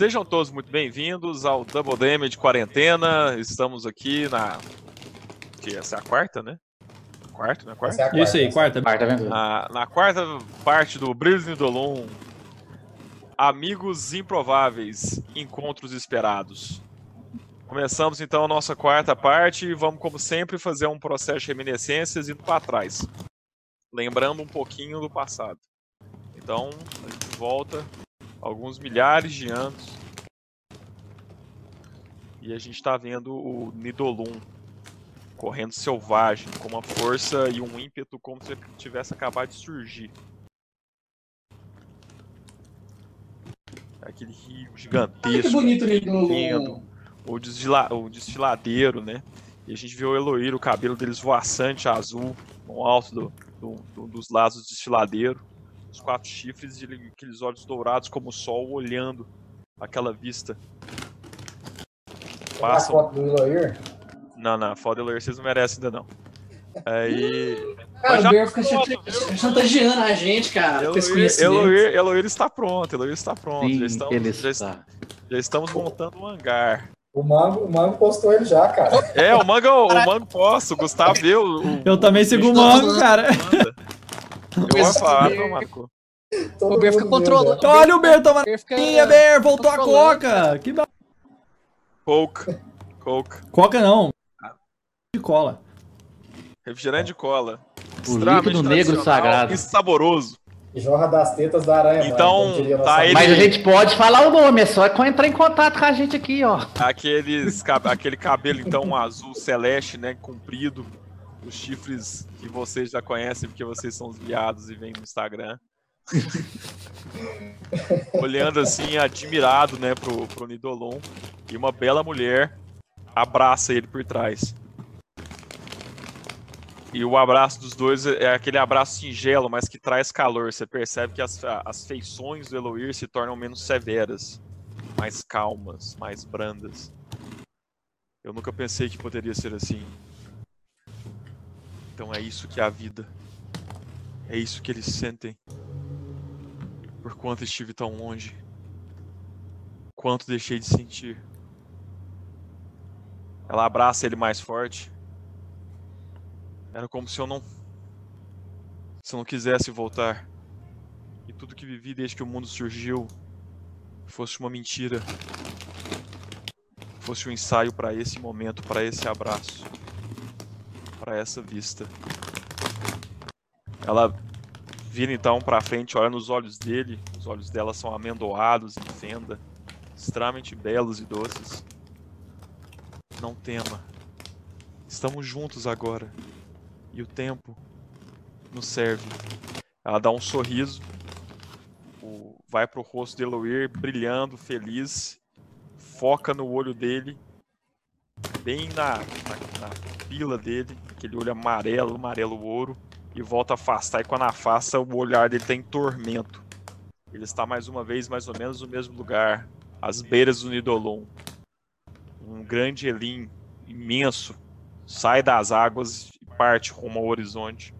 Sejam todos muito bem-vindos ao Double Damage Quarentena. Estamos aqui na. Que essa é a quarta, né? Quarta, não é quarta? É quarta, Isso aí, quarta. Quarta aventura. Na, na quarta parte do Brilho Dolum, Amigos Improváveis, Encontros Esperados. Começamos então a nossa quarta parte e vamos, como sempre, fazer um processo de reminiscências indo para trás. Lembrando um pouquinho do passado. Então, a gente volta alguns milhares de anos. E a gente está vendo o Nidolum correndo selvagem, com uma força e um ímpeto como se ele tivesse acabado de surgir. Aquele rio gigantesco, bonito ele no. lindo. o, desfila- o desfiladeiro, né? E a gente vê o Eloir, o cabelo deles voaçante azul, no alto do, do- do- dos lados do desfiladeiro. Os quatro chifres e ele- aqueles olhos dourados como o sol olhando aquela vista. A Passam foto do Eloir. não, não, foda Eloir vocês não merecem ainda não. Aí. Cara, o Bear fica chantageando a gente, cara, Eloir. Eloir, Eloir está pronto, Eloir está pronto. Sim, já, estamos, ele já, está. já estamos montando um hangar. O Mango, o Mango postou ele já, cara. É, o Manga, o Manga posso, o Gustavo viu. Eu também sigo o mango, cara. manda. Eu Marco. Todo O Bear fica controlando. já. Olha o Ber tomando Bear fica- minha, Ber, voltou a coca. Que ba... Coke. Coke. Coca não. De cola. Refrigerante de cola. O líquido negro sagrado. E saboroso. Jorra das tetas da aranha. Então, mano, tá ele-. Mas a gente pode falar o nome, é só entrar em contato com a gente aqui, ó. Aqueles, aquele cabelo, então, azul celeste, né? Comprido. Os chifres que vocês já conhecem, porque vocês são os viados e vêm no Instagram. Olhando assim, admirado, né, pro, pro Nidolon. E uma bela mulher abraça ele por trás. E o abraço dos dois é aquele abraço singelo, mas que traz calor. Você percebe que as, as feições do Eloir se tornam menos severas, mais calmas, mais brandas. Eu nunca pensei que poderia ser assim. Então é isso que é a vida. É isso que eles sentem. Por quanto estive tão longe. Quanto deixei de sentir. Ela abraça ele mais forte. Era como se eu não. Se eu não quisesse voltar. E tudo que vivi desde que o mundo surgiu fosse uma mentira. Fosse um ensaio para esse momento, para esse abraço, para essa vista. Ela vira então para frente, olha nos olhos dele. Os olhos dela são amendoados em fenda, extremamente belos e doces. Não tema. Estamos juntos agora. E o tempo nos serve. Ela dá um sorriso, vai pro rosto de Eloir, brilhando, feliz, foca no olho dele, bem na, na, na pila dele, aquele olho amarelo, amarelo ouro, e volta a afastar. E quando afasta, o olhar dele tem tormento. Ele está mais uma vez, mais ou menos, no mesmo lugar, às beiras do Nidolon. Um grande Elim imenso sai das águas e parte rumo ao horizonte.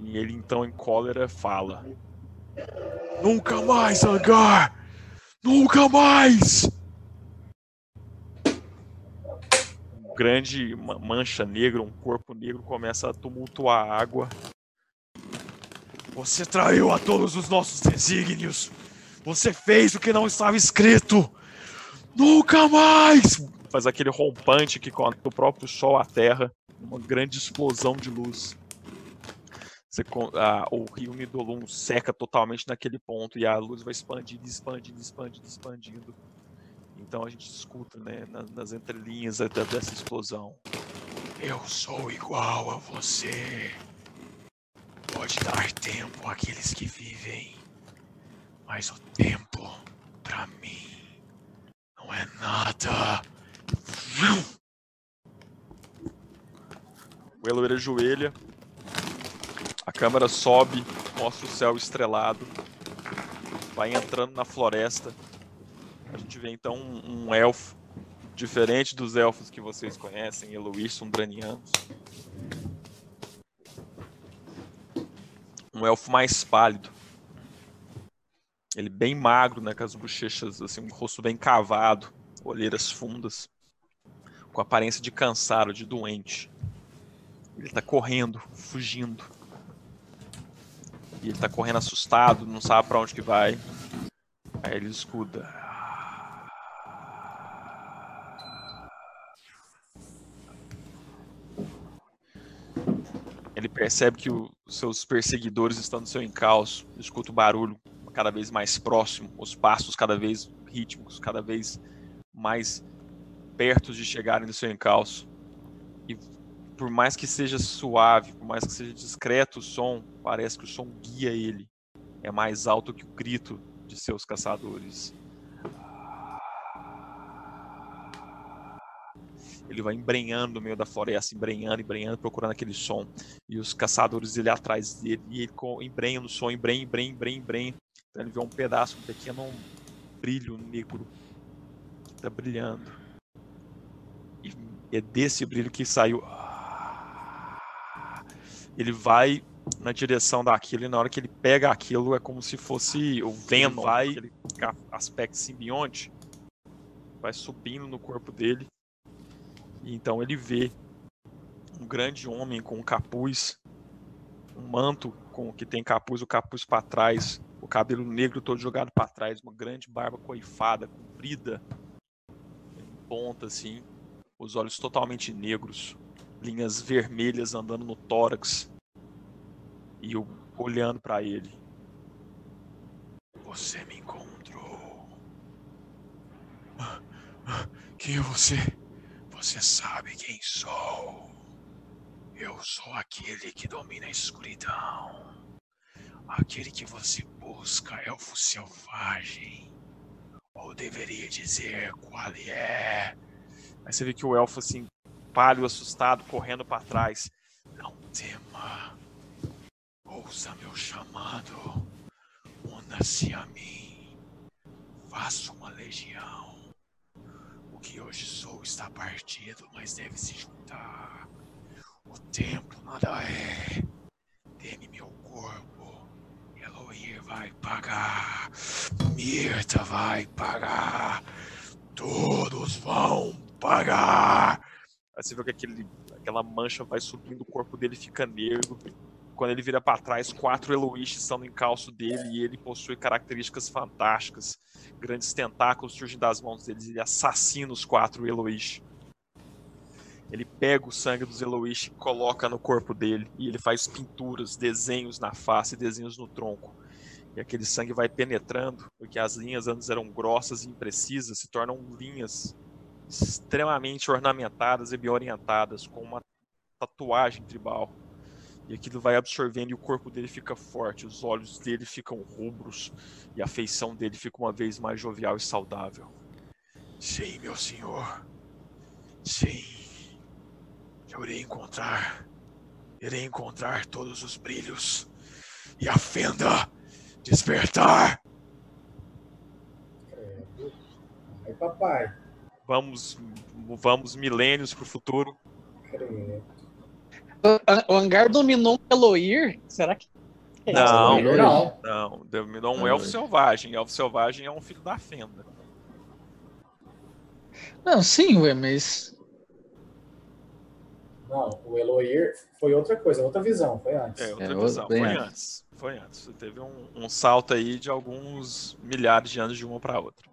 E ele então, em cólera, fala: Nunca mais, Angar! Nunca mais! Grande ma- mancha negra, um corpo negro começa a tumultuar a água. Você traiu a todos os nossos desígnios! Você fez o que não estava escrito! Nunca mais! Faz aquele rompante que conecta o próprio sol à terra, uma grande explosão de luz. Você o rio Nidolum seca totalmente naquele ponto e a luz vai expandindo, expandindo, expandindo, expandindo. Então a gente escuta, né, na- nas entrelinhas dessa explosão. Eu sou igual a você. Pode dar tempo àqueles que vivem, mas o tempo, pra mim, não é nada. O Eloir ajoelha, a câmera sobe, mostra o céu estrelado, vai entrando na floresta. A gente vê então um, um elfo, diferente dos elfos que vocês conhecem, Eloir Sundranianos. Um elfo mais pálido. Ele bem magro, né, com as bochechas, assim, um rosto bem cavado, olheiras fundas, com aparência de cansado, de doente. Ele tá correndo, fugindo. E ele tá correndo assustado, não sabe para onde que vai. Aí ele escuta. Ele percebe que os seus perseguidores estão no seu encalço. Escuta o barulho cada vez mais próximo, os passos cada vez rítmicos, cada vez mais perto de chegarem no seu encalço. E por mais que seja suave, por mais que seja discreto o som, parece que o som guia ele. É mais alto que o grito de seus caçadores. Ele vai embrenhando no meio da floresta, embrenhando, embrenhando, procurando aquele som. E os caçadores ele atrás dele, e ele embrenha no som, embrenha, embrenha, embrenha, embrenha. Então ele vê um pedaço, um pequeno brilho negro que tá brilhando. E é desse brilho que saiu. Ele vai na direção daquilo e na hora que ele pega aquilo é como se fosse o Venom, vai aquele aspecto simbionte, vai subindo no corpo dele. Então ele vê um grande homem com um capuz, um manto com que tem capuz, o capuz para trás, o cabelo negro todo jogado para trás, uma grande barba coifada, comprida, em ponta assim, os olhos totalmente negros, linhas vermelhas andando no tórax e eu olhando para ele. Você me encontrou. Quem é você? Você sabe quem sou. Eu sou aquele que domina a escuridão. Aquele que você busca, elfo selvagem. Ou deveria dizer qual é. Aí você vê que o elfo, assim, pálido, assustado, correndo para trás. Não tema. Ouça meu chamado. Una-se a mim. Faça uma legião. Que hoje sou está partido, mas deve se juntar. O templo nada é. Dê-me meu corpo. Eloir vai pagar. Mirta vai pagar. Todos vão pagar. Aí você vê que aquele, aquela mancha vai subindo, o corpo dele fica negro. Quando ele vira para trás, quatro Eloish estão no encalço dele e ele possui características fantásticas. Grandes tentáculos surgem das mãos dele e ele assassina os quatro Eloish. Ele pega o sangue dos Eloish e coloca no corpo dele. E ele faz pinturas, desenhos na face, desenhos no tronco. E aquele sangue vai penetrando, porque as linhas antes eram grossas e imprecisas, se tornam linhas extremamente ornamentadas e bem orientadas, com uma tatuagem tribal. E aquilo vai absorvendo e o corpo dele fica forte, os olhos dele ficam rubros e a feição dele fica uma vez mais jovial e saudável. Sim, meu senhor. Sim. Eu irei encontrar. Irei encontrar todos os brilhos. E a fenda despertar. Aí, papai. Vamos, vamos milênios pro futuro. Credo. O hangar dominou um Eloir? Será que. é isso? Não, Eloir não. não, dominou um Não, elfo não. selvagem. Elfo selvagem é um filho da fenda. Não, sim, ué, mas. Não, o Eloir foi outra coisa, outra visão, foi antes. É, outra É, visão. Foi antes. antes. Foi antes. Você teve um, um salto aí de alguns milhares de anos de uma para outra.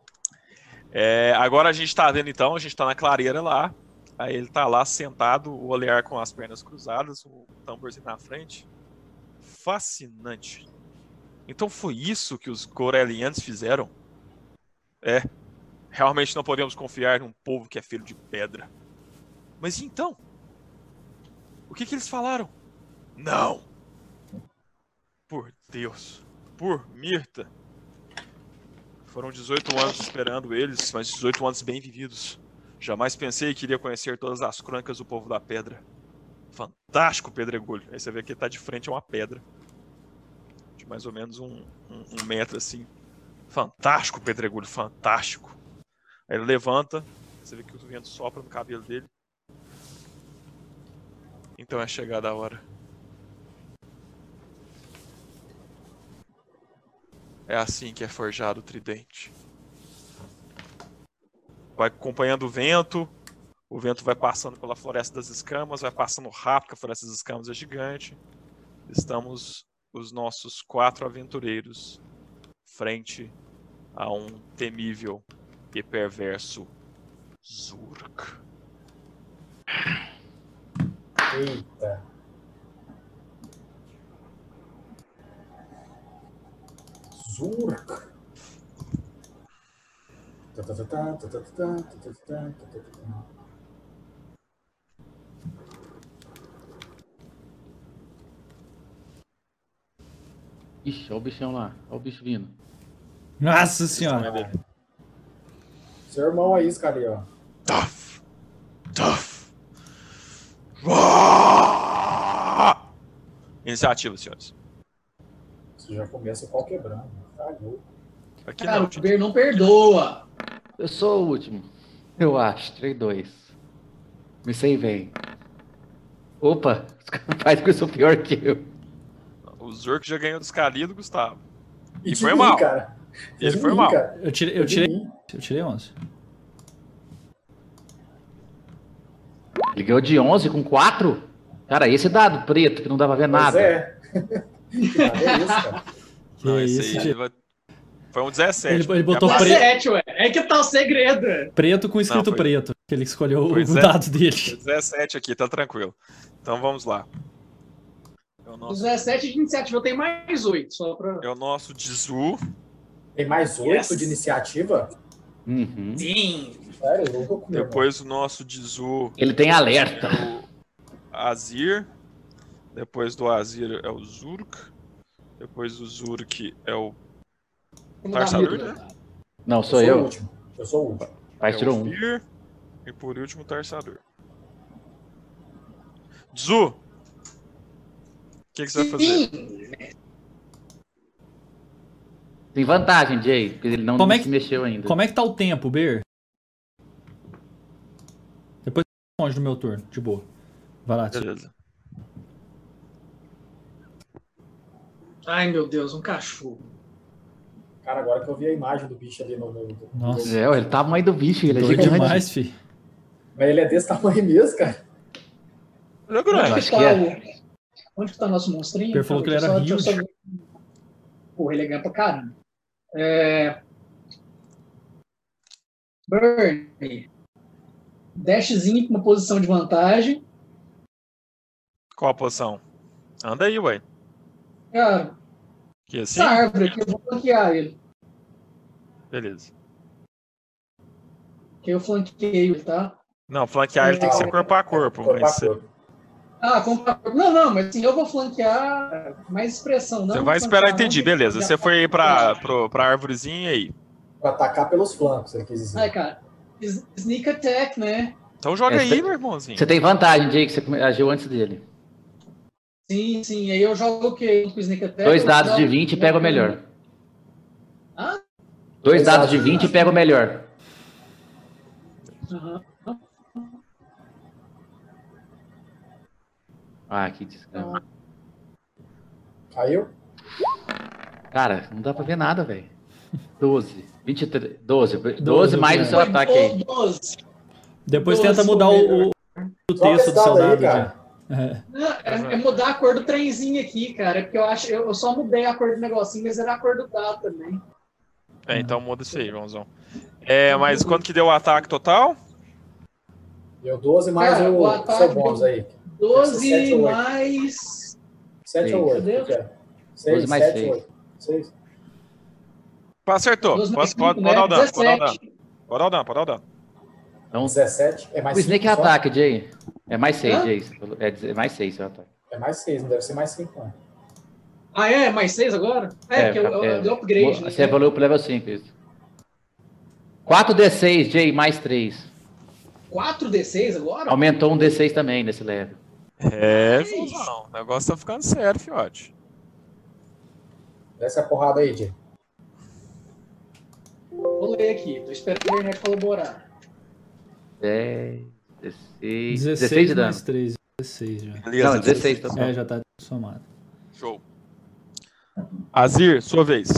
É, agora a gente tá vendo então, a gente tá na clareira lá. Aí ele tá lá sentado, o olhar com as pernas cruzadas, o tamborzinho na frente. Fascinante. Então foi isso que os Gorelianos fizeram? É. Realmente não podemos confiar num povo que é filho de pedra. Mas então? O que, que eles falaram? Não! Por Deus. Por Mirta. Foram 18 anos esperando eles, mas 18 anos bem vividos. Jamais pensei que iria conhecer todas as crônicas do povo da pedra. Fantástico pedregulho. Aí você vê que ele tá de frente a uma pedra. De mais ou menos um, um, um metro assim. Fantástico pedregulho, fantástico. Aí ele levanta, você vê que o vento sopra no cabelo dele. Então é chegada a hora. É assim que é forjado o tridente. Vai acompanhando o vento. O vento vai passando pela floresta das escamas, vai passando rápido, a floresta das escamas é gigante. Estamos os nossos quatro aventureiros frente a um temível e perverso Zurk. Eita. Zurk. Ixi, olha o bichão lá. Olha o bicho vindo. Nossa senhora. Seu irmão aí, esse cara aí, ó. Tough! Tough! Uá! Iniciativa, senhores. Você já começa o pau quebrando. Tá louco. Aqui Cara, não, o Ber não perdoa. Eu sou o último. Eu acho. 3-2. Me sei bem. Opa, os caras fazem que eu sou pior que eu. o Zurk já ganhou dos Cali do Gustavo. E de foi mim, mal. Cara. Ele De foi mim, mal. cara. Eu tirei, eu tirei, eu tirei 11. Ele ganhou de 11 com 4? Cara, esse dado preto que não dá pra ver Pois nada. é. Que é isso, cara. Que Não, isso, esse aí vai- Foi um 17. Ele- ele botou a- preto. 17, ué. É que tá o segredo. Preto com escrito foi- preto. Que ele escolheu Foi o zero. dado dele. Foi 17 aqui, tá tranquilo. Então vamos lá. É o Os nosso, 17 de iniciativa eu tenho mais 8, só pra. é o nosso Dizu. Tem mais oito Yes. de iniciativa? Uhum. Sim. Sério, louco irmão. Depois o nosso Dizu Ele tem alerta. é o Azir. Depois do Azir é o Zurk. Depois do Zurk é o Tarsador, né? Não, sou o eu. último. Eu sou o último. Pai é tirou o um. E por último o Tarsador. Dizu! O que, que você vai fazer? Tem vantagem, Jay, porque ele não Como é se que- mexeu ainda. Como é que tá o tempo, Ber? Depois eu responde no meu turno, de boa. Vai lá. Beleza. Ai, meu Deus, um cachorro. Cara, agora que eu vi a imagem do bicho ali no. no- no- Nossa. É, ele tá tamanho do bicho, ele é Doido gigante. demais, fi. Mas ele é desse tamanho mesmo, cara. Ele é Onde grande. acho que que tá é. o. Onde que tá nosso monstrinho? Ele falou que ele era só- só- Porra, ele é ganha pra caramba. É... Bernie. Dashzinho com uma posição de vantagem. Qual a posição? Anda aí, ué. Cara, Que assim? essa árvore aqui, eu vou flanquear ele. Beleza. Que eu flanqueio ele, tá? Não, flanquear ele tem que ser corpo a corpo. Corpo a mas você- corpo. Ah. Não, não, mas assim, eu vou flanquear mais expressão, não. Você vai esperar, entendi. não. Beleza. Você foi aí pra, pro, pra árvorezinha aí. Pra atacar pelos flancos, ele quis dizer. Ai, cara. Sneak attack, né? Então joga É, aí, você- meu irmãozinho. Você tem vantagem, Jay, que você agiu antes dele. Sim, sim. Aí eu jogo o quê? Com o sneak attack? Dois dados de jogo- 20 e pega o melhor. Ah? Dois Dois dados de dados. 20 e pega o melhor. Aham. Ah, que desgraça. Caiu? Cara, não dá pra ver nada, velho. 12. 23. 12. 12 mais o seu ataque aí. 12. Depois Doze, tenta mudar o, o, texto do seu dado aí, cara. É. Não, é, é mudar a cor do trenzinho aqui, cara. É porque eu acho. Eu, eu só mudei a cor do negocinho, mas era a cor do dado também. É, então muda isso aí, Joãozão. É, mas quanto que deu o ataque total? Deu 12 mais Cara, o, o ataque seu bônus aí. 12 Sete ou oito? mais. 7 ou 8? Cadê? O que é? 12 6, mais 7 seis. ou 8? 6. Acertou. 12 mais Pode, pode, 5, pode dar o né? dano, pode dar o dano. 17. Pode dar o dano, pode dar o dano. Então, 17 é mais o Snake 5 só? ataque, Jay. É mais 6, Hã? É é mais 6 seu ataque. É mais 6, não deve ser mais 5, não. Ah, é? Mais 6 agora? É, porque eu, eu, eu dei upgrade. né? Você evoluiu pro level 5, isso. 4d6, Jay, mais 3. 4d6 agora? Aumentou um d6 também nesse level. É? Joãozão. O negócio tá ficando sério, fiote. Desce a porrada aí, Jay. Vou ler aqui. Tô esperando a internet colaborar. 10, 16, 16, 16 de dano. mais 3, 16 já. Beleza. Não, 16 também. É, já tá somado. Show. Azir, sua vez.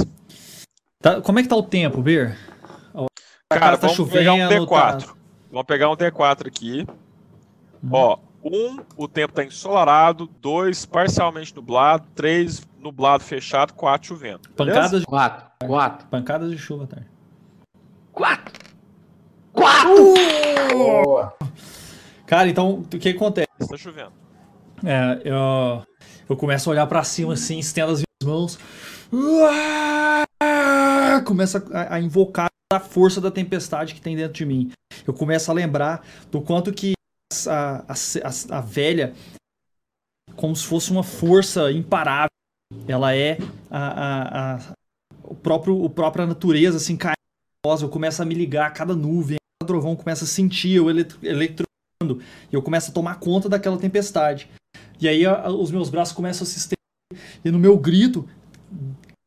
Tá- como é que tá o tempo, Ber? A Cara, tá vamos pegar um chovendo, D4. tá- Vamos pegar um D4 aqui. Hum. Ó, um, o tempo tá ensolarado. Dois, parcialmente nublado. Três, nublado fechado. Quatro, chovendo. Pancadas, de- Quatro. Quatro. pancadas de chuva, tá? Quatro. Quatro! Boa. Cara, então, o que acontece? Está chovendo. É, eu, eu começo a olhar pra cima assim, estendo as minhas mãos. Uá! Começo a, a invocar a força da tempestade que tem dentro de mim. Eu começo a lembrar do quanto que a, a, a, a velha, como se fosse uma força imparável, ela é a, a, a- o próprio, o própria natureza, assim, caindo. Eu começo a me ligar a cada nuvem, a cada trovão, começo a sentir eu eletro, eletro e eu começo a tomar conta daquela tempestade. E aí a- os meus braços começam a se estender. E no meu grito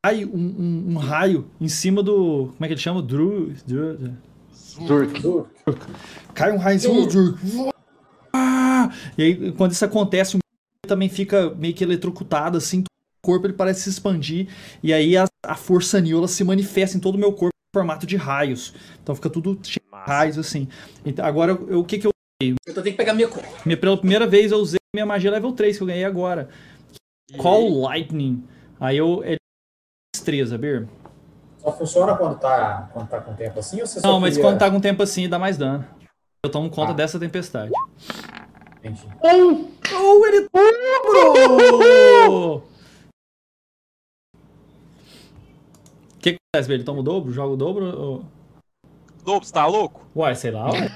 cai um, um- um raio em cima do. Como é que ele chama? Turk. Duro. cai um raio em cima do Dru. Ah! E aí, quando isso acontece, o meu também fica meio que eletrocutado, assim. O corpo ele parece se expandir. E aí a, a força Neo ela se manifesta em todo o meu corpo em formato de raios. Então fica tudo cheio de raios, assim. Então, agora, o que que eu. Eu tô tendo que pegar minha cor. Pela primeira vez eu usei minha magia level 3 que eu ganhei agora. Call Lightning. Aí eu. É destreza, Bir. Só funciona quando tá, quando tá com tempo assim ou você só Não, mas cria- quando tá com tempo assim, dá mais dano. Eu tomo conta Ah. dessa tempestade. Entendi. Oh, ele dobrou! O que acontece, Bir? Ele toma o dobro? Joga o dobro? Ou... Lobo, você tá louco? Uai, sei lá. Ué. Lobo, você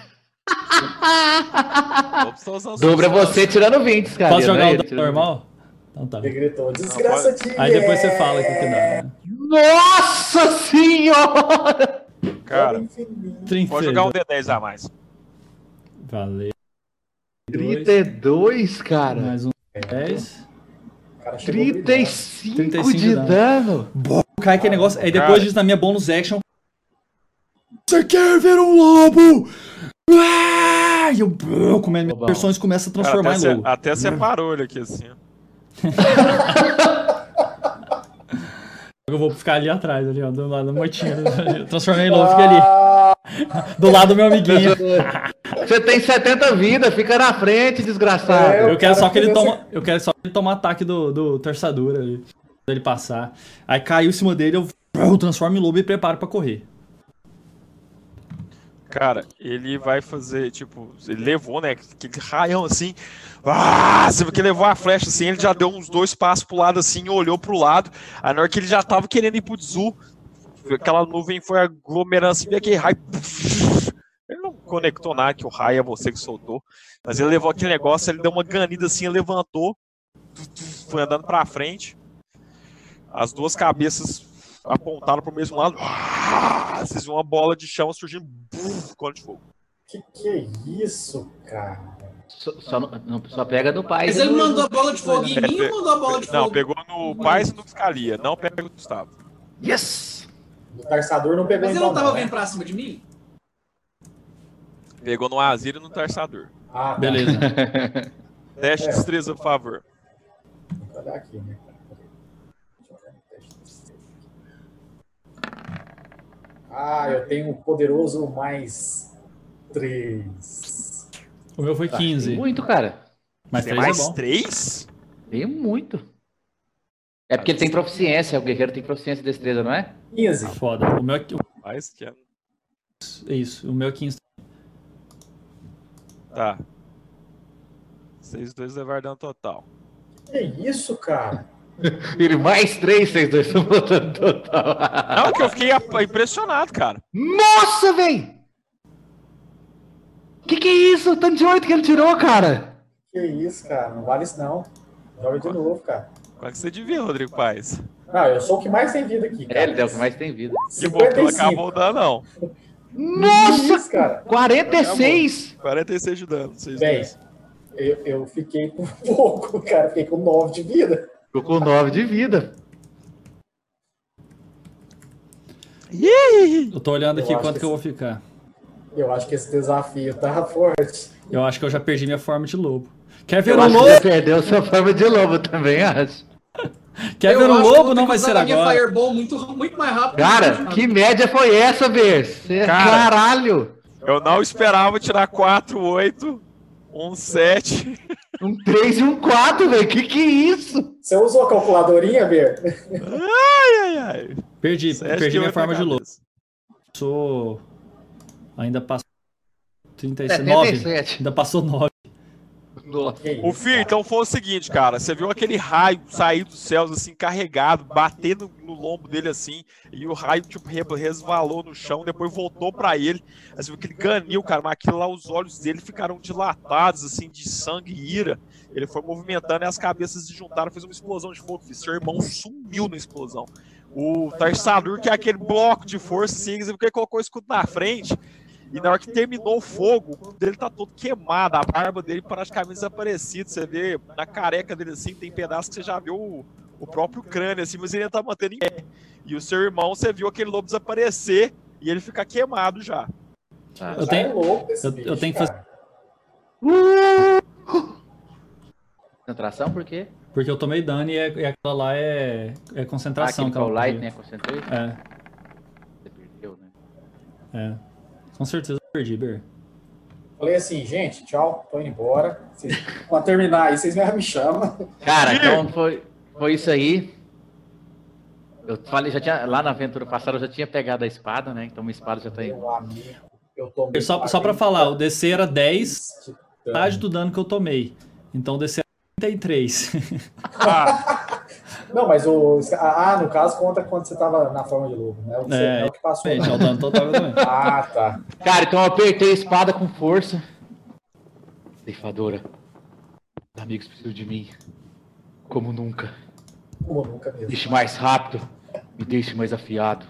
tá usando Dobra você tirando 20, cara. Posso jogar né? o tirando normal? Então tá. Ele gritou, desgraça de Aí depois você fala o que que dá. né? 20. Nossa senhora! Cara. 36. pode jogar um D10 a mais. Valeu. Dois, 32, cara. mais um 10. O cara chegou brilhando. 35, 35 de de dano. Cai aquele negócio. Aí depois Cara. disso, na minha bonus action. Você quer ver um lobo? Ah! E eu, brrr, come- minhas Lobão. versões começam a Cara, transformar até, em lobo. até separou ele aqui assim. Eu vou ficar ali atrás, ali, ó, do lado da moitinha. Eu transformei em lobo, fica ali. Do lado do meu amiguinho. Você tem 70 vidas, fica na frente, desgraçado. É, Eu quero cara só que ele começa- toma. Eu quero só que ele tome ataque do, do terçadura ali. Pra ele passar. Aí caiu em cima dele, eu, eu transformo em lobo e preparo pra correr. Cara, ele vai fazer, tipo, ele levou, né? Aquele raião assim. Ah, você vê que levou a flecha assim, ele já deu uns dois passos pro lado assim, olhou pro lado. Aí na hora que ele já tava querendo ir pro Tzu, aquela nuvem foi aglomerando assim, veio aquele raio. Ele não conectou nada, que o raio é você que soltou. Mas ele levou aquele negócio, ele deu uma ganida assim, levantou, foi andando pra frente. As duas cabeças apontaram pro mesmo lado. Ah, Vocês viram uma bola de chão surgindo, cone de fogo. Que que é isso, cara? Só, só, não- não- só pega do pai. Mas ele do- mandou a bola de fogo em É, mim pe- ou mandou a bola de Não, fogo? pegou no Paz e no Fiscalia, não pega no Gustavo. Yes! O Tarsador não pegou Mas ele não tava vindo pra cima de mim? Pegou no Azir e no Tarçador. Ah, tá. Beleza. Teste É. de destreza, por favor. Vou olhar aqui, né? Deixa eu ver no teste de destreza. Ah, eu tenho o poderoso mais 3. O meu foi Tem 15. muito, cara. Mas Tem 3 é mais bom. três? Tem muito. É porque ele tem proficiência, o guerreiro tem proficiência e destreza, não é? 15. Foda. O meu é Mais que é. é isso. O meu é 15. Tá. Vocês dois levaram total. Que isso, cara? Ele mais três, vocês dois estão botando total. Não, que eu fiquei impressionado, cara. Nossa, véi! Que que é isso? O tanto de oito que ele tirou, cara? Que isso, cara? Não vale isso não. Joga de novo, cara. Qual é que você devia, Rodrigo Paz? Não, eu sou o que mais tem vida aqui, cara. É, ele é o que mais tem vida. Que bom que não 55. acabou o dano, não. Que Nossa! isso, cara? 46! 46 de dano, vocês Bem, eu, eu fiquei com pouco, cara. Fiquei com 9 de vida. Ficou com 9 de vida. Eu tô olhando aqui Eu quanto que que eu vou ficar. Eu acho que esse desafio tá forte. Eu acho que eu já perdi minha forma de lobo. Quer ver Eu um que lobo? você perdeu sua forma de lobo também, acho. Quer Eu ver que vou lobo? Não que vai ser a minha agora. Fireball muito, muito mais rápido. Cara, que média foi essa, Ber? Cê- Cara. Caralho! Eu não esperava tirar 4, 8, 1, 7. Um 3 e um 4, velho. Que que é isso? Você usou a calculadorinha, Ber? Ai, ai, ai. Perdi, Sete perdi minha forma de cabeça. Sou. Ainda passou. 39. 77. Ainda passou 9. Nossa. O cara. então foi o seguinte, cara. Você viu aquele raio sair dos céus, assim, carregado, batendo no lombo dele, assim, e o raio, tipo, re- resvalou no chão, depois voltou pra ele. Aí você viu aquele ganil, cara, mas aquilo lá, os olhos dele ficaram dilatados, assim, de sangue e ira. Ele foi movimentando e as cabeças se juntaram, fez uma explosão de fogo. Filho. Seu irmão sumiu na explosão. O Tarsadur, que é aquele bloco de força, assim, porque ele colocou o escudo na frente. E na hora que terminou o fogo, o corpo dele tá todo queimado, a barba dele praticamente desaparecida. Você vê na careca dele assim, tem pedaço que você já viu o, o próprio crânio, assim, mas ele ainda tá mantendo em pé. E o seu irmão, você viu aquele lobo desaparecer e ele ficar queimado já. Tá. Eu tenho- é eu- eu tenho que cara. Concentração por quê? Porque eu tomei dano e, é- e aquela lá é, é Ah, concentração. aquele que ela Call Light, pediu. né? Concentrei. É, Você perdeu, né? é. Com certeza eu perdi, Ber. Falei assim, gente, tchau, tô indo embora. Vocês, pra terminar aí, vocês me chamam. Cara, então foi, foi isso aí. Eu falei, já tinha, lá na aventura passada eu já tinha pegado a espada, né? Então minha espada já tá aí. Meu amigo, eu tomei. Só, só pra falar, o DC era 10, de dano. metade do dano que eu tomei. Então o DC era 33. Ah, Não, mas o. Ah, no caso, conta quando você tava na forma de lobo, né? O que, você, É, é o que passou. Gente, é o dano total que tomei. Ah, tá. Cara, então eu apertei a espada com força. Ceifadora. Os amigos precisam de mim. Como nunca. Como nunca mesmo. Deixe mais rápido. Me deixe mais afiado.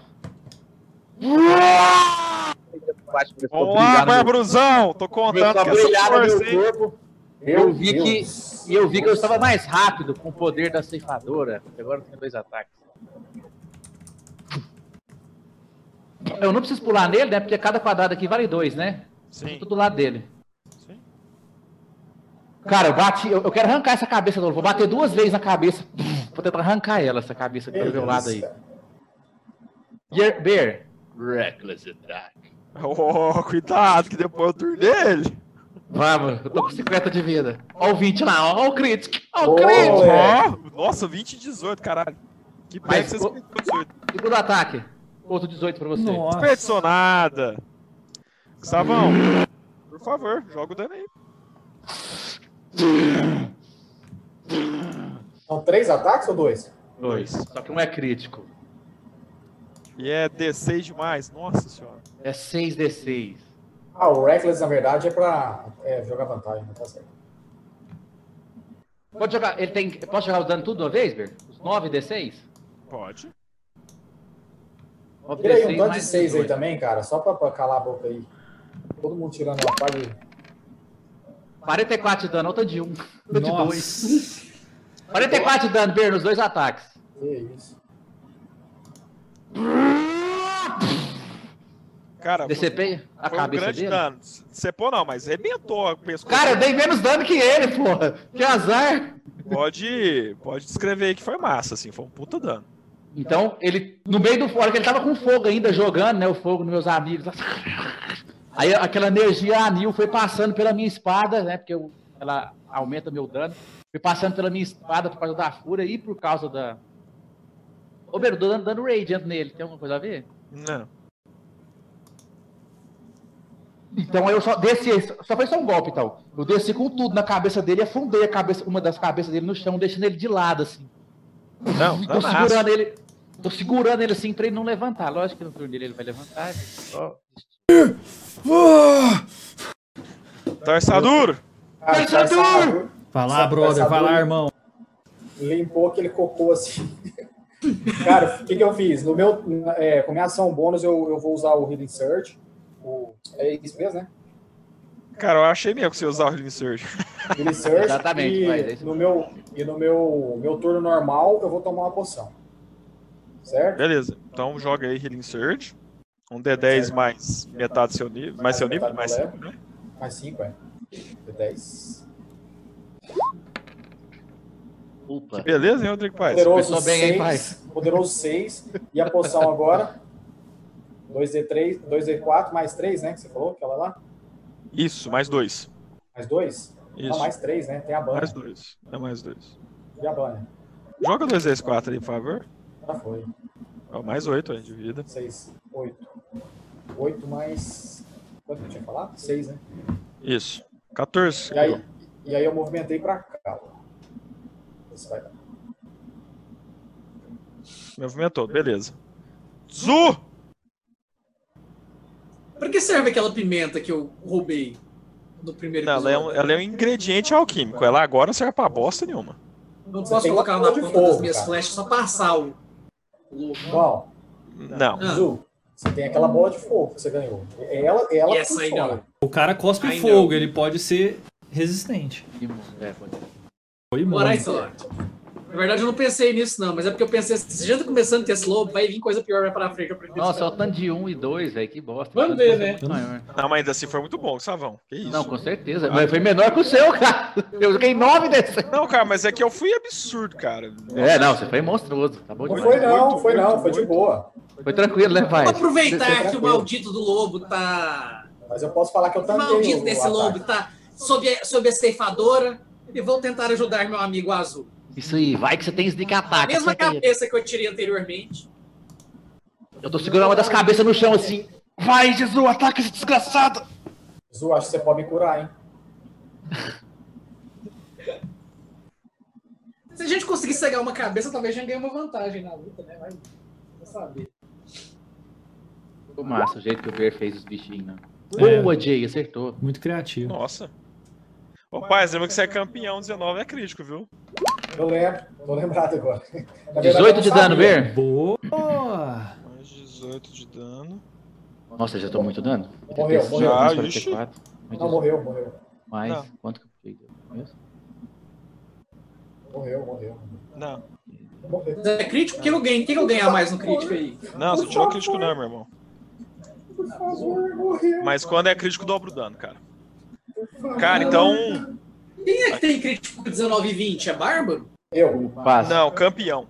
vamos lá, Barbruzão! Tô contando com essa força, meu corpo. Meu Eu vi Deus. que. E eu vi que eu estava mais rápido com o poder da ceifadora. Agora eu tenho dois ataques. Eu não preciso pular nele, né? Porque cada quadrado aqui vale dois, né? Sim. Tô do lado dele. Sim. Cara, eu bati. Eu, eu quero arrancar essa cabeça do Vou bater duas vezes na cabeça. Vou tentar arrancar ela, essa cabeça que tá do meu lado aí. Bear. Reckless attack. Oh, cuidado, que depois eu turno dele. Vamos, eu tô com 50 de vida. Ó o 20 lá, ó o crítico. Ó o Ô, crítico. é. Nossa, 20 e 18, caralho. Que pena que você escolheu 18. Segundo ataque. Outro 18 pra você. Nossa. Desperdiçou nada. Gustavão, por favor, joga o dano aí. São três ataques ou dois? Dois. Só que um é crítico. E é D6 demais, nossa senhora. É 6d6. Ah, o Reckless, na verdade, é pra é, jogar vantagem, não tá certo. Pode jogar. Ele tem. Posso jogar o dano tudo de uma vez, Ber? Os 9d6? Pode. 9d6 Tira aí um tanto de mais seis aí 18. também, cara, só pra, pra calar a boca aí. Todo mundo tirando uma parte de... 44 de dano, outra de 1. Um. Outra de 2. Nossa. 44 de dano, Ber, nos dois ataques. Que isso. Cara, DCP a foi um cabeça grande dele. dano. Cepou não, mas arrebentou o pescoço. Cara, eu dei menos dano que ele, porra. Que azar. Pode, pode descrever aí que foi massa, assim, foi um puta dano. Então, ele, no meio do fogo, ele tava com fogo ainda, jogando, né, o fogo nos meus amigos. Aí aquela energia anil foi passando pela minha espada, né, porque eu- ela aumenta meu dano. Foi passando pela minha espada por causa da fúria e por causa da... Ô, Beiro, tô dando, dando radiant nele, tem alguma coisa a ver? Não. Então eu só desci, só foi só um golpe, então. Eu desci com tudo na cabeça dele e afundei a cabeça, uma das cabeças dele no chão, deixando ele de lado, assim. Não, Tô danaço. segurando ele. Tô segurando ele assim pra ele não levantar. Lógico que no turno dele ele vai levantar. Só... Tarsaduro Arthur! Vai lá, brother. essa Vai lá, irmão. limpou aquele cocô assim. Cara, o que, que eu fiz? No meu, é, com minha ação bônus, eu, eu vou usar o Healing Search. O, é isso mesmo, né? Cara, eu achei mesmo que você usar o Healing Surge. Healing Search. Exatamente, e mas é no meu E no meu, meu turno normal, eu vou tomar uma poção. Certo? Beleza, então joga aí Healing Surge. Um D10 mais metade do seu nível. Mais seu nível? Mais Metade 5, do né? Mais 5, é. 10. Opa. Beleza, hein, Rodrigo Paz? Poderoso Começou bem, hein, 6. Poderoso 6. E a poção agora? 2D3, 2D4 mais 3, né? Que você falou, aquela lá? Isso, mais dois. Mais 2? Isso. Não, mais 3, né? Tem a banha. Mais dois. É mais dois. E a banha? Joga dois vezes quatro aí, por favor. Já foi. Ó, mais oito aí de vida. 6, 8. 8 mais. Quanto que eu tinha falado? 6, né? Isso. 14. E aí, e aí eu movimentei pra cá. Esse vai dar. Movimentou, beleza. Zu! Pra que serve aquela pimenta que eu roubei no primeiro Não, ela, é um, ela é um ingrediente alquímico. Ela agora não serve pra bosta nenhuma. Não Você posso colocar uma na bola de ponta das fogo, minhas cara. flechas só passar o. Bom, Não. Ah. Você tem aquela bola de fogo que você ganhou. Ela, ela E essa aí funciona. não. O cara cospe fogo, ele pode ser resistente. É, pode ser. Foi Bora aí, muito. Na verdade, eu não pensei nisso, não, mas é porque eu pensei, se já tá começando a ter esse lobo, vai vir coisa pior pra frente. Nossa, é o esperar. tanto de 1 e 2, velho, que bosta. Vamos ver, né? Muito maior. Não, mas ainda assim foi muito bom, Savão. Que isso? Não, com certeza. Mas foi menor que o seu, cara. Eu joguei 9 desse. Não, cara, mas é que eu fui absurdo, cara. É, não, você foi monstruoso. Tá bom Não foi não, Muito, foi não, muito, foi de muito. boa. Foi tranquilo, né, pai? Vamos aproveitar Você- que o maldito do lobo tá. Mas eu posso falar que eu O também. maldito desse lobo tá sob a, sob a ceifadora e vou tentar ajudar meu amigo azul. Isso aí, vai que você tem sneak A attack. mesma acerta ele. cabeça que eu tirei anteriormente. Eu tô segurando uma das cabeças no chão assim. Vai, Jesus, ataca esse desgraçado. Zu, acho que você pode me curar, hein? Se a gente conseguir cegar uma cabeça, talvez a gente ganhe uma vantagem na luta, né? Vai, vai saber. Ficou massa o jeito que o Bear fez os bichinhos, né? É. Boa, Jay, acertou. Muito criativo. Nossa. Ô, pai, lembra que você é campeão 19, é crítico, viu? Eu lembro, tô lembrado agora. Verdade, 18 eu de dano. Bear? Boa! Mais 18 de dano. Nossa, já tô muito dano. Morreu, 86, morreu. Já, 44, Não, morreu, morreu. Mais, Não. quanto que eu peguei? Morreu, morreu. Não. Morreu. É crítico? O que eu ganho? O que eu ganhar mais no crítico aí? Não, você tirou crítico não, meu irmão. Por favor, morreu. Mas quando é crítico, dobra o dano, cara. Cara, então. Quem é que tem crítico 19 e 20? É Bárbaro? Eu. Passa. Não, campeão.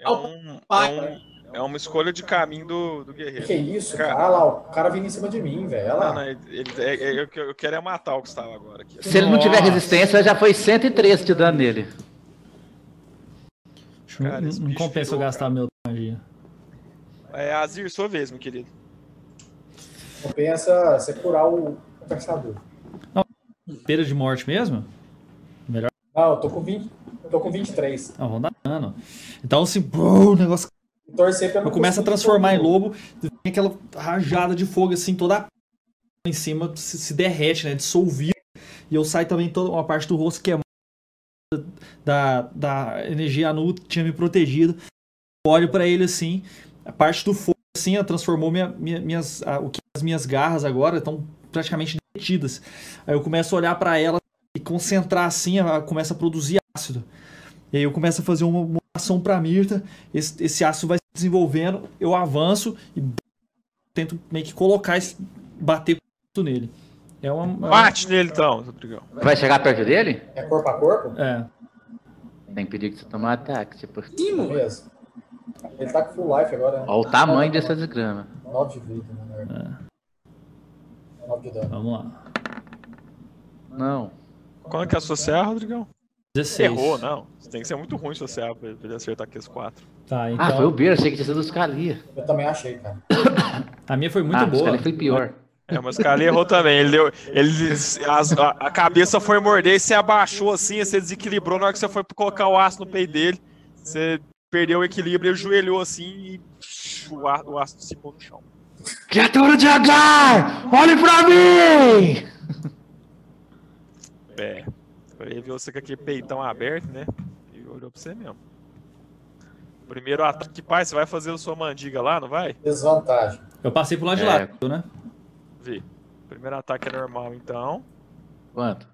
É, um, é, um- é uma escolha de caminho do, do guerreiro. Que isso, Cara. cara? Olha lá, o cara vindo em cima de mim, velho. Olha Não, não, lá. ele, ele- é- é- eu, eu quero é matar o Gustavo agora aqui. Se ele não tiver Nossa. resistência, já foi 113 de dano nele. Que não- Cara, não, bicho compensa eu gastar meu magia. É Azir, sua vez, meu querido. Compensa você curar o caçador. Pera de morte mesmo? Não, eu tô com 20. Eu tô com 23. Não, vão dar dano. Então, assim, pô, o negócio Torcer pra eu começo a transformar em lobo, tem aquela rajada de fogo, assim, toda a em cima se, se derrete, né? Dissolvido. E eu saio também toda uma parte do rosto queimada da, da energia anu que tinha me protegido. Olho pra ele assim, a parte do fogo, assim, transformou minha, minha- minhas, a- o que as minhas garras agora estão praticamente derretidas. Aí eu começo a olhar pra ela e concentrar assim, ela começa a produzir ácido. E aí eu começo a fazer uma, uma ação pra Mirta, esse, esse ácido vai se desenvolvendo, eu avanço e tento meio que colocar esse, bater nele. É uma, é uma- Bate nele então, Rodrigão. Vai chegar perto dele? É corpo a corpo? é. Tem perigo de você tomar ataque. Tipo, Sim, mano. Beleza. Ele tá com full life agora, né? ó o tamanho dessa desgrama. 9 de vida, né? 9 de dano. Vamos lá. Não. Quando que é associar, Rodrigão? 16. Errou, não. Você tem que ser muito ruim associar pra pra ele acertar aqui os quatro. Tá, então. Ah, foi o Beer, achei que tinha sido os Scalia. Eu também achei, cara. A minha foi muito ah, o boa. Scalia foi pior. É, mas o cara errou também. Ele deu. Ele, as- a, a cabeça foi morder e você abaixou assim, você desequilibrou na hora que você foi colocar o aço no peito dele. Você perdeu o equilíbrio, ele ajoelhou assim e o, a- o aço dissipou no chão. Criatura de Agar! Olhe pra mim! É. Ele viu você com aquele peitão aberto, né? E olhou pra você mesmo. Primeiro ataque, pai, você vai fazer a sua mandiga lá, não vai? Desvantagem. Eu passei pro lado de É. lá, né? Vi. Primeiro ataque é normal, então. Quanto?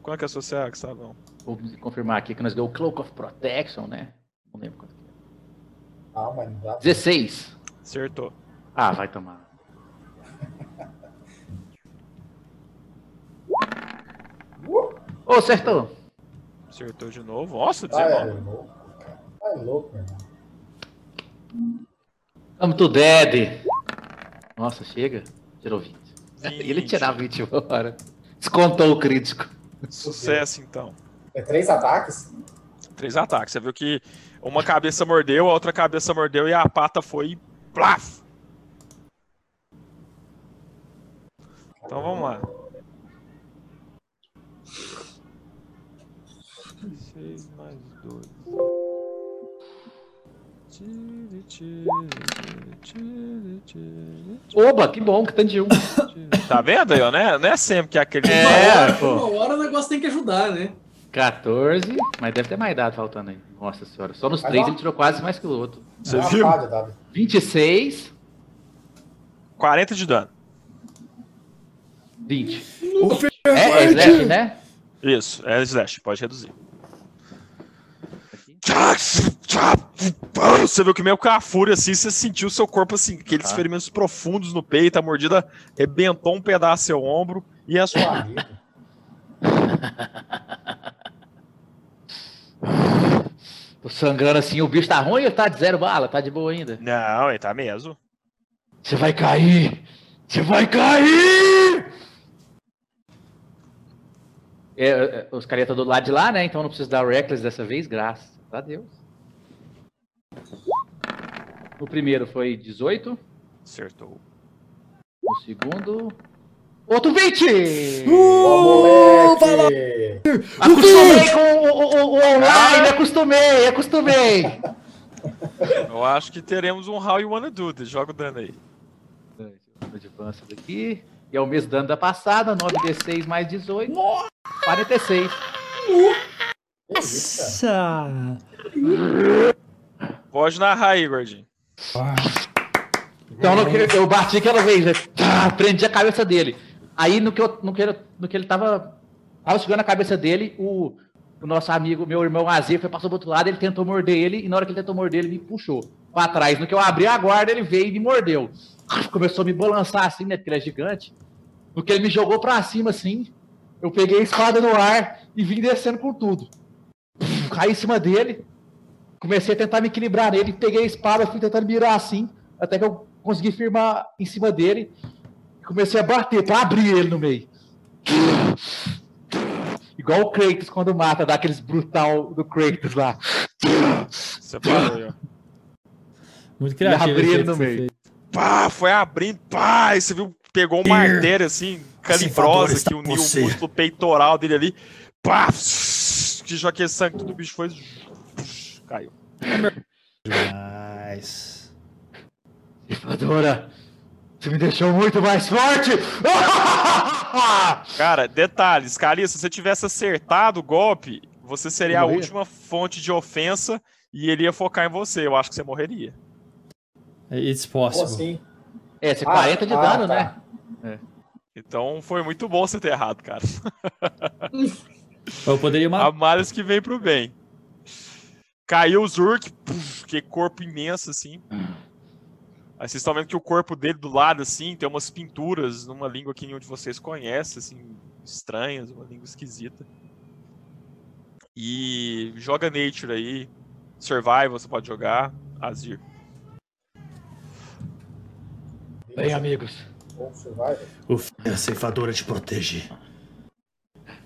Quanto que é associar, Gustavão? Vou confirmar aqui que nós ganhamos o Cloak of Protection, né? Não lembro quanto que é. Ah, mas não dá. 16. Acertou. Ah, vai tomar. Ô, acertou. Acertou de novo. Nossa, Ah, é 19. louco, cara. Tá louco, meu irmão. Come to dead. Nossa, chega. Tirou 20. E ele 20. tirava 20 fora. Descontou o crítico. Sucesso, então. É três ataques? Três ataques. Você viu que uma cabeça mordeu, a outra cabeça mordeu e a pata foi. Plaf! Então vamos lá. Seis mais dois. Tire, tire, tire, tire, Oba, que bom que tá de um. Tá vendo aí, ó? Né? Não é sempre que é aquele. É, pô. Uma hora o negócio tem que ajudar, né? 14, mas deve ter mais dado faltando aí. Nossa senhora. Só nos Mas três ó. ele tirou quase mais que o outro. Você É uma viu? pá de dado. 26, 40 de dano. 20. O É, é slash, né? Isso, é slash, pode reduzir. Você viu que meio com a fúria assim, você sentiu o seu corpo assim, aqueles Ah. ferimentos profundos no peito, a mordida rebentou um pedaço do seu ombro e a sua. amigo. Tô sangrando assim, o bicho tá ruim ou tá de zero bala? Tá de boa ainda? Não, ele tá mesmo. Você vai cair! Você vai cair! É, é, os caras estão do lado de lá, né? Então não precisa dar Reckless dessa vez, graças a Deus. O primeiro foi 18, Acertou. o segundo. Outro 20! Ô, moleque! Acostumei com o, o- o- o online, acostumei, acostumei! Eu acho que teremos um How You Wanna Do This. Joga o dano aí. Advance daqui. E é o mesmo dano da passada, 9d6 mais 18. 46. Que isso, Nossa! cara? Pode narrar aí, gordinho. Então no que eu bati aquela vez, né? Tá, prendi a cabeça dele. Aí no que, eu, no que, ele, no que ele tava, tava segurando a cabeça dele, o, o nosso amigo, meu irmão Azir, foi passou pro outro lado, ele tentou morder ele, e na hora que ele tentou morder, ele me puxou pra trás. No que eu abri a guarda, ele veio e me mordeu. Começou a me balançar assim, né? Porque ele é gigante. No que ele me jogou pra cima assim, eu peguei a espada no ar e vim descendo com tudo. Caí em cima dele, comecei a tentar me equilibrar nele, peguei a espada, fui tentando mirar assim, até que eu consegui firmar em cima dele. Comecei a bater pra abrir ele no meio. Igual o Kratos quando mata, dá aqueles brutal do Kratos lá. Você parou aí, ó. Muito criativo. abrir esse ele no meio. Pá, foi abrindo, pá, e você viu, pegou uma artéria assim, calibrosa, está que uniu o músculo peitoral dele ali. Pá, que já aquele sangue do bicho foi. Caiu. Mas... Ceifadora, você me deixou muito mais forte! Cara, detalhes, Calista, se você tivesse acertado o golpe, você seria a última fonte de ofensa e ele ia focar em você. Eu acho que você morreria. It's Como possible. assim? É, você Ah, 40 de ah, dano, tá. né? Então foi muito bom você ter errado, cara. Eu poderia matar. Há males que vem pro bem. Caiu o Zurk, puf, que corpo imenso assim. Aí vocês estão vendo que o corpo dele do lado, assim, tem umas pinturas numa língua que nenhum de vocês conhece, assim, estranhas, uma língua esquisita. E joga Nature aí. Survival você pode jogar. Azir. Bem, amigos. O filho da ceifadora te protege.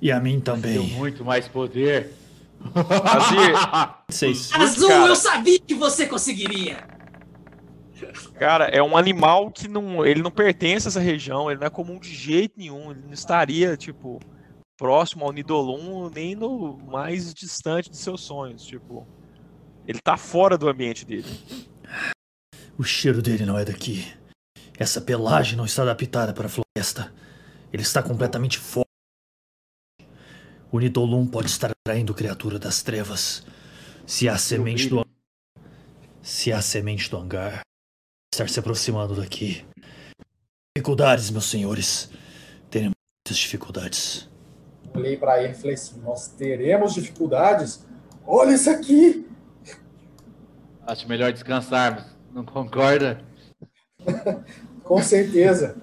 E a mim também. muito mais poder. Azir, Seis. Azul, Cara. eu sabia que você conseguiria. cara, é um animal que não. Ele não pertence a essa região, ele não é comum de jeito nenhum. Ele não estaria, tipo, próximo ao Nidolum, nem no mais distante de seus sonhos. Tipo, ele tá fora do ambiente dele. O cheiro dele não é daqui. Essa pelagem não está adaptada para a floresta. Ele está completamente fora. O Nidolum pode estar atraindo criatura das trevas. Se a semente do se a semente do hangar estar se aproximando daqui. Dificuldades, meus senhores. Teremos muitas dificuldades. Olhei pra ele e falei assim: Nós teremos dificuldades? Olha isso aqui! Acho melhor descansarmos. Não concorda? Com certeza.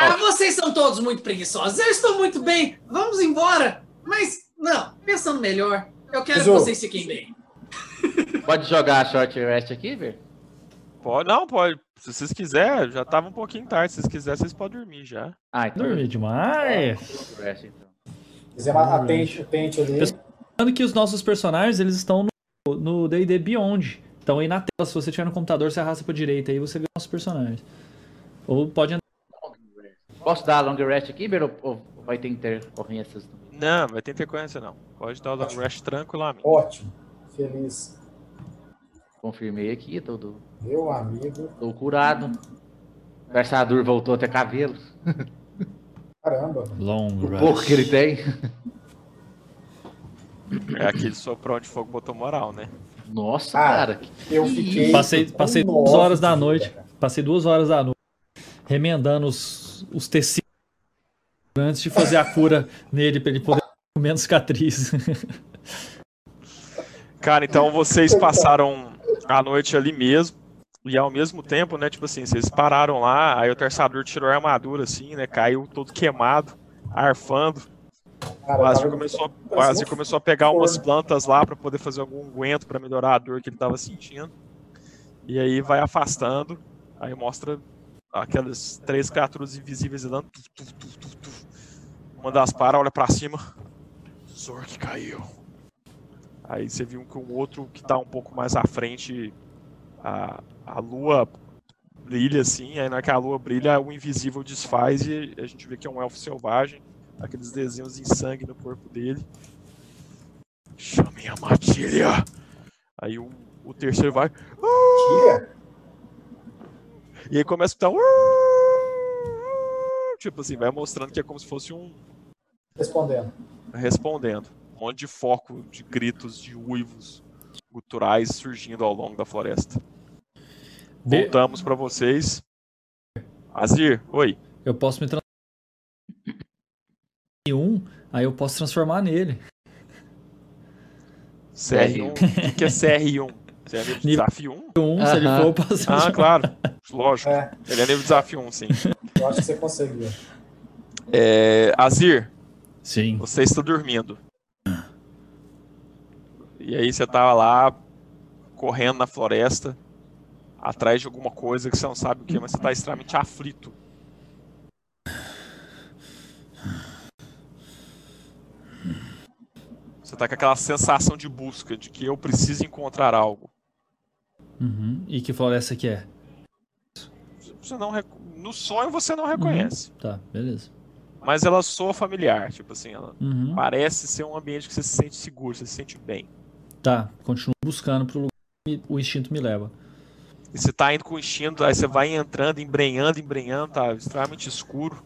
Ah, vocês são todos muito preguiçosos. Eu estou muito bem. Vamos embora. Mas, não, pensando melhor, Eu quero Mas, que vocês fiquem bem. Pode jogar short rest aqui, velho? Pode, não, pode. Se vocês quiserem, já tava um pouquinho tarde. Se vocês quiserem, vocês podem dormir já. Ah, então. Dormi demais. rest, então. A tente, o tente ali. Lembrando que os nossos personagens, eles estão no- no D&D Beyond. Então aí na tela, se você tiver no computador, você arrasta pra direita aí você vê os nossos personagens. Ou pode entrar. Posso dar long rest aqui, Beiro? Ou vai ter intercorrências? Não, vai ter intercorrência não. Pode dar o long rest tranquilamente. Ótimo. Feliz. Confirmei aqui, tô, Meu amigo. tô curado. O Versador voltou até cabelo. Caramba. Long O pouco que ele tem. É aquele soprão de fogo botou moral, né? Nossa, Ah, cara. que- Eu fiquei. Passei, passei duas horas da noite. cara. Passei duas horas da noite remendando os, os tecidos antes de fazer a cura nele pra ele poder com menos cicatriz. Cara, então vocês passaram a noite ali mesmo. E ao mesmo tempo, né, tipo assim, vocês pararam lá, aí o terçador tirou a armadura, assim, né, caiu todo queimado, arfando. Cara, O Azir começou, a- o Azir começou a pegar umas plantas lá pra poder fazer algum aguento pra melhorar a dor que ele tava sentindo. E aí vai afastando, aí mostra aquelas três criaturas invisíveis andando. tuf, tuf, tuf, tuf, tuf. Uma das para, olha pra cima. Zork caiu. Aí você viu que o outro que tá um pouco mais à frente, a, a lua brilha assim, aí na que a lua brilha, o invisível desfaz e a gente vê que é um elfo selvagem, aqueles desenhos em sangue no corpo dele. Chamem a matilha! Aí o, o terceiro vai. Tira? E aí começa a escutar. Tipo assim, vai mostrando que é como se fosse um. Respondendo. respondendo. Um monte de foco de gritos, de uivos guturais surgindo ao longo da floresta. Be- Voltamos pra vocês. Azir, oi. Eu posso me transformar em um, aí eu posso transformar nele. CR1. O que, que é CR1? Você é nível de Nível- desafio 1? Um, se ele for, eu posso Ah, claro. Lógico. É, Ele é nível de desafio 1, sim. eu acho que você conseguiu. É, Azir, Sim. você está dormindo. E aí você tava lá, correndo na floresta, atrás de alguma coisa que você não sabe o que, mas você tá extremamente aflito. Você tá com aquela sensação de busca, de que eu preciso encontrar algo. Uhum. E que floresta que é? Você não rec- No sonho você não reconhece. Tá, beleza. Mas ela soa familiar, tipo assim, ela Uhum. parece ser um ambiente que você se sente seguro, você se sente bem. Tá, continuo buscando pro lugar que o instinto me leva. E você tá indo com o instinto, aí você vai entrando, embrenhando, embrenhando, tá extremamente escuro.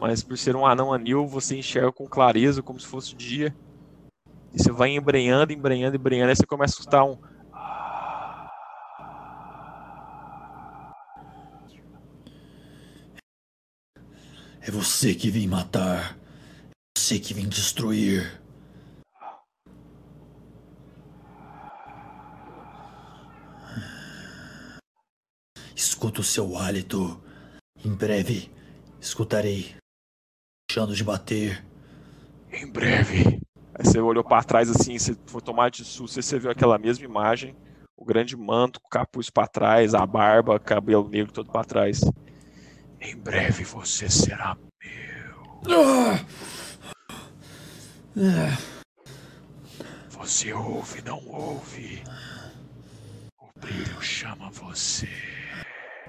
Mas por ser um anão anil, você enxerga com clareza, como se fosse dia. E você vai embrenhando, embrenhando, embrenhando, aí você começa a escutar um. É você que vem matar. É você que vem destruir. Escuto o seu hálito. Em breve, escutarei. Deixando de bater. Em breve. Aí você olhou pra trás assim, você foi tomar de susto, você viu aquela mesma imagem. O grande manto, o capuz pra trás, a barba, cabelo negro todo pra trás. Em breve você será Você ouve, não ouve. O brilho chama você.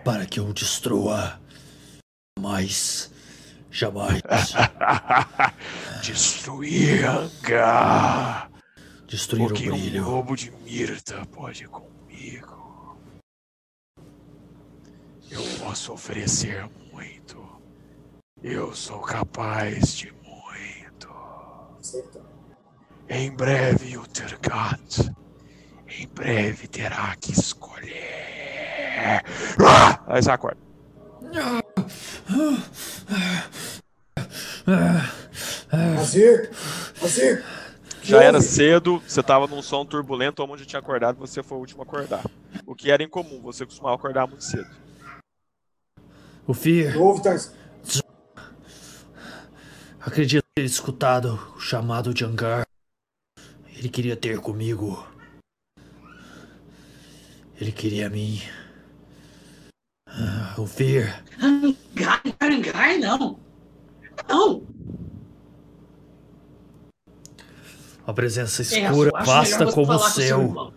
Para que eu o destrua. Mas. Jamais. Destruir Angar. Destruir O o que um brilho. lobo de Mirta pode comigo? Eu posso oferecer muito. Eu sou capaz de muito. Em breve, Uttergat. Em breve terá que escolher. Ah! Aí você acorda. Azir! Azir! Já era cedo, você estava num som turbulento, onde tinha acordado, você foi o último a acordar. O que era incomum, você costumava acordar muito cedo. O Fear. Que houve, Tars? Acredito ter escutado o chamado de Angar. Ele queria ter comigo. Ele queria mim. Ah, ouvir. Gai, Arangai, não. Não. A presença É, escura, acho vasta como o seu céu.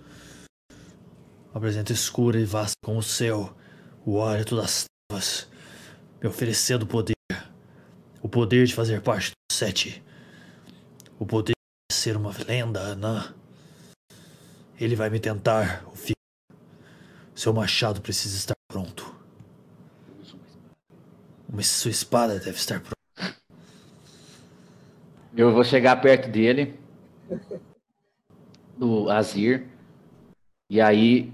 A presença escura e vasta como o céu. O hálito das trevas. Me oferecendo o poder. O poder de fazer parte do sete. O poder de ser uma lenda anã. Ele vai me tentar, o filho. Seu machado precisa estar pronto. Mas sua espada deve estar pronta. Eu vou chegar perto dele, do Azir, e aí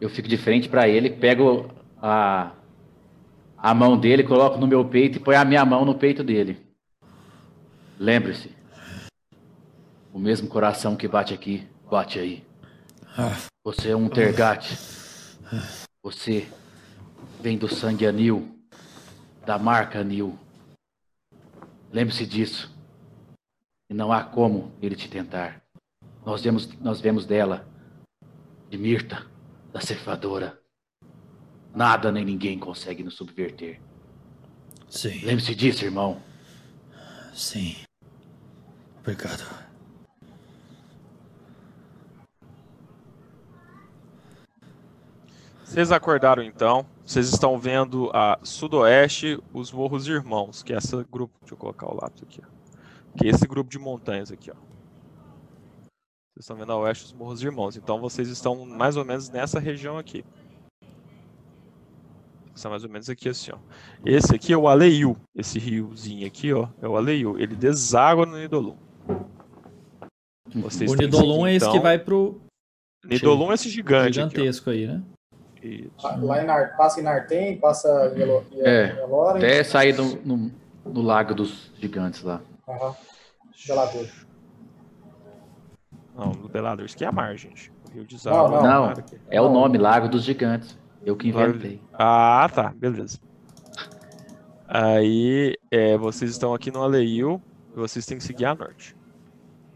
eu fico de frente pra ele, pego a, a mão dele, coloco no meu peito e põe a minha mão no peito dele. Lembre-se, o mesmo coração que bate aqui, bate aí. Você é um Tergate. Você vem do sangue anil, da marca anil. Lembre-se disso. E não há como ele te tentar. Nós vemos, nós vemos dela, de Mirta, da ceifadora. Nada nem ninguém consegue nos subverter. sim, Lembre-se disso, irmão. sim. Obrigado. Vocês acordaram então. Vocês estão vendo a sudoeste os Morros Irmãos, que é esse grupo. Deixa eu colocar o lápis aqui. Ó. Que é esse grupo de montanhas aqui, ó. Vocês estão vendo a oeste os Morros Irmãos. Então vocês estão mais ou menos nessa região aqui. Está mais ou menos aqui assim, ó. Esse aqui é o Aleiu. Esse riozinho aqui, ó, é o Aleiu. Ele deságua no Nidolum. Vocês O que Nidolum seguir, é esse que então. vai pro Nidolum é esse gigante aqui, gigantesco aí, né? Isso. Lá em Nar, passa em Nartem, passa em Elo- em É. Até sair do, no, no lago dos gigantes lá. Aham. Belador. Não, do Belador, isso aqui é a mar, gente. O Rio de Não, não. Não, mar aqui. é o nome, Lago dos Gigantes. Eu que inventei. Ah, tá, beleza. Aí, é, vocês estão aqui no Aleil e vocês têm que seguir a norte.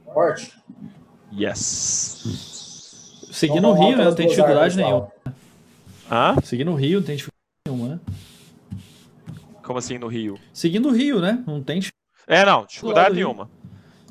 Norte. Yes. Seguindo o Rio, né? Não tem dificuldade nenhuma. Hã? Seguindo o Rio, não tem dificuldade nenhuma, né? Como assim no Rio? Seguindo o Rio, né? Não tem dificuldade. É, não, dificuldade nenhuma.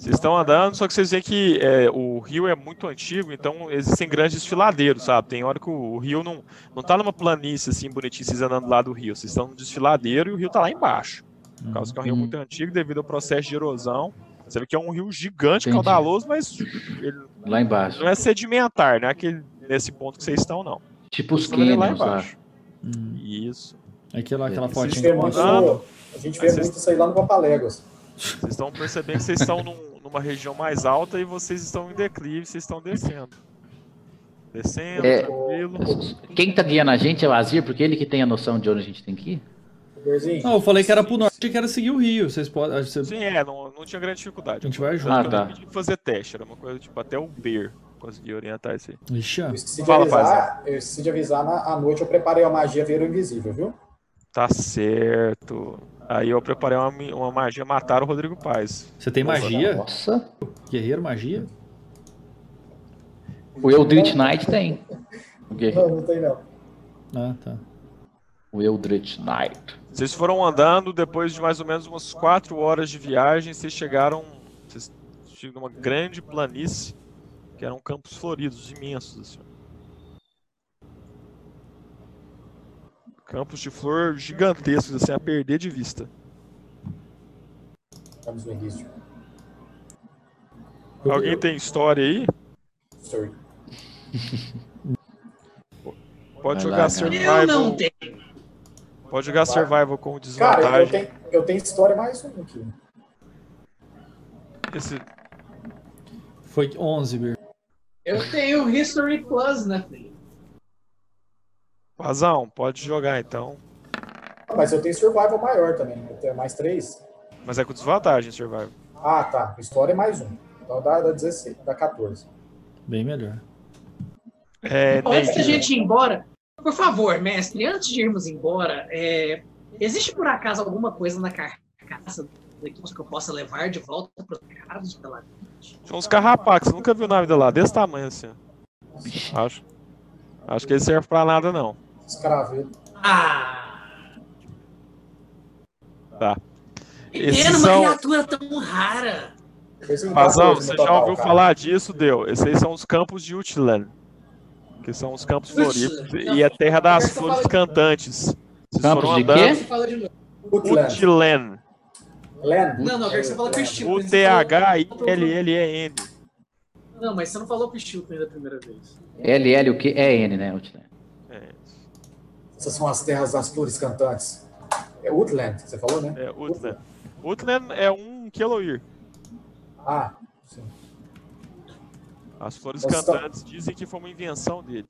Vocês estão andando, só que vocês veem que é, o rio é muito antigo, então existem grandes desfiladeiros, sabe? Tem hora que o, o rio não, não tá numa planície assim bonitinha, vocês andando lá do rio. Vocês estão no desfiladeiro e o rio tá lá embaixo. Por causa que é um rio Uhum. muito antigo, devido ao processo de erosão. Você vê que é um rio gigante, Entendi. caudaloso, mas ele Lá embaixo. não é sedimentar, não é aquele, nesse ponto que vocês estão, não. Tipo os vendo lá canyons lá. embaixo. Hum. Isso. Aquela, aquela fotinha a gente vê muito isso aí lá no Papaléguas. Vocês estão percebendo que vocês estão num- numa região mais alta e vocês estão em declive, vocês estão descendo. Descendo, É. tranquilo. Quem tá guiando a gente é o Azir, porque ele que tem a noção de onde a gente tem que ir. Não, eu falei que era pro norte e que era seguir o Rio. Vocês podem. acho que você- Sim, é, não, não tinha grande dificuldade. A gente vai junto. Ah, Eu tá. pra fazer teste, era uma coisa tipo até o Beer conseguir orientar isso aí. Ixi. Eu esqueci de Fala, avisar, eu esqueci de avisar na à noite eu preparei a magia Ver o Invisível, viu? Tá certo. Aí eu preparei uma, uma magia matar o Rodrigo Paz. Você tem magia? Nossa. Guerreiro, magia? O Eldritch Knight tem. O quê? Não, não tem não. Ah, tá. O Eldritch Knight. Vocês foram andando, depois de mais ou menos umas 4 horas de viagem, vocês chegaram. Vocês chegam numa grande planície, que eram campos floridos, imensos, assim. Campos de flor gigantescos, assim, a perder de vista. Estamos no início. Alguém tem história aí? Sorry. Pode jogar survival. Eu não tenho. Pode jogar survival com Cara, eu desvantagem. tenho, eu tenho história mais um aqui. Esse- Foi 11, Bir. Eu tenho History Plus, né, filho? Pazão, pode jogar então. Ah, mas eu tenho survival maior também. Eu tenho mais três. Mas é com desvantagem survival. Ah, tá. História é mais um. Então dá, dá 16, dá 14. Bem melhor. É, Antes da gente ir embora, por favor, mestre, antes de irmos embora, é, existe por acaso alguma coisa na carcaça que eu possa levar de volta para os caras pela Tinha uns carrapatos, você nunca viu na vida lá, desse tamanho assim. ó. Acho. Acho que ele serve pra nada, não. Escraveiro. Ah! Tá. Esses uma são. criatura tão rara. Um Razão, você no já ouviu cara. falar disso, deu? Esses aí são os campos de Utland. Que são os campos floríferos. E é terra das flores cantantes. Vocês Campos foram de andando. Utland. Len. Não, não, eu quero que você fale Pichilton. U-T-H-I-L-L-E-N. Não, mas você não falou Pichilton ainda a primeira vez. LL, o que? É N, né? Outland. Essas são as terras das flores cantantes. É Woodland, você falou, né? é Utland. Utland é um Keloir. Ah, sim. As flores Nós estamos- cantantes dizem que foi uma invenção dele.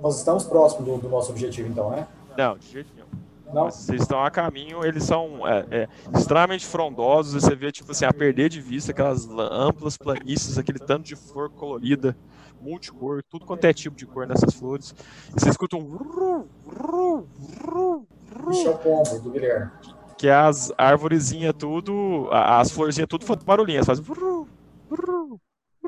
Nós estamos próximos do, do nosso objetivo, então, né? Não, de jeito nenhum. Não? Mas vocês estão a caminho, eles são é, é, extremamente frondosos. Você vê, tipo assim, a perder de vista aquelas la- amplas planícies, aquele tanto de flor colorida, multicor, tudo quanto é tipo de cor nessas flores. E você escuta um. Ixi, é o pombo do Guilherme. Que é as árvorezinhas tudo, as florzinhas tudo fazem barulhinhas, vrru,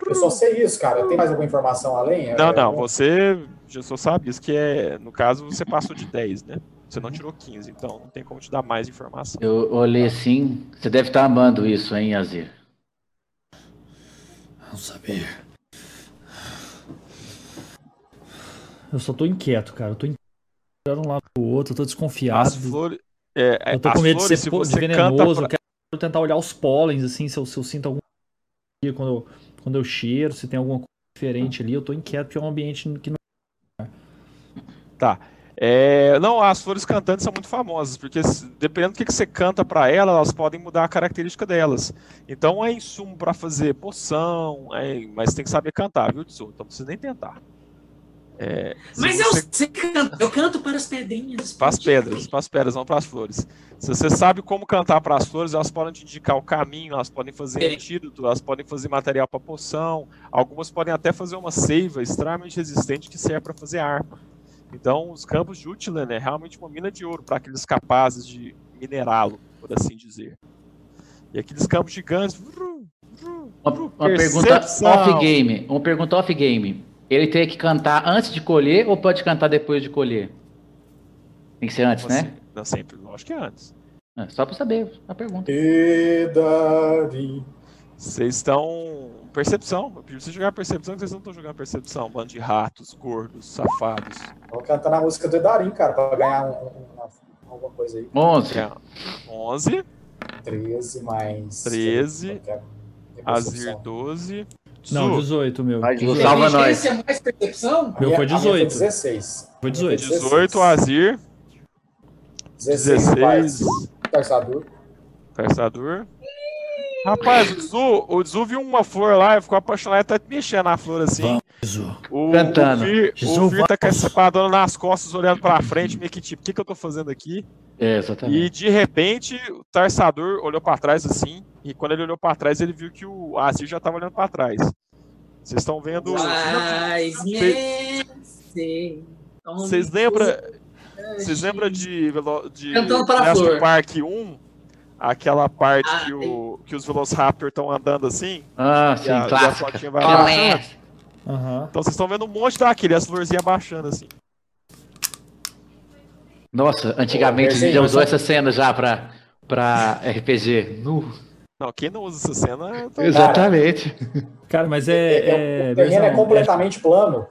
Eu só sei isso, cara. Tem mais alguma informação além? Não, É, não, você já só sabe isso, que é, no caso, você passou de 10, né? Você não tirou 15, então não tem como te dar mais informação. Eu olhei assim. Você deve estar amando isso, hein, Azir? Não saber. Eu só tô inquieto, cara. Eu tô inquieto de um lado pro outro, eu tô desconfiado. As flores. É, Eu tô com medo de flores, ser se de venenoso. pra- quero tentar olhar os pólenes, assim, se eu, se eu sinto algum. Quando eu, quando eu cheiro, se tem alguma coisa diferente ali. Eu tô inquieto porque é um ambiente que não. Tá. É, não, as flores cantantes são muito famosas, porque dependendo do que, que você canta pra elas, elas podem mudar a característica delas. Então é insumo pra fazer poção, é- mas tem que saber cantar, viu, Tsu? Então não precisa nem tentar. É, Mas eu você- cantar. Eu canto para as pedrinhas. Para as pedras, para as pedras, não para as flores. Se você sabe como cantar para as flores, elas podem te indicar o caminho, elas podem fazer antídoto, elas podem fazer material para poção, algumas podem até fazer uma seiva extremamente resistente que serve para fazer arma. Então, os campos de Utland é realmente uma mina de ouro para aqueles capazes de minerá-lo, por assim dizer. E aqueles campos gigantes. vrum, vrum, Uma, uma pergunta off-game. Uma pergunta off-game. Ele tem que cantar antes de colher ou pode cantar depois de colher? Tem que ser antes, Como né? assim? Não, sempre, lógico que é antes. É, só pra saber a pergunta. Pedari. Vocês estão. Percepção. Eu pedi pra vocês jogar percepção, que vocês não estão jogando percepção. Bando de ratos, gordos, safados. Vou cantar a música do Edarim, cara, pra ganhar um- um- uma- alguma coisa aí. 11. É 11, 13 mais. 13, Eu quero ter Azir percepção. 12. Não, Tzu, 18, meu. 18. Tzu, salva nós. Mais percepção? Meu foi a minha 18. 16. Foi 18. 18, Azir. 16, 16, Tarsador. Caçador. Rapaz, o Tzu, o Tzu viu uma flor lá e ficou apaixonado e tá mexendo na flor assim. Jesus. O, Cantando. o Jesus, o Vir tá com vamos. essa espadona nas costas, olhando pra frente, meio que tipo, o que, que eu tô fazendo aqui? É, E exatamente. de repente, o Tarsador olhou pra trás assim, e quando ele olhou pra trás, ele viu que o Azir já tava olhando pra trás. Vocês estão vendo. Say Vocês lembram? Vocês lembram de, de para Jurassic flor. Park 1? Aquela parte Ah, que, o, que os Velociraptor estão andando assim? Ah, sim, a, a clássica. vai. Aham. Então vocês estão vendo um monte daquele, as florzinhas abaixando assim. Nossa, antigamente a gente já usou essa cena já pra, pra RPG. Nu. Não, quem não usa essa cena. Tá Exatamente. Cara, mas é. É, é, o terreno é Berzão, completamente plano.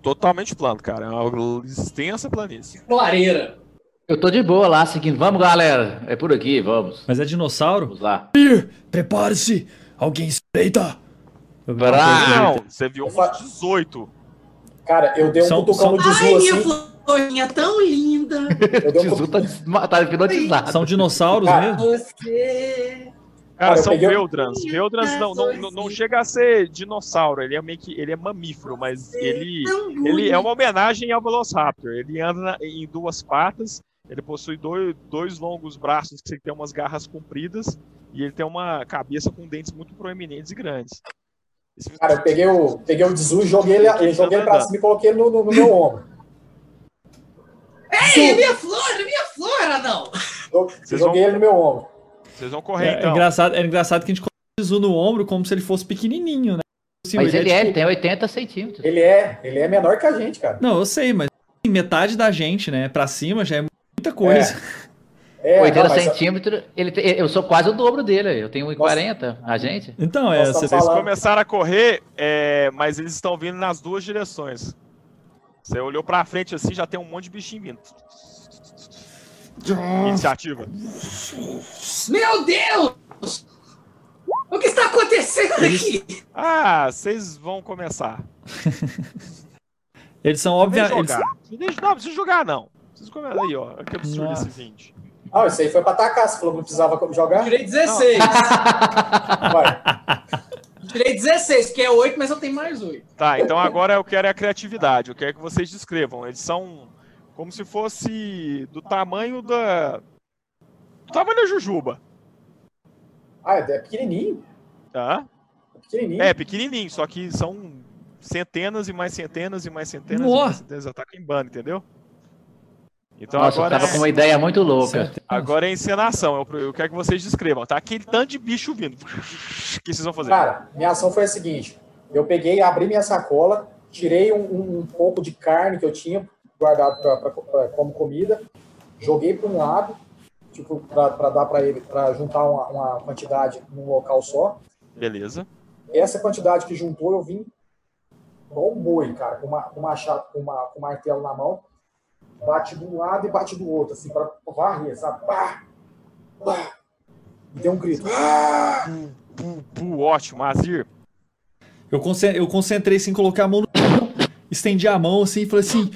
totalmente plano, cara. É uma extensa planície. Clareira. Eu tô de boa lá, seguindo. Vamos, galera. É por aqui, vamos. Mas é dinossauro? Vamos lá. Prepare-se! Alguém espreita! Não, você viu uns 18. Cara, eu dei um São- cutucão são- no Ai, Dizu minha assim. florinha tão linda. Eu dei um Tizu tá, tá hipnotizado. São dinossauros Cara, mesmo? Você. Cara, são peguei- Veldrans. Veldrans não, não, não, não chega a ser dinossauro, ele é meio que. Ele é mamífero, mas ele. Ele é uma homenagem ao Velociraptor. Ele anda em duas patas, ele possui dois, dois longos braços que tem umas garras compridas e ele tem uma cabeça com dentes muito proeminentes e grandes. Esse- Cara, eu peguei o, peguei o Dizu, joguei ele, eu joguei ele pra cima e coloquei ele no, no- no meu ombro. Ei, é minha flor, é minha flor, não. Eu joguei vão- ele no meu ombro. Vocês vão correr É, é então. engraçado, é engraçado que a gente coloca o Shizu no ombro como se ele fosse pequenininho, né? Assim, Mas ele é, ele tipo- tem 80 centímetros. Ele é, ele é menor que a gente, cara. Não, eu sei, mas assim, metade da gente, né? Pra cima já é muita coisa. É, 80 não, mas- centímetros, ele tem- eu sou quase o dobro dele. Eu tenho 1,40, a gente. Então, é. Vocês falando- começaram a correr, é, mas eles estão vindo nas duas direções. Você olhou pra frente assim, já tem um monte de bichinho vindo. Iniciativa. Meu Deus! O que está acontecendo aqui? Ah, vocês vão começar. Eles são obviamente. Deixa- Não, não precisa jogar, não. Vocês começam aí, ó. Que absurdo Nossa. esse 20. Ah, isso aí foi pra atacar. Você falou que não precisava jogar? Tirei 16. Vai. Tirei 16, que é 8, mas eu tenho mais 8. Tá, então agora eu quero é a criatividade. Eu quero que vocês descrevam. Eles são como se fosse do tamanho da. Do tamanho da Jujuba. Ah, é pequenininho. Tá? É pequenininho. É, pequenininho, só que são centenas e mais centenas e mais centenas e Nossa. mais centenas. Ataca em bando, entendeu? Então Nossa, eu agora, tava é, com uma ideia muito louca. agora é encenação. Eu, eu quero que vocês descrevam, tá? Aquele tanto de bicho vindo. O que vocês vão fazer? Cara, minha ação foi a seguinte: eu peguei, abri minha sacola, tirei um, um- um pouco de carne que eu tinha guardado pra, pra- pra- como comida, joguei para um lado, tipo, para dar para ele, para juntar uma, uma quantidade num local só. Beleza. Essa quantidade que juntou, eu vim igual um boi, cara, com, uma, com, machado, com, uma, com um martelo na mão, bate de um lado e bate do outro, assim, para varrer, sabe? Pá! Pá! E deu um grito. Ah! Ótimo, Azir. Eu, concen- eu concentrei assim, coloquei a mão no estendi a mão assim e falei assim.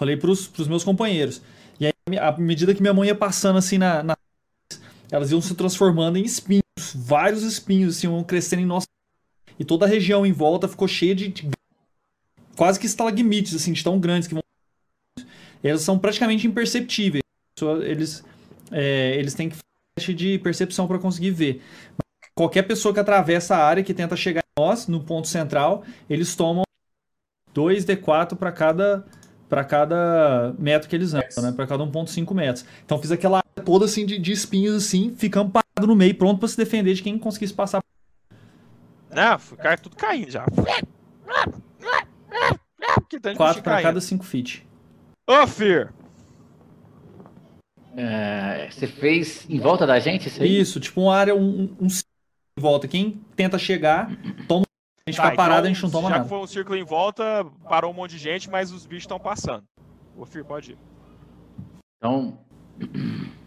Falei pros, pros meus companheiros. E aí, à medida que minha mão ia passando assim na, na- Elas iam se transformando em espinhos. Vários espinhos, assim, iam crescendo em nossa. E toda a região em volta ficou cheia de. de- quase que estalagmites, assim, de tão grandes que vão. Elas são praticamente imperceptíveis. Eles, é, eles têm que fazer teste de percepção para conseguir ver. Qualquer pessoa que atravessa a área que tenta chegar em nós, no ponto central, eles tomam 2d4 para cada para cada metro que eles andam, né? Para cada 1.5 metros. Então fiz aquela área toda assim de, de espinhos assim, ficando parado no meio, pronto para se defender de quem conseguisse passar. Não, ficar tudo caindo já. Que tanto de 4 bicho para cada 5 feet. Ô, Fear! É, você fez em volta da gente isso aí? Isso, tipo uma área, um, um, um círculo em volta. Quem tenta chegar, toma. A gente Tá, fica parado, então, a gente não toma já nada. que foi um círculo em volta, parou um monte de gente, mas os bichos estão passando. Ô, Fear, pode ir. Então.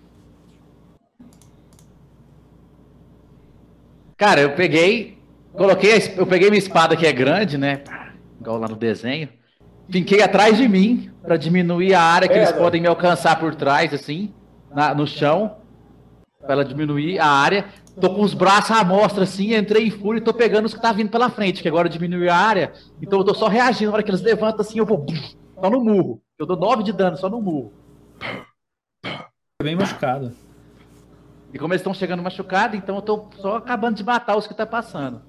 Cara, eu peguei. Coloquei. a Eu peguei minha espada que é grande, né? Igual lá no desenho. Finquei atrás de mim pra diminuir a área que É, eles né? podem me alcançar por trás, assim, na- no chão. Pra ela diminuir a área. Tô com os braços à mostra, assim, entrei em fúria e tô pegando os que tá vindo pela frente, que agora diminuiu a área. Então eu tô só reagindo. Na hora que eles levantam assim, eu vou. Só no murro. Eu dou 9 de dano, só no murro. Bem machucado. E como eles estão chegando machucados, então eu tô só acabando de matar os que tá passando.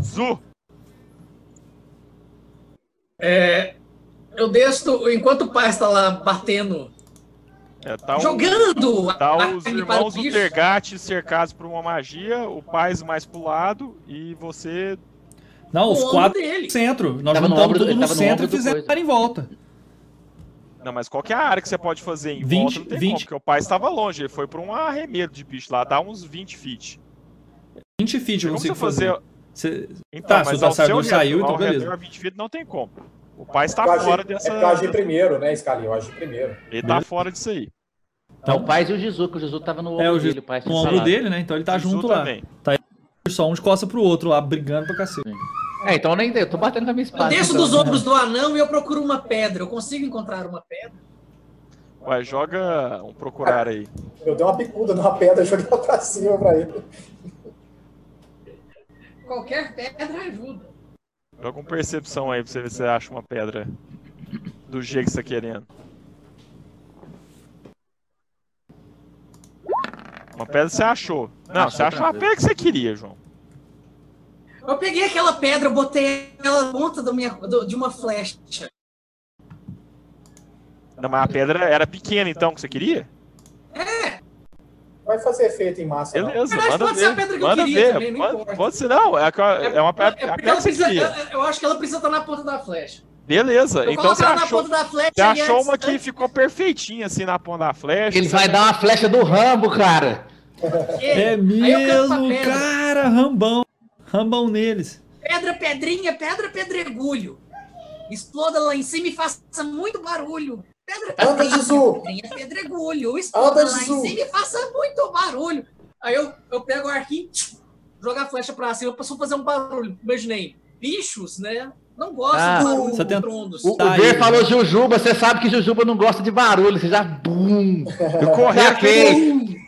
Zu! É, eu desço, enquanto o pai está lá batendo, É, tá o- jogando a Tá os carne para o irmãos bicho. Utergate cercados por uma magia, o Paz mais pro lado e você. Não, os no quatro dele. no centro. Nós Tava no juntamos do- tudo no no centro ombro e do fizemos para em volta. Não, mas qual que é a área que você pode fazer em 20, volta? Não tem 20. como, porque o pai estava longe, ele foi pra um arremedo de bicho lá, dá uns 20 feet. 20 feet eu Como consigo você fazer. fazer. Você- Então, Tá, se o seu saiu, então beleza. redor 20 feet não tem como. O pai está Eu fora é dessa. eu agi primeiro, né, Scalinho? Eu agi primeiro. Ele tá fora disso aí. Então, o Paz e o Jesus, que o Jesus tava no ombro É, o dele, Jesus o Paz no ombro dele, né? Então ele tá junto lá. também. Só um de costa pro outro lá, brigando pra cacete. É, então eu nem eu tô batendo com a minha Eu espada. desço então. dos ombros do anão e eu procuro uma pedra. Eu consigo encontrar uma pedra? Vai, joga um procurar aí. Eu dei uma bicuda numa pedra e joguei ela pra cima pra ele. Qualquer pedra ajuda. Joga um percepção aí pra você ver se você acha uma pedra do jeito que você tá querendo. Uma pedra você achou. Não, você achou a pedra que você queria, João. Eu peguei aquela pedra, botei ela na ponta da minha, do- de uma flecha. Não, mas a pedra era pequena então que você queria? Vai fazer efeito em massa. não. Beleza, verdade, manda pode ser a ver. pedra que eu queria ver. também, não Pode, importa. pode ser, não. É, aquela- é uma É, pedra. é a porque pedra ela precisa, queria. eu, eu acho que ela precisa estar na ponta da flecha. Beleza, Eu então você ela na achou, ponta da flecha você achou antes- uma que ficou perfeitinha assim na ponta da flecha. Ele vai dar uma flecha do Rambo, cara. É mesmo, cara, rambão. Rambão neles. Pedra, pedrinha, pedra, pedregulho. Exploda lá em cima e faça muito barulho. Pedra, Anda, Jesus! pedrinha, pedregulho. Exploda Anda, lá Jesus! em cima e faça muito barulho. Aí eu, eu pego o arquinho, jogo a flecha pra cima só fazer um barulho. Imaginei, bichos, né? Não gostam Ah, de barulho, você tem- trondos. O, Tá o falou? Jujuba, você sabe que Jujuba não gosta de barulho, você já. Bum! Eu corri.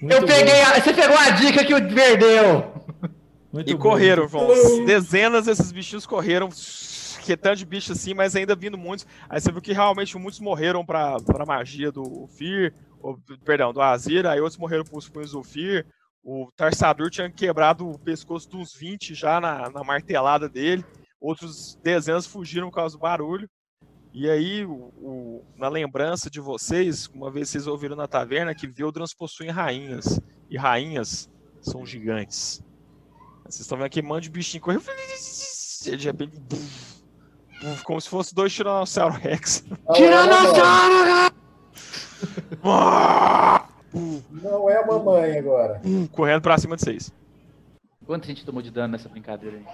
Muito Eu peguei. A, você pegou a dica que o Ver deu. muito E bom. correram, João. Dezenas desses bichinhos correram, que tanto de bicho assim, mas ainda vindo muitos. Aí você viu que realmente muitos morreram pra, pra magia do Fir, perdão, do Azir, aí outros morreram pros punhos do Fir. O Tarsador tinha quebrado o pescoço dos 20 já na, na martelada dele. Outros dezenas fugiram por causa do barulho. E aí, o- o- na lembrança de vocês, uma vez vocês ouviram na taverna que Veldrans possuem rainhas. E rainhas são gigantes. Vocês estão vendo aqui um monte de bichinho correndo. De repente. Como se fosse dois Tiranossauro Rex. Não é a Não é a mamãe agora. buf, correndo pra cima de vocês. Quanto a gente tomou de dano nessa brincadeira aí?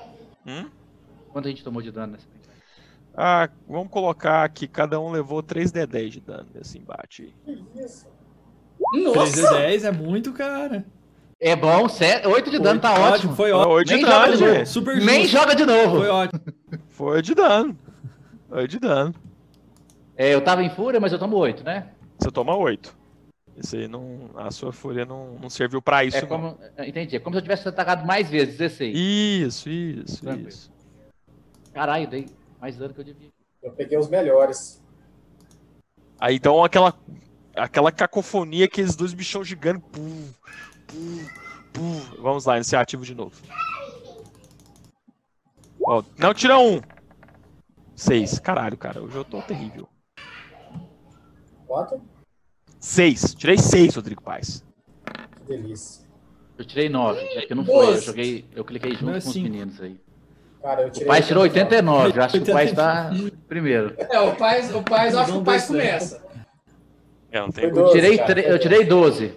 Hum? Quanto a gente tomou de dano nessa brincadeira? Ah, vamos colocar que cada um levou 3d10 de dano nesse embate aí. Que isso? 3 Nossa! de 10 é muito, cara. É bom, 8 de dano tá ótimo. Foi Foi ótimo. 8 de Nem joga de novo. gente. Super Nem joga de novo. Foi ótimo. Foi de dano. Foi de dano. É, eu tava em fúria, mas eu tomo 8, né? Você toma 8. Esse aí não. A sua fúria não, não serviu pra isso, É como. Entendi. É como se eu tivesse atacado mais vezes, 16. Isso, isso, Tranquilo. isso. Caralho, dei mais dano que eu devia. Eu peguei os melhores. Aí então aquela, aquela cacofonia, aqueles dois bichão gigantes. Pum, pum, pum. Vamos lá, iniciativo de novo. Ó, não, tira um. Seis. Caralho, cara, hoje eu tô terrível. Quanto? Seis. Tirei seis, Rodrigo Paz. Que delícia. Eu tirei 9, é que não foi. Eu joguei. Eu cliquei junto é com os cinco. meninos aí. Cara, eu O pai tirou 89. 89. Eu acho que o pai está primeiro. É, o pai, o pai, eu acho que o pai começa. É, não tem. Eu 12, tirei, cara, eu tirei 12.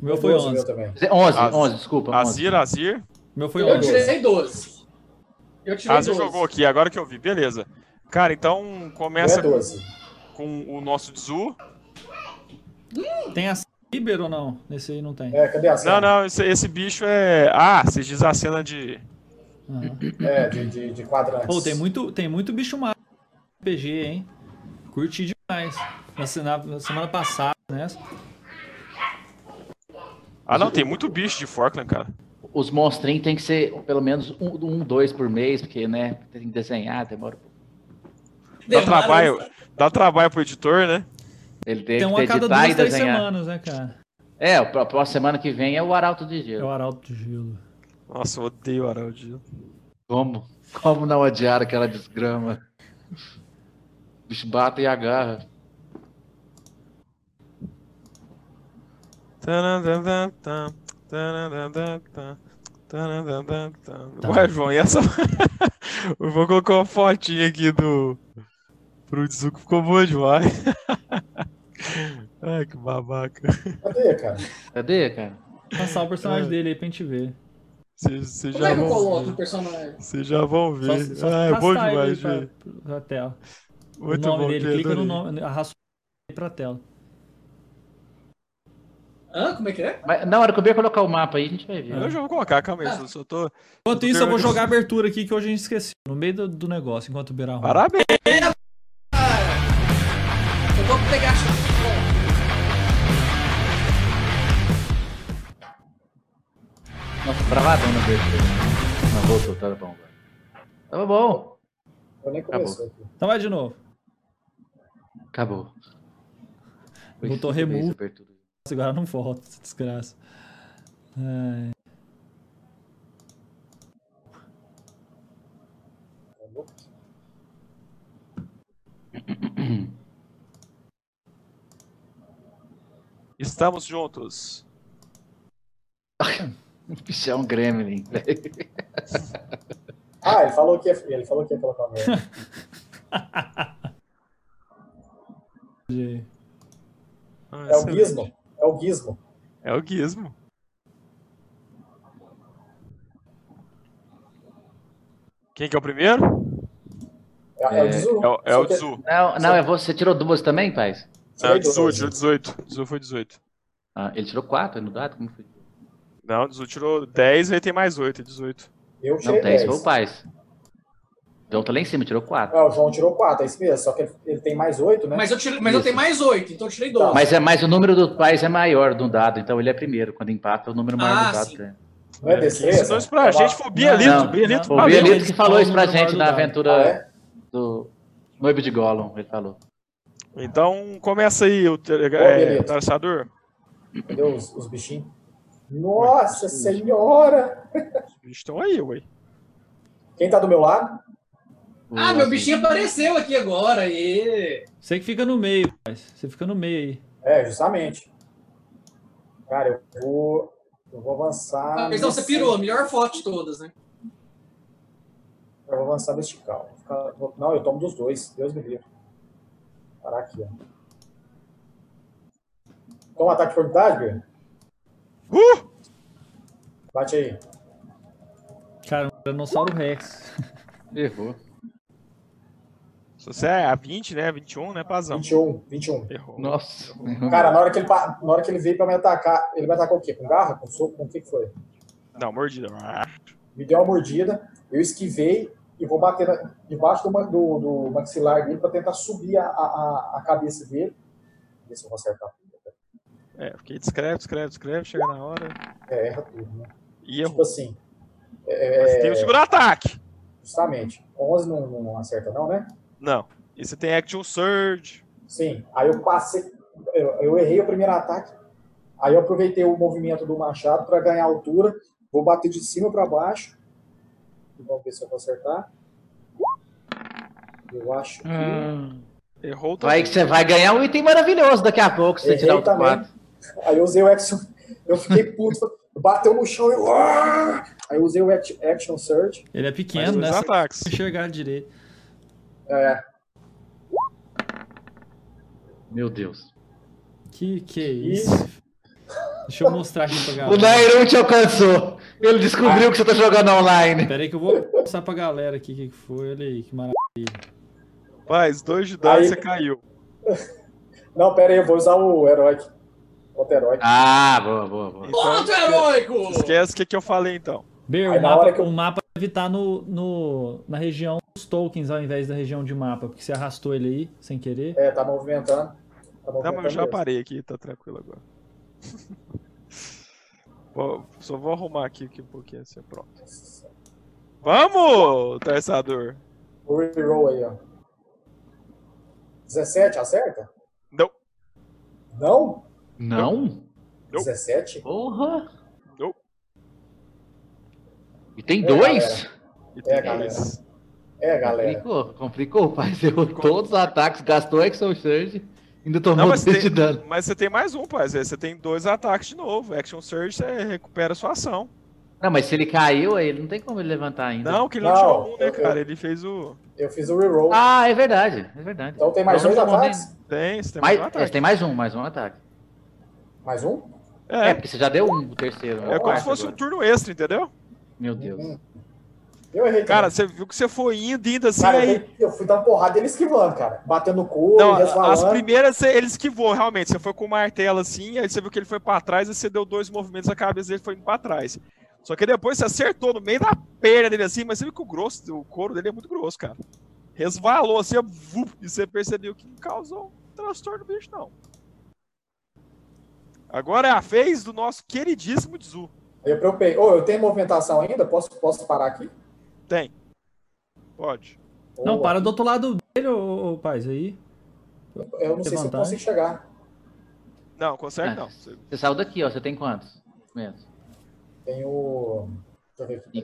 O meu foi 12 11. meu também. 11, Az- 11, desculpa. 11. Azir, Azir. O meu foi Eu 11. tirei 12. Eu tirei Azir 12. jogou aqui, agora que eu vi. Beleza. Cara, então Não começa é 12. com o nosso Tzu. Tem a Cyber ou não? Nesse aí não tem. É, cadê a Não, cena? não, esse, esse bicho é. Ah, você diz a cena de. Aham. É, de, de, de quadrantes. Pô, tem muito, tem muito bicho no RPG, hein? Curti demais. Na, na semana passada, né? Ah, não, tem muito bicho de Forkland, cara. Os monstrinhos tem que ser pelo menos um, um, dois por mês, porque, né, tem que desenhar, demora. um pouco. Dá trabalho, dá trabalho pro editor, né? Ele tem, Tem um que a cada editar e duas, três desenhar. semanas, né, cara? É, a pró- próxima semana que vem é o Arauto de É Gelo. o Arauto de Gelo. Nossa, eu odeio o Araldi. Como? Como não odiar aquela desgrama? O bicho bate e agarra. Ué, João, e essa. o João colocou uma fotinha aqui do. Pro Tzuko, ficou boa demais. Ai, que babaca. Cadê, cara? Cadê, cara? Passar o personagem dele aí pra gente ver. Vocês Como já é que eu vão coloco o ver. personagem? Vocês já vão Só, ver. só ah, é bom demais, pra, velho. pra tela. Muito o nome bom, dele, clica no nome, arrasta pra tela. Hã? Como é que é? Mas na hora que eu ver colocar o mapa aí, a gente vai ver. Eu já vou colocar, calma aí, eu só tô. Enquanto isso, eu vou jogar a abertura aqui que hoje a gente esqueceu. No meio do, do negócio, enquanto o Beira arruma. Parabéns! Eu vou pegar a chave. Nossa, bravadão na abertura. Não, voltou, tá bom agora. Tava bom. Eu nem começou aqui. Então vai de novo. Acabou. Vezes remove. Agora não volta, essa desgraça. Ai. Estamos juntos. Bicho é um gremlin. Ah, ele falou que ia, ele falou que ia colocar o É o. Gizmo. É o Gizmo. É o Gizmo. Quem que é o primeiro? É, é o Dizu. É o, é o que- Dizu. Não, não, é você. Você tirou duas também, pai? Não, Tirei o Dizu, tirou 18. O Dizu foi 18. Ah, ele tirou quatro no dado? Como foi? Não, o Dizu tirou 10 e ele tem mais 8, é 18. Eu Não, tirei 10 10. foi o pai. Então tá lá em cima, tirou quatro. É, o João tirou 4, é isso mesmo. Só que ele, ele tem mais 8, né? Mas eu, tirei, mas eu tenho mais oito, então eu tirei dois. Mas, é, mas o número do pais é maior do dado, então ele é primeiro. Quando empata, o número maior Ah, do dado sim. ganha. Não é destreza? isso pra É uma- gente foi o Bielito. Não, o Bielito O falou. Bielito que falou isso pra gente na aventura Ah, é? do Noivo de Gollum, ele falou. Então começa aí o é, traçador. Cadê os, os bichinhos? Nossa senhora! Os bichos estão aí, ué. Quem tá do meu lado? Ah, meu bichinho apareceu aqui agora. E... Você que fica no meio, rapaz. Você fica no meio aí. É, justamente. Cara, eu vou. Eu vou avançar. Ah, então você pirou, a melhor foto de todas, né? Eu vou avançar vertical. Não, eu tomo dos dois. Deus me livre. Parar aqui, ó. Toma ataque de oportunidade, Bia? Uh! Bate aí. Cara, um Tiranossauro Rex. Errou. Se você é a 20, né? 21, né, Pazão? 21, 21. Errou. Nossa. Cara, na hora, que ele, na hora que ele veio pra me atacar, ele me atacou o quê? Com garra? Com soco? Com o que que foi? Não, mordida. Me deu uma mordida, eu esquivei e vou bater na- debaixo do, do, do maxilar dele pra tentar subir a, a, a cabeça dele. Ver se eu vou acertar. É, fiquei descreve, descreve, descreve, chega na hora. É, erra tudo, né? E Tipo errou. assim, Mas tem o segundo ataque. justamente. 11 não, não acerta não, né? Não. E você tem Action Surge. Sim. Aí eu passei, eu, eu errei o primeiro ataque. Aí eu aproveitei o movimento do machado para ganhar altura. Vou bater de cima para baixo. Vamos ver se eu vou acertar. Eu acho que. Errou Vai também. que você vai ganhar um item maravilhoso daqui a pouco, se você tirar o também. 4. Aí eu usei o action. Eu fiquei puto. Bateu no chão e eu. "Ah!" Aí eu usei o act- action surge. Ele é pequeno, né? Ataques. enxergar direito. É, Meu Deus. Que que é isso? Deixa eu mostrar aqui pra O galera. Nairon te alcançou. Ele descobriu que você tá jogando online. Pera aí que eu vou mostrar pra galera aqui o que que foi. Olha aí, que maravilha. Faz dois de dano Aí- e você caiu. Não, pera aí, eu vou usar o herói. Outro herói. Ah, boa, boa, boa. Ponto heróico! Esquece o que, que eu falei então. Ber, o mapa, eu- o mapa deve estar no, no, na região dos tokens ao invés da região de mapa, porque você arrastou ele aí sem querer. É, tá movimentando. Tá movimentando mas eu já mesmo. parei aqui, tá tranquilo agora. Vou- só vou arrumar aqui, aqui um pouquinho assim, pronto. Vamos, traçador! O reroll aí, ó. 17, acerta? Não, Não? Não? Não. 17? Porra. E tem É, dois? E tem É, dois. É, galera. Complicou, complicou, pai. Você errou todos os ataques, gastou Action Surge, ainda tomou Não, mas 3 de tem- dano. Mas você tem mais um, pai. Você tem dois ataques de novo. Action Surge, você recupera sua ação. Não, mas se ele caiu, aí ele não tem como ele levantar ainda. Não, que ele não, Não, tirou um, né, eu- cara? Ele fez o. Eu fiz o reroll. Ah, é verdade, é verdade. então tem mais dois ataques? Tem, você tem mais Mais, um é, ataque. tem mais um, mais um ataque. Mais um? É, É, porque você já deu um, o terceiro. é como se fosse um agora. turno extra, entendeu? Meu Deus. Uhum. Eu errei. Cara, também. você viu que você foi indo, indo assim, Cara, eu, aí. eu fui dar uma porrada dele esquivando, cara. Batendo no couro, Não, resvalando. as primeiras ele esquivou, realmente. Você foi com o martelo assim, aí você viu que ele foi pra trás, e você deu dois movimentos, a cabeça dele foi indo pra trás. Só que depois você acertou no meio da perna dele assim, mas você viu que o grosso, o couro dele é muito grosso, cara. Resvalou assim, vup, e você percebeu que não causou um transtorno no bicho, não. Agora é a vez do nosso queridíssimo Tzu. Eu preocupei. Ô, eu tenho movimentação ainda? Posso, posso parar aqui? Tem. Pode. Não, Boa. para do outro lado dele, ô, ô paz, aí. Eu não sei se eu vantagem. consigo chegar. Não, consegue Ah. não. Você- Você saiu daqui, ó. Você tem quantos? Menos. Tenho.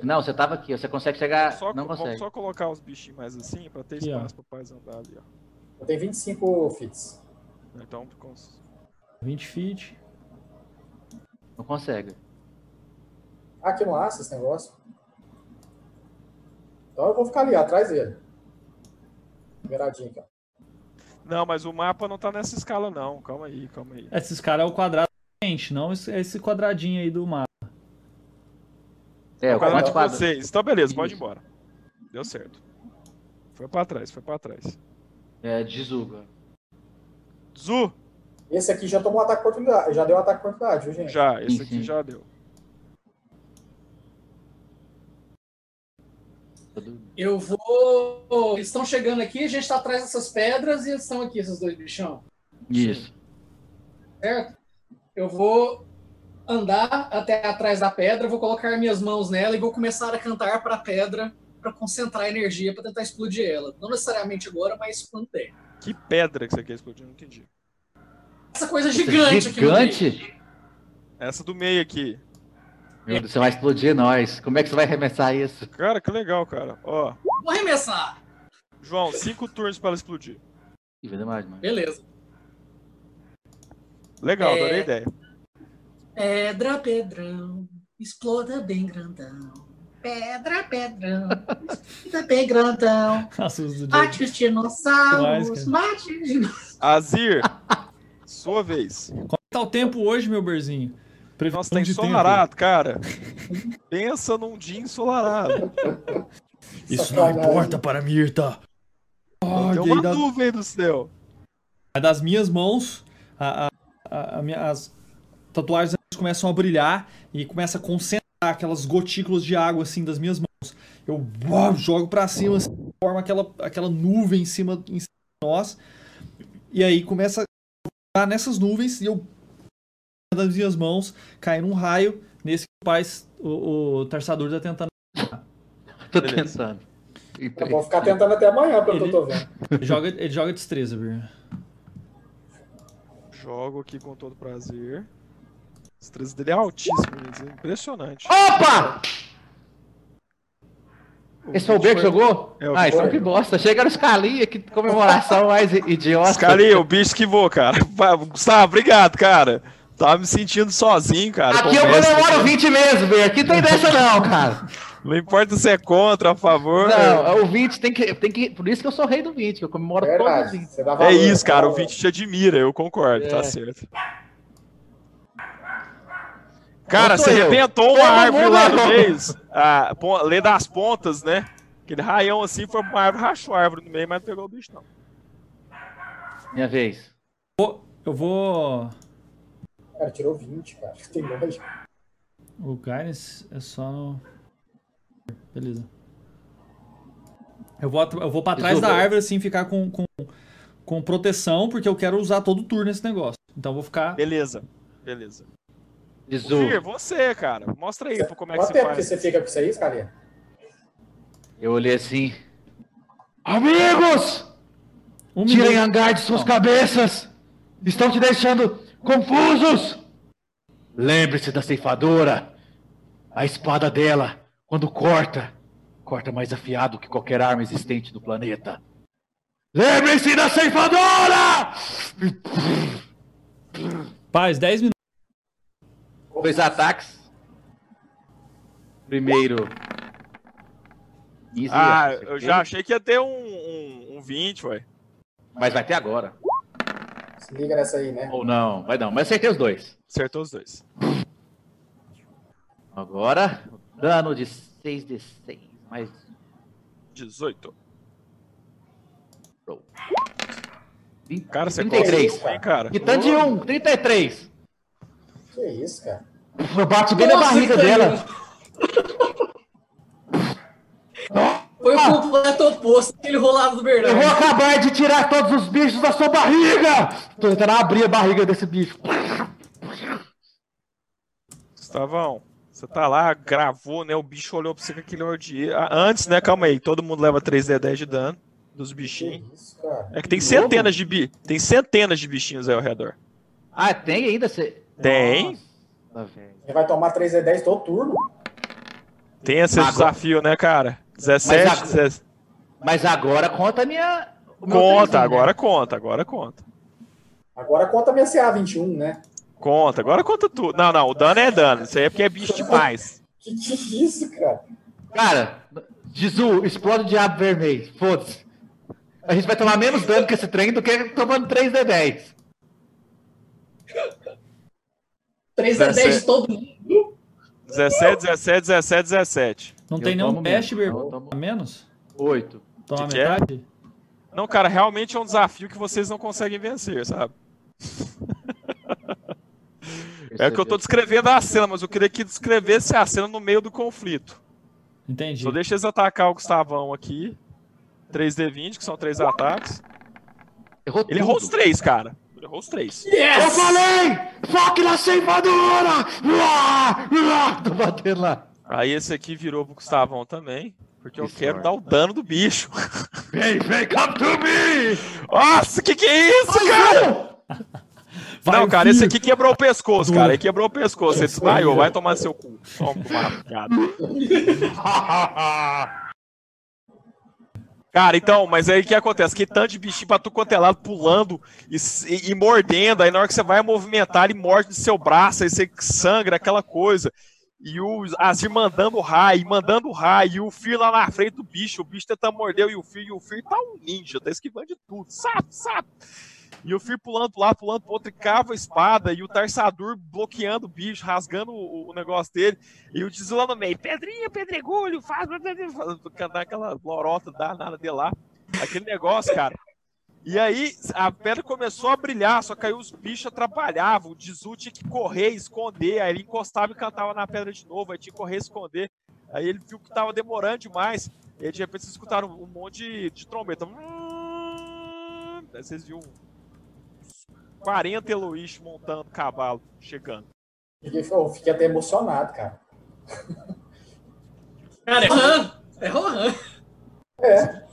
Não, você tava aqui, você consegue chegar. Só, não vamos consegue. só colocar os bichinhos mais assim, pra ter espaço pro paz andar ali, ó. Eu tenho 25 fits. Então, cons- 20 feet. Não consegue. Ah, que massa esse negócio. Então eu vou ficar ali, atrás dele. Viradinho aqui, ó. Não, mas o mapa não tá nessa escala, não. Calma aí, calma aí. Esses caras é o quadrado da gente, não esse, esse quadradinho aí do mapa. É, o Quadrado de vocês. Então, beleza, pode ir embora. Deu certo. Foi pra trás, foi pra trás. É, de Zuga. Zu, Esse aqui já tomou ataque de oportunidade. Já deu ataque de oportunidade, viu, gente? já, esse aqui já deu. Eu vou. Eles estão chegando aqui, a gente tá atrás dessas pedras e eles estão aqui, esses dois bichão. Isso. certo? Eu vou andar até atrás da pedra, vou colocar minhas mãos nela e vou começar a cantar para a pedra para concentrar energia para tentar explodir ela. Não necessariamente agora, mas quando der. Que pedra que você quer explodir? Não entendi. Essa coisa gigante, aqui no meio. Gigante? Essa do meio aqui. Meu Deus, você vai explodir nós. Como é que você vai arremessar isso? Cara, que legal, cara. Ó, Vou arremessar. João, cinco turnos pra ela explodir. Ih, vai demais. Beleza. Legal, É. adorei a ideia. Pedra, pedrão, exploda bem grandão. Pedra, pedrão, exploda bem grandão. Mate os dinossauros, mate os dinossauros. Azir, sua vez. Como tá o tempo hoje, meu berzinho? Previsão Nossa, tá ensolarado, cara. Pensa num dia ensolarado. Isso não Sacanagem. importa para Mirta. Oh, Tem uma da- nuvem do céu. Aí das minhas mãos, a, a- a- a minha- as tatuagens começam a brilhar e começa a concentrar aquelas gotículas de água assim das minhas mãos. Eu uau, jogo pra cima, assim, forma aquela, aquela nuvem em cima, em cima de nós. E aí começa a nessas nuvens e eu das minhas mãos cai num raio nesse que o pai, o, o Tarsador tá tentando. Tô tentando. Eu vou ficar tentando até amanhã, pelo que eu tô vendo. Ele joga, ele joga destreza, Vir. Jogo aqui com todo prazer. A destreza dele é altíssimo, gente. É impressionante. Opa! Esse foi o B que jogou? É, ah, então que bosta. Chega no escalinha, que comemoração mais idiota. Scali, o bicho esquivou, cara. Gustavo, obrigado, cara. Tava me sentindo sozinho, cara. Aqui eu o comemoro aqui. 20 mesmo, B. Aqui tem dessa não, cara. Não importa se é contra, a favor. Não, o 20 tem que, tem que. Por isso que eu sou rei do 20, que eu comemoro todos os Verdade. 20. Você dá É valor, isso, cara. O valor. 20 te admira, eu concordo, É. tá certo. Cara, Não você eu. arrebentou Todo uma árvore lá no errou. meio. A pon- lei das pontas, né? Aquele raião assim foi pra uma árvore, rachou a árvore no meio, mas não pegou o bicho, não. Minha vez. Eu vou. Cara, tirou 20, cara. Tem lógica. O Guidance é só no. Beleza. Eu vou, eu vou pra trás da árvore, assim, ficar com, com, com proteção, porque eu quero usar todo o turno nesse negócio. Então eu vou ficar. Beleza, beleza. Bizu. Você, cara. Mostra aí como é que Quanto você tempo que faz. você fica com isso aí, Scalia? Eu olhei assim. Amigos! Um Tirem minuto. hangar de suas Não. cabeças! Estão te deixando confusos! Lembre-se da ceifadora. A espada dela, quando corta, corta mais afiado que qualquer arma existente do planeta. Lembre-se da ceifadora! Paz, 10 minutos. Dois ataques. Primeiro. 15, Ah, eu já achei que ia ter um, um, um 20, ué. Mas vai ter agora. Se liga nessa aí, né? Ou não, vai não. Mas acertei os dois. Acertou os dois. Agora, dano de 6d6. Mais 18. Roll. 20, Cara, você 33. conseguiu, hein, cara? Quitando de 1, 33. Que isso, cara? Eu bati bem na barriga dela. Foi o oposto que ele rolava do Eu vou Bernardo. acabar de tirar todos os bichos da sua barriga! Tô tentando abrir a barriga desse bicho. Gustavão, você tá lá, gravou, né? O bicho olhou pra você com aquele de... Ah, Antes, né? Calma aí. Todo mundo leva 3D10 de dano dos Que bichinhos. isso, cara? É que tem centenas de bi... Tem centenas de bichinhos aí ao redor. Ah, tem ainda? Cê... Tem. Nossa, velho. Ele vai tomar 3 e 10 todo turno? Tem esse Agora- desafio, né, cara? 17, Mas a- 17. Mas agora conta a minha. meu Conta, trezinho, agora né? conta, agora conta. Agora conta minha CA21, né? Conta, agora conta tudo. Não, não, o dano é dano. Isso aí é porque é bicho demais. Que que é isso, cara? Cara, Jizu, explode o diabo vermelho. Foda-se. A gente vai tomar menos dano com esse trem do que tomando 3D10. 3 a 10 de todo mundo. 17, 17, 17, 17. Não Eu tem nenhum tomo teste, menos, Bergo? eu tomo- A menos? 8. Toma Que que é? metade? Não, cara, realmente é um desafio que vocês não conseguem vencer, sabe? É que eu tô descrevendo a cena, mas eu queria que descrevesse a cena no meio do conflito. Entendi. Só deixa eles atacar o Gustavão aqui. 3D20, que são três ataques. Errou Ele tudo. errou os três, cara. Ele errou os três. Eu Yes! falei! Foque na ceifadora! Tô batendo lá. Aí esse aqui virou pro Gustavão também. Porque eu Que quero dar o dano do bicho. Vem, vem, come to me! Nossa, que que é isso, cara? Vai, não, cara, filho. esse aqui quebrou o pescoço, cara. Ele quebrou o pescoço. Ele desmaiou. Vai tomar seu cu. Toma. Cara, então, mas aí o que acontece? Que tanto de bichinho pra tu quanto é lado pulando e, e- e mordendo. Aí na hora que você vai movimentar, ele morde no seu braço, aí você sangra, aquela coisa. E o Azir mandando raio, mandando raio, e o Fir lá na frente do bicho, o bicho tentando morder e o Fir, e o Fir tá um ninja, tá esquivando de tudo, sabe, sabe? E o Fir pulando lado, pulando pro outro, e cava a espada, e o Tarsador bloqueando o bicho, rasgando o, o negócio dele, e o Tizu lá no meio, pedrinha, pedregulho, faz, cantar aquela lorota danada dele lá, aquele negócio, cara. E aí a pedra começou a brilhar, só que aí os bichos atrapalhavam. O Dizu tinha que correr, esconder. Aí ele encostava e cantava na pedra de novo. Aí tinha que correr e esconder. Aí ele viu que tava demorando demais. E aí de repente vocês escutaram um monte de, de trombeta. Aí vocês viram uns 40 Eloís montando cavalo, chegando. Eu fiquei até emocionado, cara. Cara, é Rohan. É Rohan. É,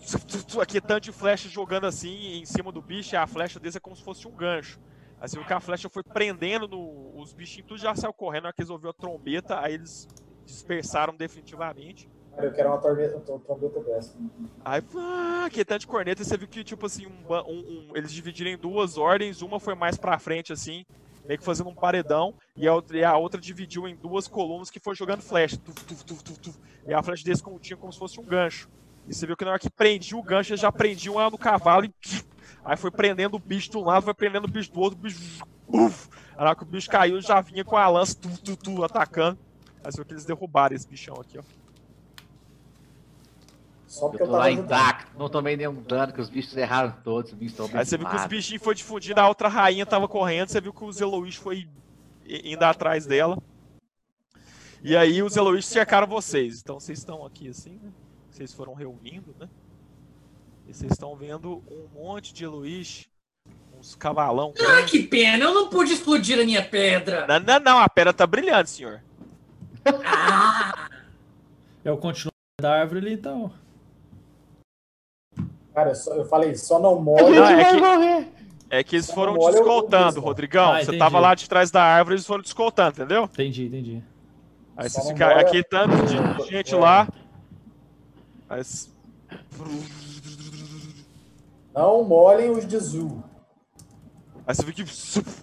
Aqui tanto de flecha jogando assim em cima do bicho, e a flecha desse é como se fosse um gancho. Aí você viu que a flecha foi prendendo no, os bichinhos, tudo já saiu correndo, que eles ouviram a trombeta, aí eles dispersaram definitivamente. eu quero uma tormenta, uma trombeta dessa. Aí, ah, que tanto de corneta, e você viu que, tipo assim, um um- um- eles dividiram em duas ordens, uma foi mais pra frente, assim, meio que fazendo um paredão, e a outra, e a outra dividiu em duas colunas que foi jogando flecha. Tuf, tuf, tuf, e a flecha desse como- tinha como se fosse um gancho. E você viu que na hora que prendia o gancho, eles já prendiam ela no cavalo e. Aí foi prendendo o bicho de um lado, foi prendendo o bicho do outro, o bicho. Uf, na hora que o bicho caiu, já vinha com a lança, tu, tu, tu, atacando. Aí você viu que eles derrubaram esse bichão aqui, ó. Só Eu porque eu, tô tava lá intacto, não tomei nenhum dano, que os bichos erraram todos, os bichos estão Aí você viu que os bichinhos foi difundindo, a outra rainha tava correndo, você viu que os Eloís foi indo atrás dela. E aí os Eloís cercaram vocês. Então vocês estão aqui assim, né? Vocês foram reunindo, né? E vocês estão vendo um monte de Eloís, uns cavalão. Ah, que pena. Eu não pude explodir a minha pedra. Não, não, não, a pedra tá brilhando, senhor. Ah, Eu continuo da árvore ali, então. Cara, eu, só- eu falei, só não molha. Não, é que- morrer. É que eles Só foram não te olha o- o escoltando, bicho. Rodrigão. Ah, Você entendi. tava lá de trás da árvore, eles foram te escoltando, entendeu? Entendi, entendi. Aí Só molha- aqui tanto de gente É. lá. Aí... s- Não molhem os de Zu. Aí você viu que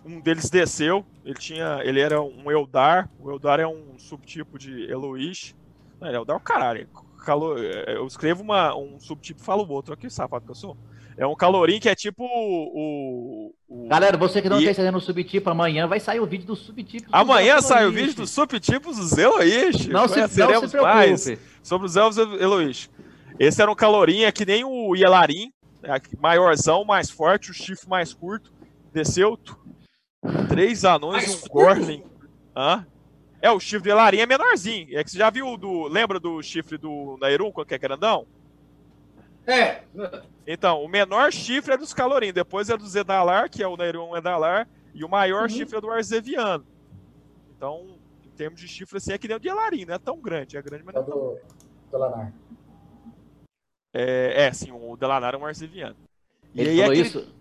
um deles desceu. Ele tinha. Ele era um Eldar. O Eldar é um subtipo de Eloish. Não, ele é Eldar é o caralho. Calo- é, Eu escrevo uma, um subtipo e falo o outro. Olha que safado que eu sou. É um calorim que é tipo o. o- Galera, você que não E- tá entendendo o subtipo, amanhã vai sair o vídeo do subtipo. Amanhã sai o vídeo dos subtipos dos Eloish. Não se, não se preocupe. mais sobre os elfos Eloish. Esse era um calorim, é que nem o Yelarim. é maiorzão, mais forte, o chifre mais curto. Desceu. Três anões e um Gorlin. Hã? É, o chifre do Yelarim é menorzinho. É que você já viu do. Lembra do chifre do Nairum, que é grandão? é. Então, o menor chifre é dos Calorim, depois é do Zedalar, que é o Nairon Edalar, e o maior Uhum. chifre é do Arzeviano. Então, termos de chifre, assim, é que nem o de Elarim, não é tão grande, é grande, mas É não é tão do, do Lanar. É, é, sim, o Delanar é um Arzeviano. E Ele aí falou aquele- isso.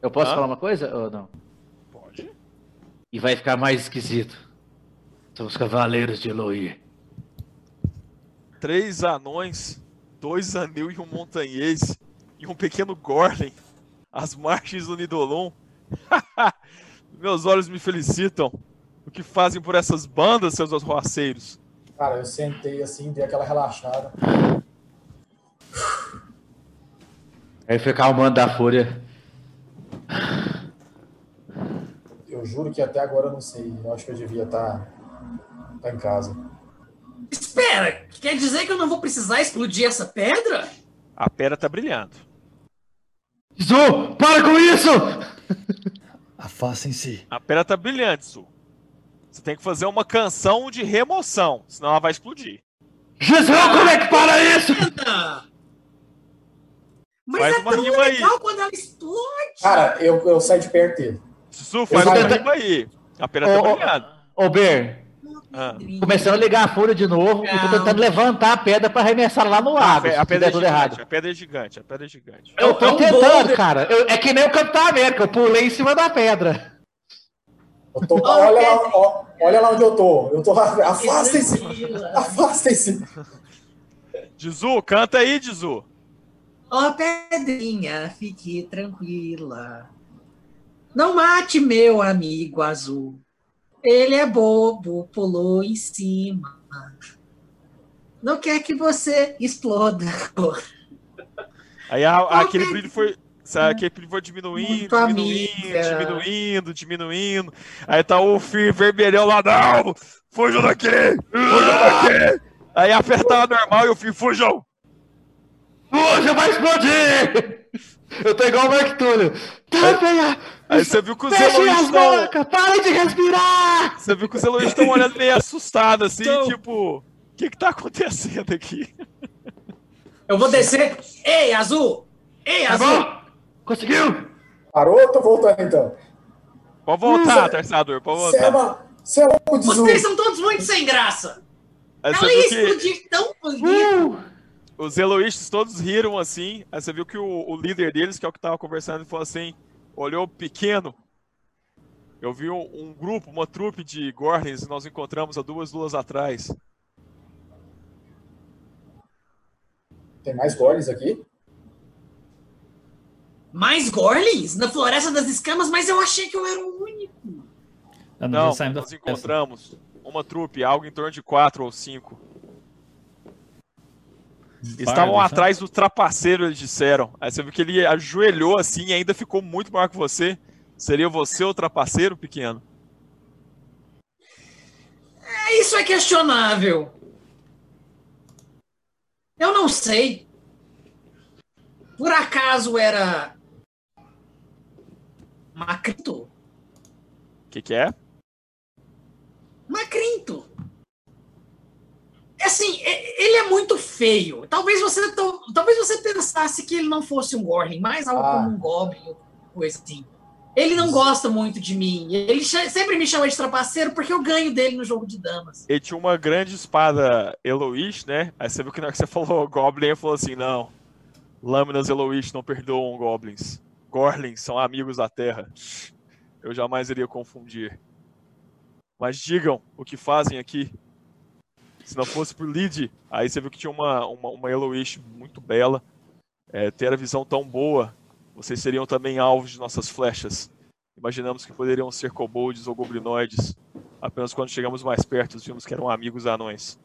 Eu posso Hã? falar uma coisa ou não? Pode. E vai ficar mais esquisito. São os cavaleiros de Eloí. Três anões, dois anil e um montanhês, e um pequeno Gorlin, as margens do Nidolon. Meus olhos me felicitam. O que fazem por essas bandas, seus arroaceiros? Cara, eu sentei assim, dei aquela relaxada. Aí foi calmando da fúria. Eu juro que até agora eu não sei. Eu acho que eu devia estar tá, em casa. Espera, quer dizer que eu não vou precisar explodir essa pedra? A pedra tá brilhando. Zu, para com isso! Afastem-se. A pedra tá brilhante, Su. Você tem que fazer uma canção de remoção, senão ela vai explodir. Jesus, como é que para isso? Mas Faz é uma tão rima aí. legal quando ela explode! Cara, eu, eu saí de perto dele. Su, faz Eu uma rima aí. A pedra tá Ô, brilhando. Ô, Ber, Ah. começando a ligar a fúria de novo e tô Não. tentando levantar a pedra pra arremessar lá no A, lago. pe- se a pedra é gigante, errado. a pedra é gigante, a pedra é gigante. Eu tô É um tentando, boulder. cara. Eu- é que nem o Capitão América, eu pulei em cima da pedra. Eu tô, olha, lá, ó, olha lá onde eu tô. Eu tô. Afastem-se! Afastem-se! Dizu, canta aí, Dizu. Ó, pedrinha, fique tranquila. Não mate meu amigo azul. Ele é bobo, pulou em cima. Não quer que você exploda. Aí a- Ô, aquele Pedro. brilho foi. Sabe, aquele brilho foi diminuindo, Muito diminuindo, amiga. diminuindo, diminuindo. Aí tá o Fir vermelhão lá, não! Fujam daqui! Fujam daqui! Aí apertava normal e o Fir, fujam! Hoje vai explodir! Eu tô igual o Mark Túlio. Tá, venha! Aí você viu que os as estão. bocas! Parem de respirar! Você viu que os Eloís estão olhando meio assustados, assim, Então- tipo. O que que tá acontecendo aqui? Eu vou descer. Ei, azul! Ei, Tá azul! bom? Conseguiu? Parou? Tô voltando então. Pode voltar, Usa- Terçador, pode Você é, voltar. uma- você é zoom. Vocês são todos muito sem graça. Aí Ela ia que explodir tão bonito. Uh! os Eloístas todos riram assim. Aí você viu que o, o líder deles, que é o que tava conversando, falou assim: olhou pequeno. Eu vi um, um grupo, uma trupe de Gorlins, nós encontramos há duas luas atrás. Tem mais goles aqui? Mais Gorlins na Floresta das Escamas, mas eu achei que eu era o único. Ah, nós Não, nós encontramos uma trupe, algo em torno de quatro ou cinco. Estavam né? atrás do trapaceiro, eles disseram. Aí você viu que ele ajoelhou assim e ainda ficou muito maior que você. Seria você o trapaceiro, pequeno? É, Isso é questionável. Eu não sei. Por acaso era. Macrinto? O que, que é? Macrinto. Assim, e- ele é muito feio. Talvez você, to- talvez você pensasse que ele não fosse um Gorlin, mais algo Ah. como um Goblin, ou coisa assim. Ele não gosta muito de mim. Ele sempre me chama de trapaceiro porque eu ganho dele no jogo de damas. Ele tinha uma grande espada Eloish, né? Aí você viu que na hora que você falou Goblin, ele falou assim: não. Lâminas Eloish não perdoam Goblins. Gorlins são amigos da Terra. Eu jamais iria confundir. Mas digam o que fazem aqui. Se não fosse por Lid, aí você viu que tinha uma, uma, uma Eloish muito bela. É, ter a visão tão boa, vocês seriam também alvos de nossas flechas. Imaginamos que poderiam ser kobolds ou goblinoides. Apenas quando chegamos mais perto, vimos que eram amigos anões.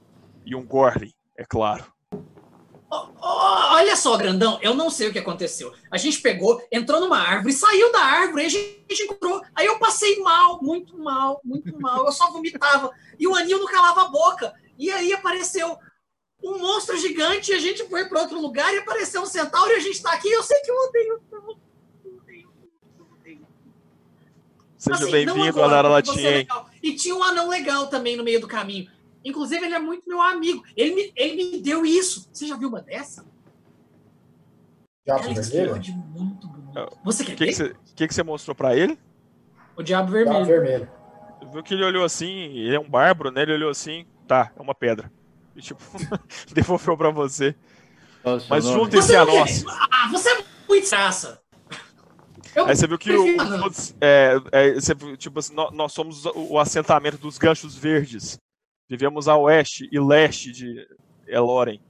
E um Gorlin, é claro. Olha só, grandão, eu não sei o que aconteceu. A gente pegou, entrou numa árvore, saiu da árvore, aí a gente encontrou. Aí eu passei mal, muito mal, muito mal. Eu só vomitava. E o anil não calava a boca. E aí apareceu um monstro gigante, e a gente foi para outro lugar e apareceu um centauro e a gente tá aqui. Eu sei que eu odeio. Eu odeio, eu odeio. Seja Assim, bem-vindo não a agora, Nara porque você é Latinha. E tinha um anão legal também no meio do caminho. Inclusive, ele é muito meu amigo. Ele me, ele me deu isso. Você já viu uma dessa? Diabo Ela vermelho? explode muito bonito. Ah, Você quer O que, que, ver? você, o que que você mostrou pra ele? O Diabo Diabo Vermelho. vermelho. Você viu que ele olhou assim, ele é um bárbaro, né? Ele olhou assim, tá, é uma pedra. E tipo, devolveu pra você. Mas juntem-se Você a nós. Ah, você é muito traça. Eu Aí você viu que o, prefiro outros, é, é, você tipo assim, nó- nós, somos o, o assentamento dos ganchos verdes. Vivemos a oeste e leste de Eloren.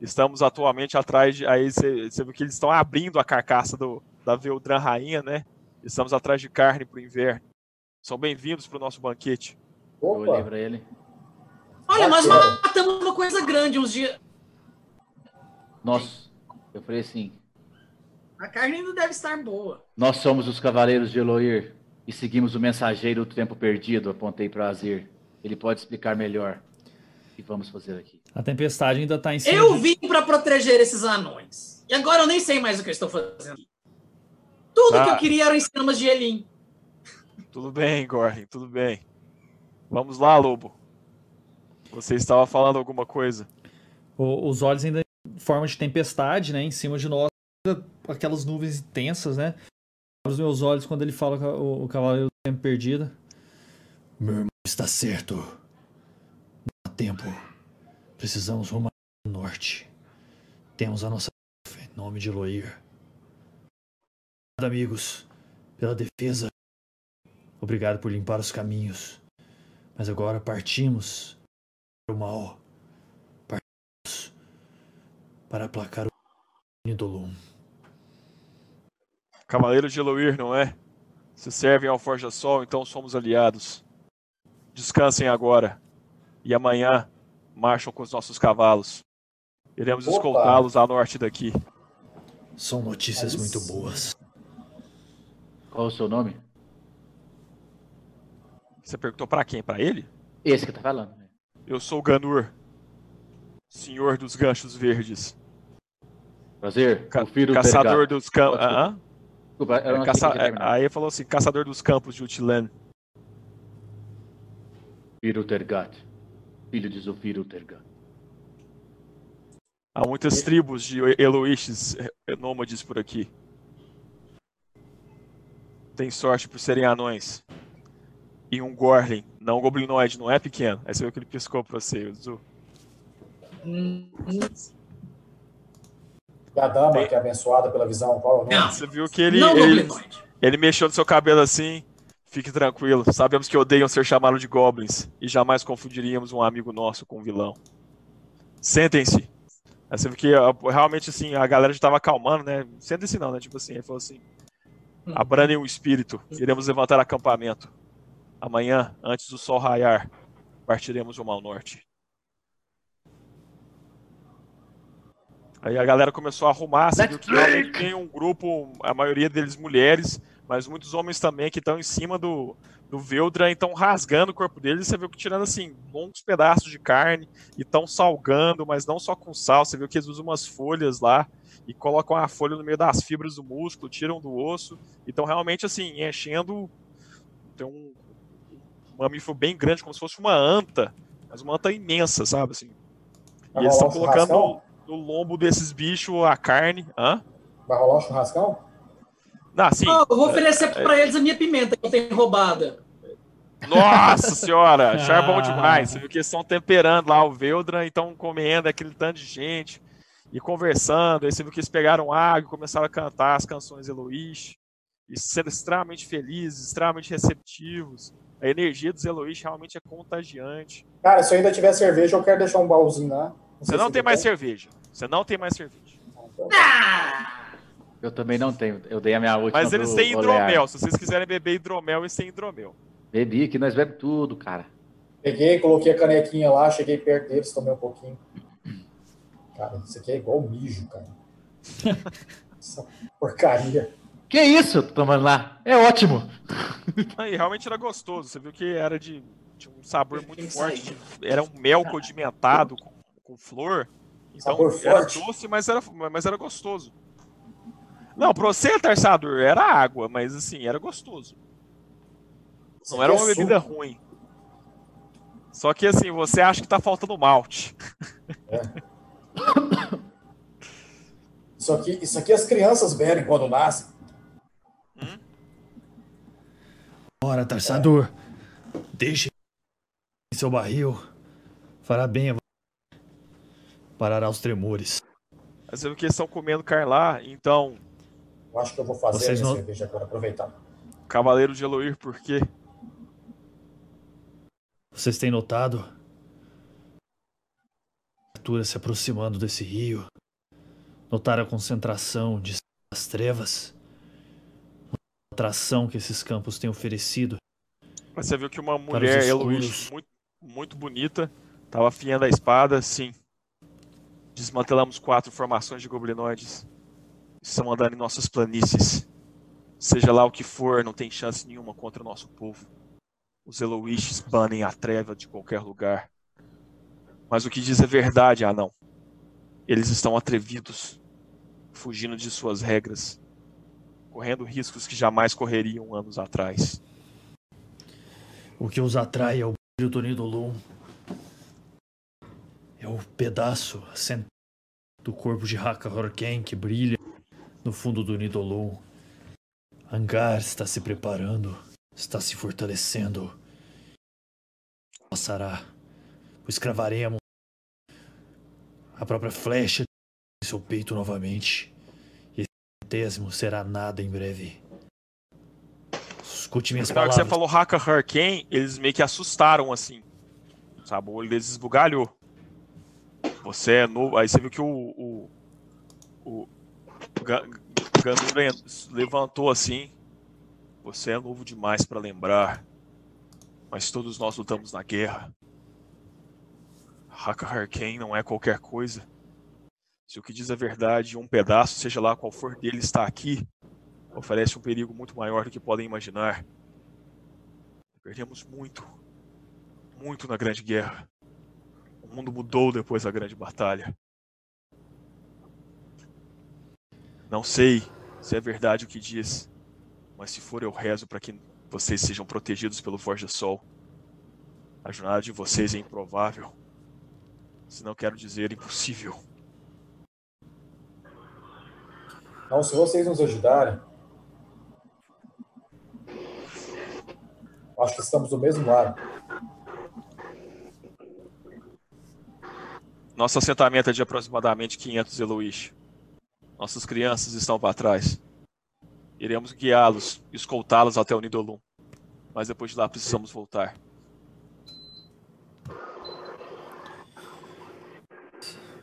Estamos atualmente atrás de. Aí você, você viu que eles estão abrindo a carcaça do, da Veldran Rainha, né? Estamos atrás de carne pro inverno. São bem-vindos pro nosso banquete. Eu olhei Opa, pra ele. Olha, nós matamos uma coisa grande uns dias. Nós, eu falei assim, A carne ainda deve estar boa. nós somos os cavaleiros de Eloir e seguimos o mensageiro do tempo perdido, apontei para Azir. Ele pode explicar melhor o que vamos fazer aqui. A tempestade ainda tá em cima. Eu vim pra proteger esses anões. E agora eu nem sei mais o que eu estou fazendo. Tudo Tá. que eu queria eram escamas de Elim. Tudo bem, Gorlin, tudo bem. Vamos lá, Lobo. Você estava falando alguma coisa? O- os olhos ainda em forma de tempestade, né? Em cima de nós, ainda aquelas nuvens intensas, né? Os meus olhos quando ele fala o, o cavaleiro do tempo perdido. Meu irmão está certo. Não há tempo. Precisamos rumar ao norte. Temos a nossa em nome de Loir. Obrigado, amigos, pela defesa. Obrigado por limpar os caminhos. Mas agora partimos para o mal para aplacar o Nidolum. Cavaleiro de Eloir, não é? Se servem ao Forja Sol, então somos aliados. Descansem agora. E amanhã marcham com os nossos cavalos. Iremos escoltá-los a norte daqui. São notícias Aí muito boas. Qual o seu nome? Você perguntou pra quem? Pra ele? Esse que tá falando. né? Eu sou Ganur, senhor dos ganchos verdes, Prazer, Ca- caçador dos campos. Desculpa. Desculpa, eu não Caça... terminado. Aí falou assim, caçador dos campos de Utilan. Zufiro Tergat, filho de Zufiro Tergat. Há muitas tribos de Eloiches eh, nômades por aqui. Tem sorte por serem anões. E um Gorlin, não goblinoide, não é pequeno. Aí você viu que ele piscou pra você, Zu. Hum, E a dama que é abençoada pela visão, qual é o nome? Não, Você viu que ele, não ele, goblinoide. ele mexeu no seu cabelo assim. Fique tranquilo, sabemos que odeiam ser chamados de goblins e jamais confundiríamos um amigo nosso com um vilão. Sentem-se. Aí você viu que ah, realmente assim, a galera já tava acalmando, né? Sentem-se não, né? Tipo assim, ele falou assim: abrandem o espírito, iremos levantar acampamento. Amanhã, antes do sol raiar, partiremos rumo ao norte. Aí a galera começou a arrumar, você viu que tem um grupo, a maioria deles mulheres, mas muitos homens também que estão em cima do, do Veldra e estão rasgando o corpo deles. Você viu que tirando assim longos pedaços de carne e estão salgando, mas não só com sal. Você viu que eles usam umas folhas lá e colocam a folha no meio das fibras do músculo, tiram do osso e estão realmente assim enchendo. Tem um, um mamífero bem grande, como se fosse uma anta, mas uma anta imensa, sabe assim. E eles estão colocando churrascão? no lombo desses bichos a carne. Hã? Vai rolar um churrascão? Ah, sim. Ah, eu vou oferecer pra eles a minha pimenta que eu tenho roubada. Nossa senhora, achar bom demais. Você viu que eles estão temperando lá o Veldran, então comendo aquele tanto de gente e conversando. Aí você viu que eles pegaram água e começaram a cantar as canções Eloís e sendo extremamente felizes, extremamente receptivos. A energia dos Eloís realmente é contagiante. Cara, se eu ainda tiver cerveja, eu quero deixar um baúzinho lá. Você sei não tem mais cerveja. Você não tem mais cerveja. Ah! Eu também não tenho. Eu dei a minha última Mas eles têm Olear. hidromel. Se vocês quiserem beber hidromel, eles têm hidromel. Bebi, que nós bebemos tudo, cara. Peguei, coloquei a canequinha lá, cheguei perto deles, tomei um pouquinho. Cara, isso aqui é igual mijo, cara. Essa porcaria. Que isso? Tomando lá. É ótimo. Aí realmente era gostoso. Você viu que era de, de um sabor muito forte. era um mel condimentado com, com flor. Então Sabor era forte. doce, mas era, mas era gostoso. Não, pra você, Tarsador, era água, mas assim, era gostoso. Não era é uma bebida suco. ruim. Só que assim, você acha que tá faltando malte. Isso aqui, isso aqui as crianças bebem quando nascem. Ora, Tarsador, deixe em seu barril. Fará bem a Parará os tremores. Mas você viu que eles estão comendo carne lá, então, Eu acho que eu vou fazer Vocês a minha não- cerveja agora, aproveitar. Cavaleiro de Eloir, por quê? Vocês têm notado? Criatura se aproximando desse rio. Notaram a concentração de as trevas? A atração que esses campos têm oferecido. Mas você viu que uma mulher. Eloís muito, muito bonita Tava afiando a espada, sim. Desmantelamos quatro formações de goblinoides. Estão andando em nossas planícies. Seja lá o que for, não tem chance nenhuma contra o nosso povo. Os Eloish banem a treva de qualquer lugar. Mas o que diz é verdade, anão. Eles estão atrevidos, fugindo de suas regras, correndo riscos que jamais correriam anos atrás. O que os atrai é o brilho do Nidolum. É o pedaço do corpo de Haka Horken que brilha no fundo do Nidolum. Angar está se preparando, está se fortalecendo. Passará, pois cravaremos a própria flecha em seu peito novamente. E esse centésimo será nada em breve. Escute minhas hora que palavras. você falou Haka Hurricane, eles meio que assustaram assim. Sabe? O olho deles esbugalhou. Você é novo. Aí você viu que o. O, o Ganura en- levantou assim. Você é novo demais para lembrar. Mas todos nós lutamos na guerra. Haka Hurricane não é qualquer coisa. Se o que diz a verdade, um pedaço, seja lá qual for dele, está aqui, oferece um perigo muito maior do que podem imaginar. Perdemos muito, muito na Grande Guerra. O mundo mudou depois da Grande Batalha. Não sei se é verdade o que diz, mas se for eu rezo para que vocês sejam protegidos pelo Forja Sol. A jornada de vocês é improvável. Se não quero dizer impossível. Então, se vocês nos ajudarem, acho que estamos do mesmo lado. Nosso assentamento é de aproximadamente 500 Eloish. Nossas crianças estão para trás. Iremos guiá-los, escoltá-los até o Nidolum. Mas depois de lá precisamos voltar.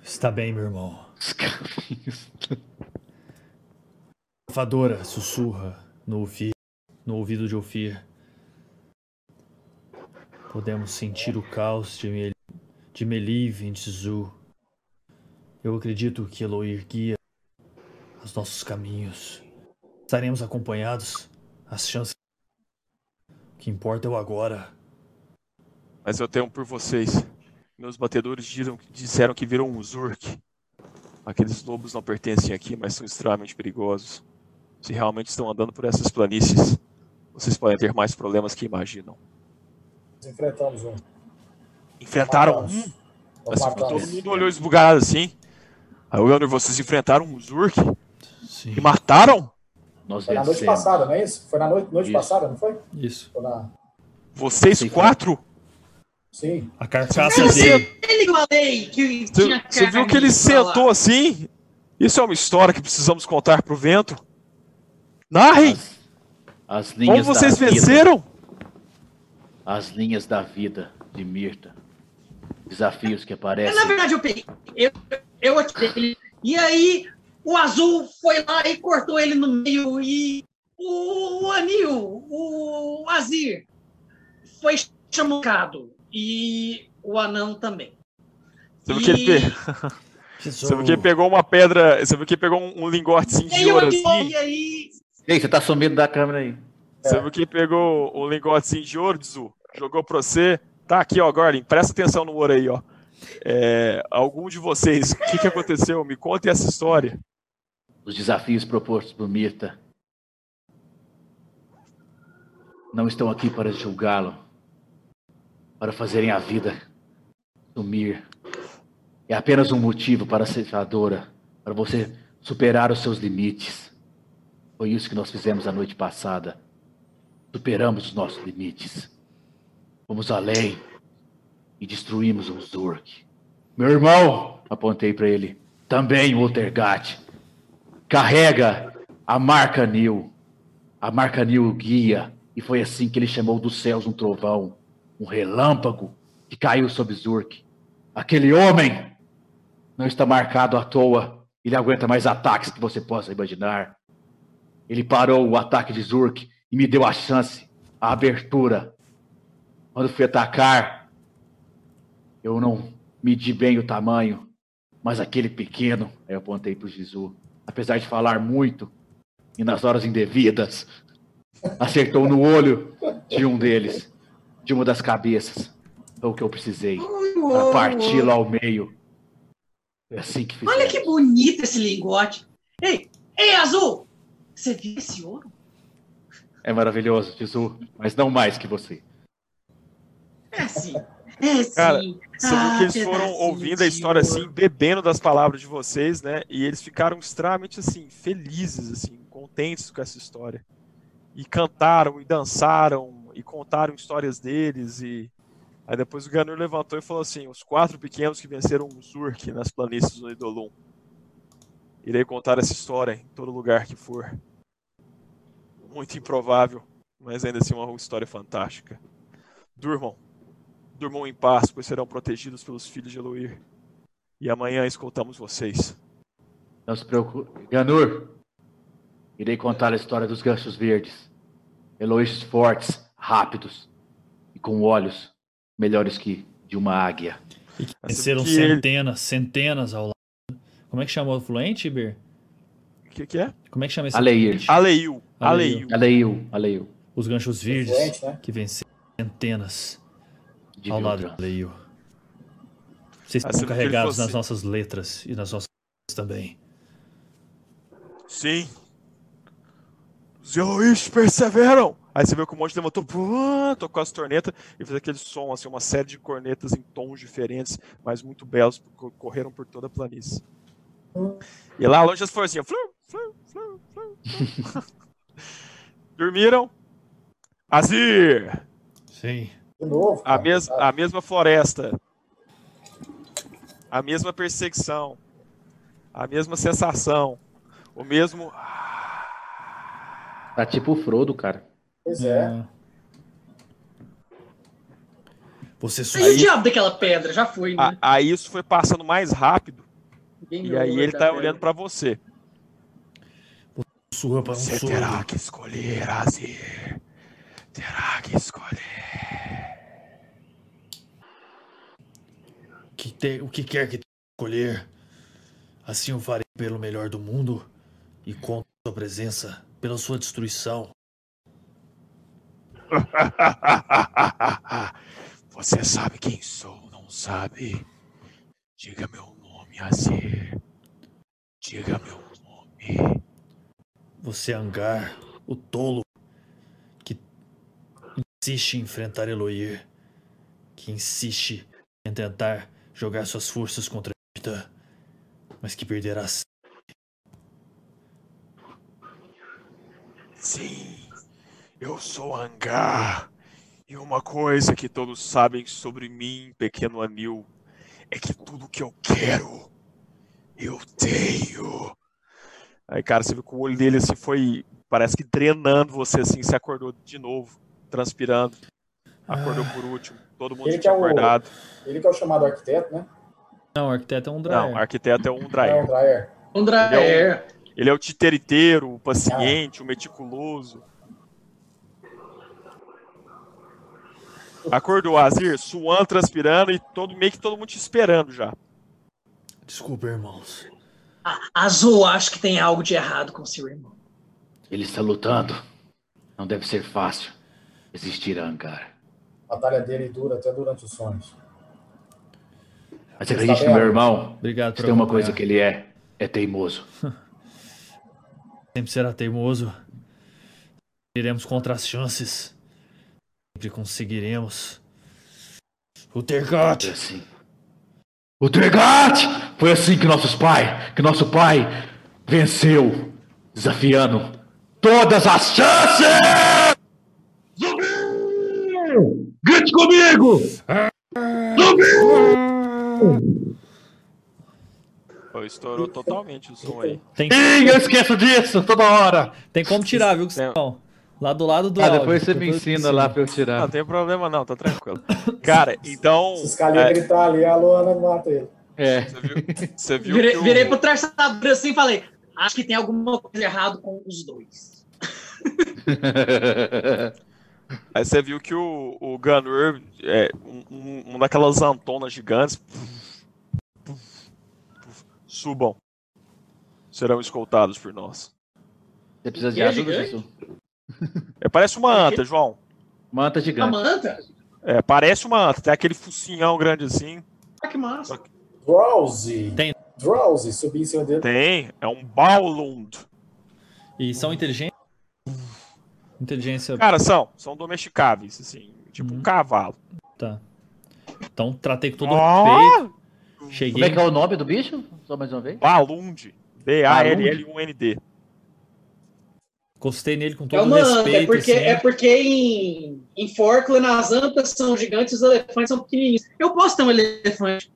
Está bem, meu irmão. Fadora sussurra no, ouvi- no ouvido de Ophir. Podemos sentir o caos de, Mel de Meliv em Tzu. Eu acredito que Eloir guia nossos caminhos. Estaremos acompanhados. As chances. O que importa é o agora. Mas eu temo por vocês. Meus batedores disseram, disseram que viram um Zurk. Aqueles lobos não pertencem aqui, mas são extremamente perigosos. Se realmente estão andando por essas planícies, vocês podem ter mais problemas que imaginam. Nós enfrentamos um. Enfrentaram um? Assim, todo mundo olhou esbugado assim. Aí o Leandro, vocês enfrentaram um Zurk Sim. e mataram? Nós Foi na noite passada, não é isso? Foi na noite, noite Isso. passada, não foi? Isso. Foi na... Vocês Sim, quatro? Sim. A carcaça Você- dele. Ele que eu falei que Você tinha você viu que ele pra lá. sentou assim? Isso é uma história que precisamos contar pro vento. Narrem! As, as Como linhas vocês da vida, venceram? As linhas da vida de Mirta. Desafios que aparecem. Na verdade, eu peguei. Eu, eu atirei. E aí, o azul foi lá e cortou ele no meio. E o, Anil, o Azir, foi chamucado. E o anão também. Você viu que ele, E- pe... você viu que ele pegou uma pedra. Você viu que ele pegou um, um lingotezinho E de ouro assim? e aí Ei, você tá sumindo da câmera aí. Você viu que ele pegou um lingotezinho de ouro, Zu? Jogou pra você. Tá aqui, ó, Gordon. Presta atenção no ouro aí, ó. É, algum de vocês, o que, que aconteceu? Me contem essa história. Os desafios propostos por Mirta não estão aqui para julgá-lo, para fazerem a vida sumir. É apenas um motivo para a ceifadora, para você superar os seus limites. Foi isso que nós fizemos a noite passada. Superamos os nossos limites. Fomos além e destruímos um Zurk. Meu irmão, apontei para ele, também o Ultergat, carrega a marca Nil. A marca Nil o guia, e foi assim que ele chamou dos céus um trovão, um relâmpago que caiu sobre Zurk. Aquele homem não está marcado à toa. Ele aguenta mais ataques que você possa imaginar. Ele parou o ataque de Zurk e me deu a chance, a abertura. Quando fui atacar, Eu não medi bem o tamanho, mas aquele pequeno, aí eu apontei pro Jizu, apesar de falar muito e nas horas indevidas, acertou no olho de um deles, de uma das cabeças. Foi o que eu precisei para parti-lo ao meio. É assim que. Olha que bonito esse lingote. Ei, ei, Azul! Você viu esse ouro? É maravilhoso, Jizu, mas não mais que você. É sim. É sim. Cara, viu Ah, que eles foram ouvindo a história assim, bebendo das palavras de vocês, né? E eles ficaram extremamente assim, felizes, assim, contentes com essa história. E cantaram, e dançaram, e contaram histórias deles. E aí depois o Ganur levantou e falou assim: os quatro pequenos que venceram o Zurk nas planícies do Idolum. Irei contar essa história em todo lugar que for. Muito improvável, mas ainda assim uma história fantástica. Durmam. Durmam em paz, pois serão protegidos pelos filhos de Eloir. E amanhã escoltamos vocês. Não se preocupe. Ganur, irei contar a história dos ganchos verdes. Eloísios fortes, rápidos e com olhos melhores que de uma águia. Venceram que ele- centenas, centenas ao lado. Como é que chamou o fluente, Iber? O que, que é? Como é que chama esse Aleir. fluente? Aleiu. Aleiu. Aleiu. Aleiu, Aleiu. Os ganchos verdes Fluente, né? que venceram centenas De ao lado. Aleio. Vocês Ah, estão ele carregados nas nossas letras e nas nossas também. Sim. Os Eloís perseveram. Aí você viu que o monte levantou, tocou as tornetas e fez aquele som, assim, uma série de cornetas em tons diferentes, mas muito belos, co- correram por toda a planície. E lá longe as assim, flu, flu, flu, flu, flu. Dormiram. Azir! Sim. De novo. A, cara. mes a mesma floresta. A mesma perseguição. A mesma sensação. O mesmo. Tá tipo o Frodo, cara. Pois é. Ah. Você e só o diabo daquela pedra? Já foi, né? A- Aí isso foi passando mais rápido. Ninguém E aí ele tá pedra. olhando pra você. sussurra para um Você terá que escolher, Azir. Terá que escolher. Que te- o que quer que escolher. Assim eu farei pelo melhor do mundo e conto sua presença pela sua destruição. Você sabe quem sou, não sabe? Diga meu nome, Azir. Diga meu nome. Você é Angar, o tolo que insiste em enfrentar Eloir, que insiste em tentar jogar suas forças contra Titã, mas que perderá. Sim, eu sou Angar. E uma coisa que todos sabem sobre mim, pequeno anil, é que tudo que eu quero, eu tenho. Aí, cara, você viu que o olho dele assim foi, parece que drenando você assim, se acordou de novo, transpirando. Acordou por último, todo mundo Ele que é tinha o- acordado. Ele que é o chamado arquiteto, né? Não, o arquiteto é um Dryer. Não, arquiteto é um É, o Draer. Dryer. André, Ele é é, Ele é o titeriteiro, o paciente, o meticuloso. Acordou, Azir, suando, transpirando e todo, meio que todo mundo te esperando já. Desculpa, irmãos. A- Azul, acho que tem algo de errado com seu irmão. Ele está lutando. Não deve ser fácil resistir a Angar. A batalha dele dura até durante os sonhos. Mas acredite no meu irmão. Obrigado tem uma coisa que ele é, é teimoso. Sempre será teimoso. Iremos contra as chances. Sempre conseguiremos. O Foi Tergat! assim. O Tregat! Foi assim que nossos pai, que nosso pai venceu, desafiando todas as chances! Grite comigo! Pô, estourou totalmente o som aí. Tem, Sim, eu esqueço disso toda hora! tem como tirar, viu, Gustavo? Lá do lado do Ah, áudio. depois você me ensina lá pra eu tirar. Não tem problema não, tá tranquilo. Cara, então. Se Scalia é, gritar ali, a Luana mata ele. É. você viu, você viu Virei, o- virei pro traçador assim e falei: acho que tem alguma coisa errada com os dois. Aí você viu que o, o Gunner é um, um- uma daquelas antonas gigantes. Subam. Serão escoltados por nós. Você precisa de é ajuda? Jesus? É, parece uma anta, João. Manta A gigante. manta? É, parece uma anta. Tem aquele focinhão grande assim. Ah, que massa. Drowsy. Tem. Drowsy, subir em cima dele. Tem. É um Baulund. E são inteligentes? Inteligência. Cara, são. São domesticáveis, assim. Tipo um Uhum. cavalo. Tá. Então tratei com todo Ó! respeito. Como Cheguei. é que é o nome do bicho? Só mais uma vez. Balund. B-A-L-L-U-N-D. Encostei nele com É todo uma anta, respeito. é porque, assim. é porque em, em Forkland as antas são gigantes e os elefantes são pequenininhos. Eu posso ter um elefante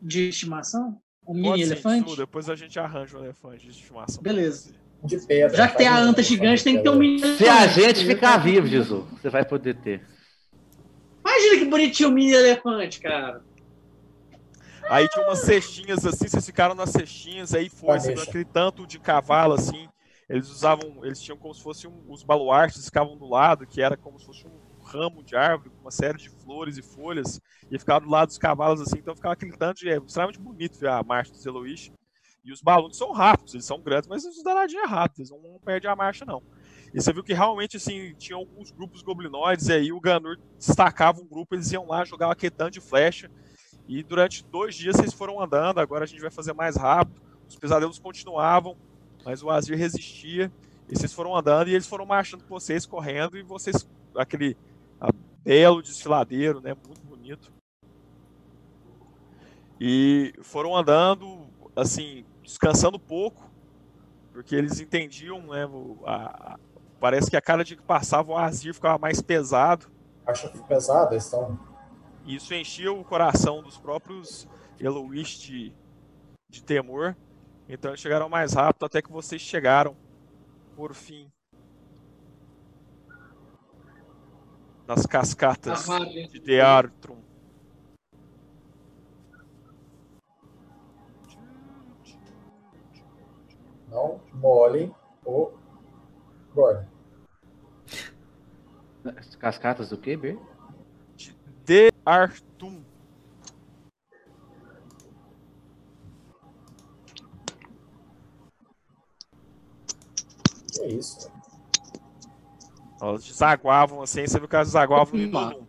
de estimação? Um mini Pode elefante? Depois a gente arranja um elefante de estimação. Beleza. De pedra. Já que tem a anta gigante, tem que ter um mini elefante. Se a gente ficar vivo, Jesus, você vai poder ter. Imagina que bonitinho o mini elefante, cara. Aí tinha umas cestinhas assim, vocês ficaram nas cestinhas, aí foi, você viu Deixa. aquele tanto de cavalo assim. Eles usavam, eles tinham como se fossem um- os baluartes, ficavam do lado, que era como se fosse um ramo de árvore com uma série de flores e folhas, e ficava do lado dos cavalos assim, então ficava aquele tanto de. É extremamente bonito ver a marcha dos Eloís. E os balões são rápidos, eles são grandes, mas os danadinhos é rápido, eles não perdem a marcha, não. E você viu que realmente, assim, tinha alguns grupos goblinoides, e aí o Ganur destacava um grupo, eles iam lá, jogavam aquele de flecha, e durante dois dias vocês foram andando, agora a gente vai fazer mais rápido. Os pesadelos continuavam, mas o Azir resistia. E vocês foram andando e eles foram marchando com vocês, correndo, e vocês, aquele ah, belo desfiladeiro, né? Muito bonito. E foram andando, assim, descansando pouco, porque eles entendiam, né? a- a- parece que a cada dia que passava o Azir ficava mais pesado. Acho pesado, eles estão. E isso enchia o coração dos próprios Eloís de, de temor. Então eles chegaram mais rápido até que vocês chegaram, por fim, nas cascatas de Deartrum. Não molhem o Gordon. Cascatas do quê, B? De Deartum. Que isso? Elas desaguavam assim, você viu que elas desaguavam no.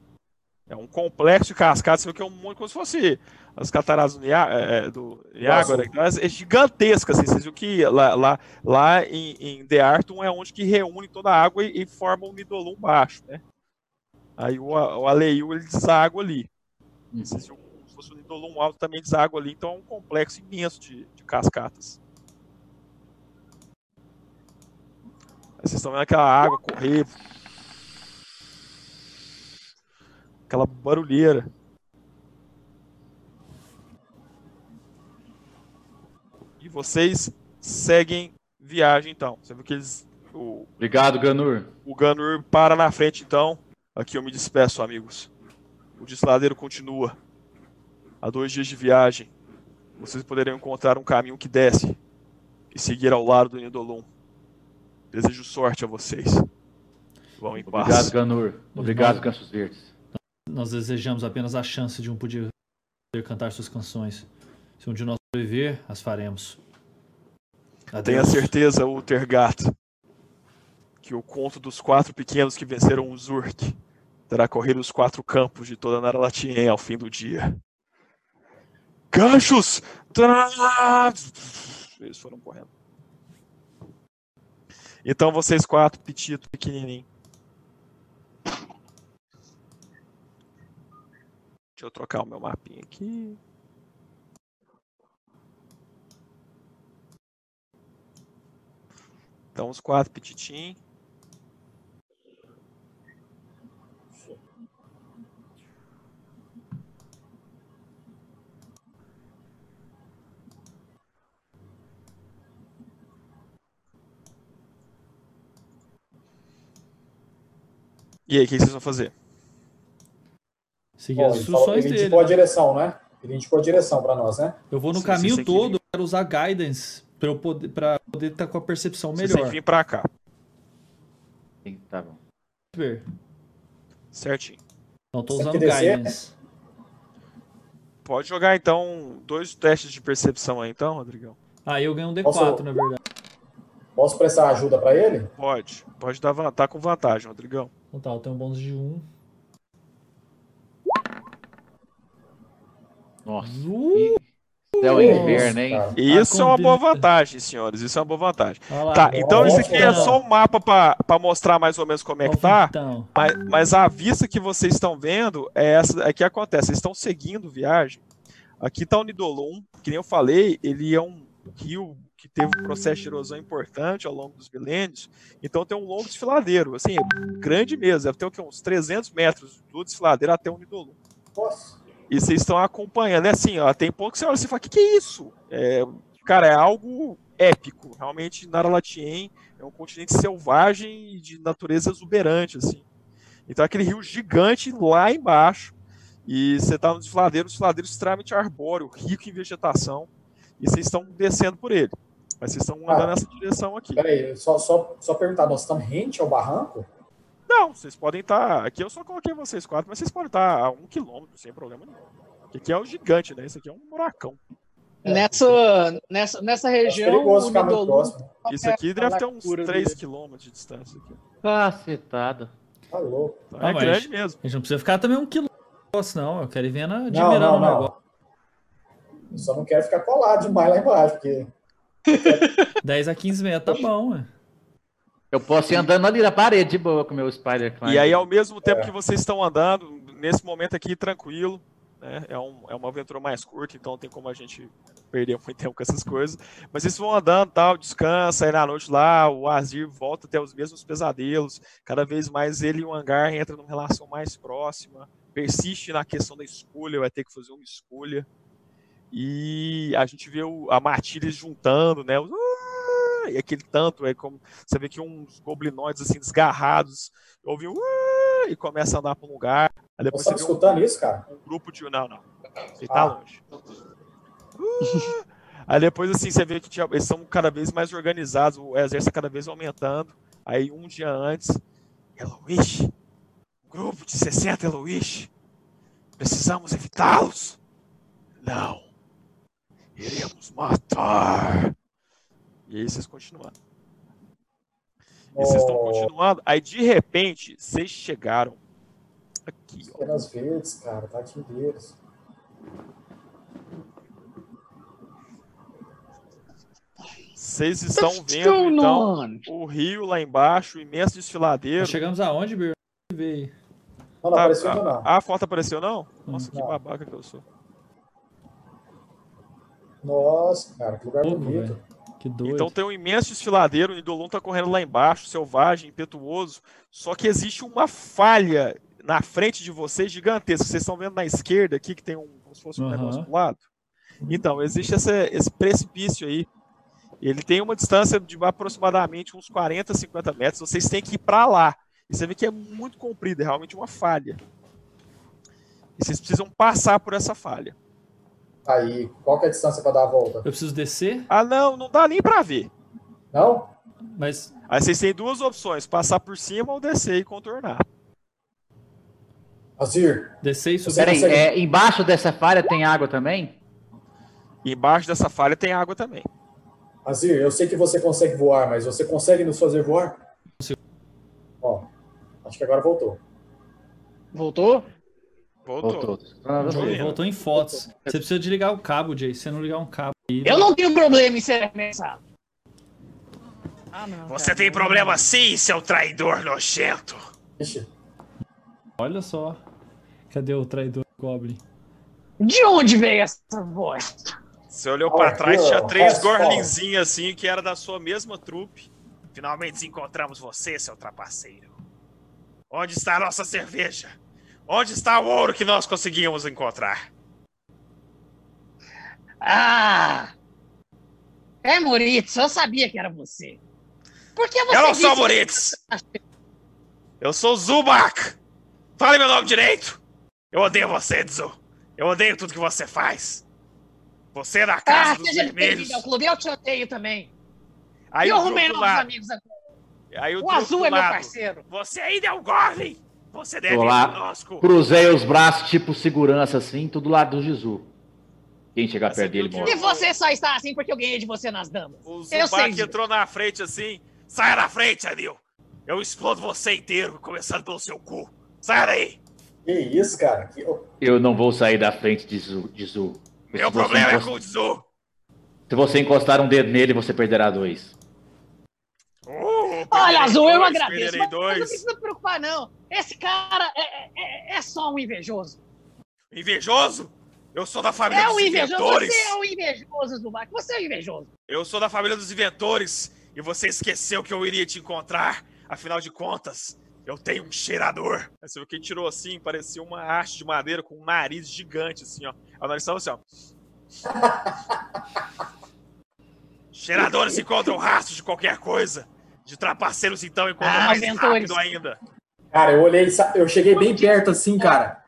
É um complexo de cascatas, você viu que é um monte como se fosse as cataratas do, Nia, é, é, do Niágara. Elas É gigantesca, assim, vocês viram que lá, lá, lá em, em The Arton é onde que reúne toda a água e, e forma um Nidolum baixo, né? Aí o, o Aleiu, ele deságua ali. Uhum. Vocês viram como se fosse um Nidolum alto também deságua ali, então é um complexo imenso de, de cascatas. Aí vocês estão vendo aquela água correr. Aquela barulheira. Vocês seguem viagem então. Você viu que eles. O, Obrigado, Ganur. o Ganur para na frente então. Aqui eu me despeço, amigos. O desladeiro continua. Há dois dias de viagem. Vocês poderão encontrar um caminho que desce e seguir ao lado do Nidolum. Desejo sorte a vocês. Vão em paz. Obrigado, Ganur. Obrigado, Cansos Verdes. Nós desejamos apenas a chance de um poder poder cantar suas canções. Se um de nós sobreviver, as faremos. Tenha Adeus. certeza, Uthergat, que o conto dos quatro pequenos que venceram o Zurk terá corrido os quatro campos de toda Naralatien ao fim do dia. Ganchos! Eles foram correndo. Então vocês quatro, petito, pequenininho. Deixa eu trocar o meu mapinha aqui. Então os quatro petitinhos. E aí, o que vocês vão fazer? Seguir Ó, as ele, instruções ele dele. indicou a direção, né? Ele indicou a direção pra nós, né? Eu vou no Sim, caminho que todo, quero usar guidance pra eu poder para poder estar com a percepção melhor. que vir pra cá. Sim, tá bom. Ver. Certinho. Então tô Tem usando Guidance. Pode jogar então dois testes de percepção aí então, Rodrigão. Aí eu ganho um D4, Posso- na verdade. Posso prestar ajuda pra ele? Pode. Pode dar tá com vantagem, Rodrigão. Então tá, eu tenho um bônus de 1. Nossa. Uh, É o Que inverno, hein? isso é uma boa vantagem, senhores. Isso é uma boa vantagem. lá, Tá, então isso aqui é só um mapa pra pra mostrar mais ou menos como é que tá. Vitão. Mas, mas a vista que vocês estão vendo é essa é que acontece. Vocês estão seguindo viagem. Aqui está o Nidolum, que nem eu falei, ele é um rio que teve um processo de erosão importante ao longo dos milênios. Então tem um longo desfiladeiro, assim, grande mesmo. Deve ter o quê? uns 300 metros do desfiladeiro até o Nidolum. Nossa. E vocês estão acompanhando. É assim, ó, tem pouco que você olha e fala, o que, que é isso? É, cara, é algo épico. Realmente, Naralatien é um continente selvagem e de natureza exuberante, assim. Então, aquele rio gigante lá embaixo. E você está no desfiladeiro, um desfiladeiro extremamente arbóreo, rico em vegetação. E vocês estão descendo por ele. Mas vocês estão andando Ah. nessa direção aqui. Peraí, só, só, só perguntar, nós estamos rente ao barranco? Não, vocês podem estar. Aqui eu só coloquei vocês quatro, mas vocês podem estar a um quilômetro sem problema nenhum. Porque aqui é o gigante, né? Esse aqui é um buracão. Nessa, nessa, nessa É região, perigoso o ficar muito Nidolum próximo. Isso aqui deve ter uns loucura 3 dele. quilômetros de distância. Aqui. Cacetada. Tá louco. Tá? É grande mesmo. A gente não precisa ficar também um quilômetro, não. Eu quero ir vendo, Não, admirando não, o negócio. não. Eu só não quero ficar colado demais lá embaixo, porque 10 a 15 metros, tá bom, ué. Eu posso ir andando ali na parede de boa com o meu Spider Climb. E aí, ao mesmo tempo É. que vocês estão andando, nesse momento aqui, tranquilo, né? É, um, é uma aventura mais curta, então não tem como a gente perder muito tempo com essas coisas. Mas vocês vão andando, tal, descansa, aí na noite lá, o Azir volta até os mesmos pesadelos. Cada vez mais ele e o Hangar entram numa relação mais próxima. Persiste na questão da escolha, vai ter que fazer uma escolha. E a gente vê o, a Matilha juntando, né? os- "Ah!" E aquele tanto, é como você vê que uns goblinoides assim desgarrados ouvem um "Ah!" e começa a andar para um lugar. Aí depois você tá vê um, escutando isso, cara? um grupo de. Não, não. Ele tá Ah. longe. Uh! Aí depois assim, você vê que tinha- eles são cada vez mais organizados, o exército cada vez aumentando. Aí um dia antes, Eloish, um grupo de 60 Eloish, precisamos evitá-los? Não. Iremos matar. E aí vocês continuando. E vocês estão Oh. continuando, aí de repente, vocês chegaram aqui, ó. Penas verdes, cara, tá aqui deles. Vocês estão What's vendo, então, on? o rio lá embaixo, o imenso desfiladeiro. Nós chegamos aonde, Bir? Não, não, Tá, apareceu a, ainda não. a foto apareceu, não? Nossa, que Não. babaca que eu sou. Nossa, cara, que lugar bonito. velho. Que doido. Então tem um imenso desfiladeiro, o Nidolum tá correndo lá embaixo, selvagem, impetuoso. Só que existe uma falha na frente de vocês gigantesca. Vocês estão vendo na esquerda aqui que tem um, como se fosse um Aham. negócio do lado? Então, existe essa- esse precipício aí. Ele tem uma distância de aproximadamente uns 40, 50 metros. Vocês têm que ir para lá. E você vê que é muito comprido, é realmente uma falha. E vocês precisam passar por essa falha. Aí, qual que é a distância pra dar a volta? Eu preciso descer, Ah, não, não dá nem para ver. Não? mas Aí vocês têm duas opções: passar por cima ou descer e contornar. Azir, descer e subir. Peraí, consegue- é, embaixo dessa falha tem água também? E embaixo dessa falha tem água também. Azir, eu sei que você consegue voar, mas você consegue nos fazer voar? Consigo. Ó, acho que agora voltou. Voltou? Voltou. Voltou. Voltou, voltou em fotos. Você precisa de ligar o cabo, Jay. Se você não ligar um cabo aí. Eu não tenho problema em ser arremessado. Ah, não. Você cara. tem problema sim, seu traidor nojento. Ixi, Olha só. Cadê o traidor Goblin? De onde veio essa voz? Você olhou pra trás, tinha três gorlinzinhos assim, que era da sua mesma trupe. Finalmente encontramos você, seu trapaceiro. Onde está a nossa cerveja? Onde está o ouro que nós conseguimos encontrar? Ah! É, Moritz, eu sabia que era você. Por que você Eu não sou Moritz! Eu sou Zubak! Fale meu nome direito! Eu odeio você, Zu. Eu odeio tudo que você faz. Você é da casa Ah, dos seja vermelhos. ao clube. Eu te odeio também. Aí e eu o arrumei novos amigos agora. Aí o, O azul é meu lado. parceiro. Você ainda é o Goblin! Você deve Tô lá. conosco. Cruzei os braços, tipo segurança assim, tudo lado do Jesus. Quem chegar Você perto dele morre. E você só está assim porque eu ganhei de você nas damas. O Eu sei Zubac entrou na frente assim. Saia da frente, Anil. Eu explodo você inteiro, começando pelo seu cu. Saia daí. Que isso, cara? Que- Eu não vou sair da frente de Zu. De Zu. Se Meu você problema é encost- com o Zu. Se você encostar um dedo nele, você perderá dois. Uh, Olha, Azul, eu agradeço. Mas, mas não precisa se preocupar, não. Esse cara é, é- é só um invejoso. Invejoso? Eu sou da família É um dos invejoso. inventores. Você é um invejoso, Zubac. Você é um invejoso. Eu sou da família dos inventores. E você esqueceu que eu iria te encontrar. Afinal de contas, eu tenho um cheirador. Aí Você viu que ele tirou assim, parecia uma haste de madeira com um nariz gigante, assim, ó. O nariz tava assim, ó. Cheiradores encontram rastros de qualquer coisa. De trapaceiros, então, encontram Ah, mais inventores. rápido ainda. Cara, eu olhei, eu cheguei bem perto assim, cara.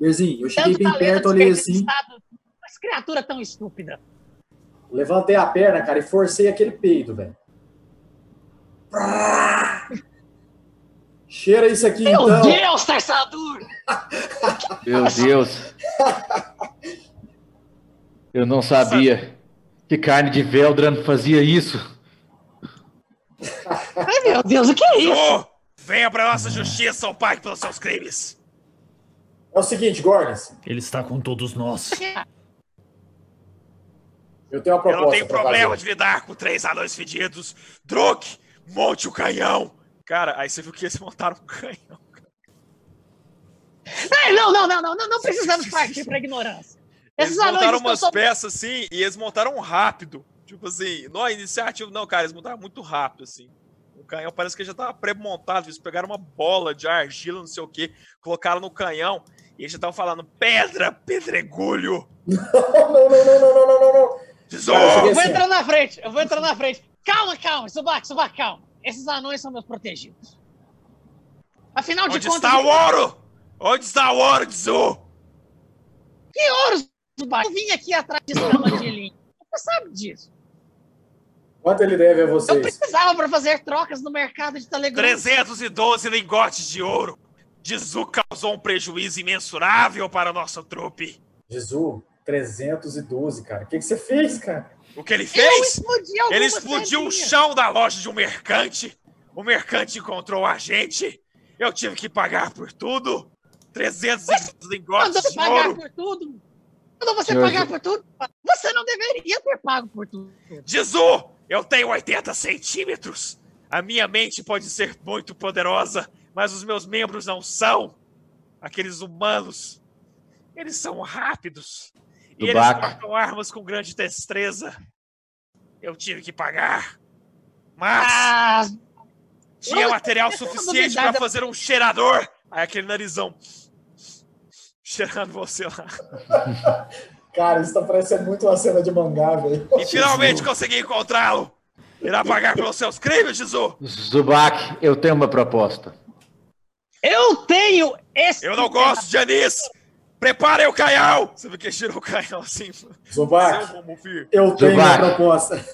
Berzinho, eu cheguei bem perto, olhei assim. Mas criatura tão estúpida. levantei a perna, cara, e forcei aquele peido, velho. Cheira isso aqui, Meu então. Deus, Tarsador! Meu Deus. Eu não sabia que carne de Veldran fazia isso. Ai, meu Deus, o que é isso? Venha pra nossa justiça ou pague pelos seus crimes. É o seguinte, Gornes, Ele está com todos nós. eu tenho uma Eu proposta não tenho problema fazer. de lidar com três anões fedidos. Druk, monte o canhão. Cara, aí você viu que eles montaram um canhão. Ai, não, não, não, não, não, não precisamos partir pra ignorância. Eles Esses anões montaram umas peças assim e eles montaram rápido. Tipo assim, não a iniciativa, não, cara, eles montaram muito rápido, assim. O canhão parece que já tava pré-montado. Eles pegaram uma bola de argila, não sei o que, colocaram no canhão e eles já estavam falando pedra, pedregulho. Não, não, não, não, não, não, não, não. Tesouro! Cara, eu vou assim, entrar na frente, eu vou entrar na frente. Calma, calma, Subac, Subac, calma. Esses anões são meus protegidos. Afinal de Onde contas, está o ouro? Onde está o ouro, Tzu? que ouro, Subac? Eu vim aqui atrás de escamadilhinho. Você sabe disso. Quanto ele deve a Eu vocês? precisava para fazer trocas no mercado de Telegram. 312 lingotes de ouro. Tzu causou um prejuízo imensurável para a nossa trupe. Jesus, 312, cara. O que, que você fez, cara? O que ele Eu fez? Ele explodiu o chão da loja de um mercante. O mercante encontrou a gente. Eu tive que pagar por tudo. 300 lingotes Mandou de pagar ouro. por tudo. Mandou você Senhor pagar por tudo. Você não deveria ter pago por tudo. Dizu, eu tenho 80 centímetros. A minha mente pode ser muito poderosa, mas os meus membros não são. Aqueles humanos. Eles são rápidos. E eles cortam armas com grande destreza. Eu tive que pagar. Mas Ah, tinha material suficiente para fazer um cheirador. Aí aquele narizão. Cheirando você lá. Cara, isso tá parecendo muito uma cena de mangá, velho. E finalmente consegui encontrá-lo. Irá pagar pelos seus crimes, Dizu? Zubac, eu tenho uma proposta. eu tenho esse. Eu não gosto de anis! Preparem o canhão! Você viu que ele tirou o canhão assim? Zubac, eu tenho uma Zubac. proposta.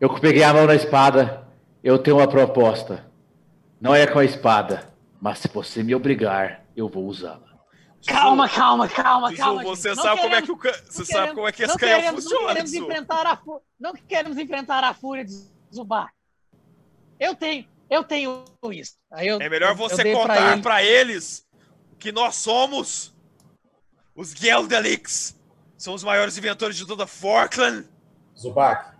Eu peguei a mão na espada. Eu tenho uma proposta. Não é com a espada, mas se você me obrigar, eu vou usá-la. Calma, calma, calma, calma. você gente. Não sabe como é queremos- que o. Você não sabe queremos- como é que esse não canhão queremos- Não funciona, queremos, Dizu. enfrentar a não queremos enfrentar a fúria de Zubar. Eu tenho, eu tenho isso. Aí eu- É melhor você contar ele. pra eles que nós somos os Geldelix. São os maiores inventores de toda Forkland. Zubac,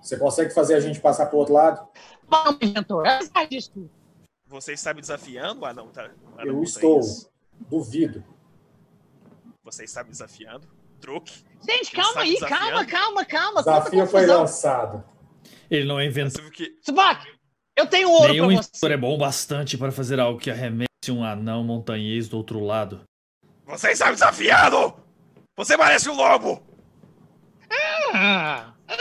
você consegue fazer a gente passar pro outro lado? Vamos, inventor. É. Você está me desafiando, Anão? Tá, Anão Eu estou. Duvido. Você está me desafiando? Truque? Gente, calma aí, calma, calma, calma. O desafio foi lançado. Ele não é viu que Zubac, eu tenho ouro Nenhum pra inventor você. é bom bastante para fazer algo que arremesse um anão montanhês do outro lado. Você está me desafiando! Você parece um lobo! Ah, ah,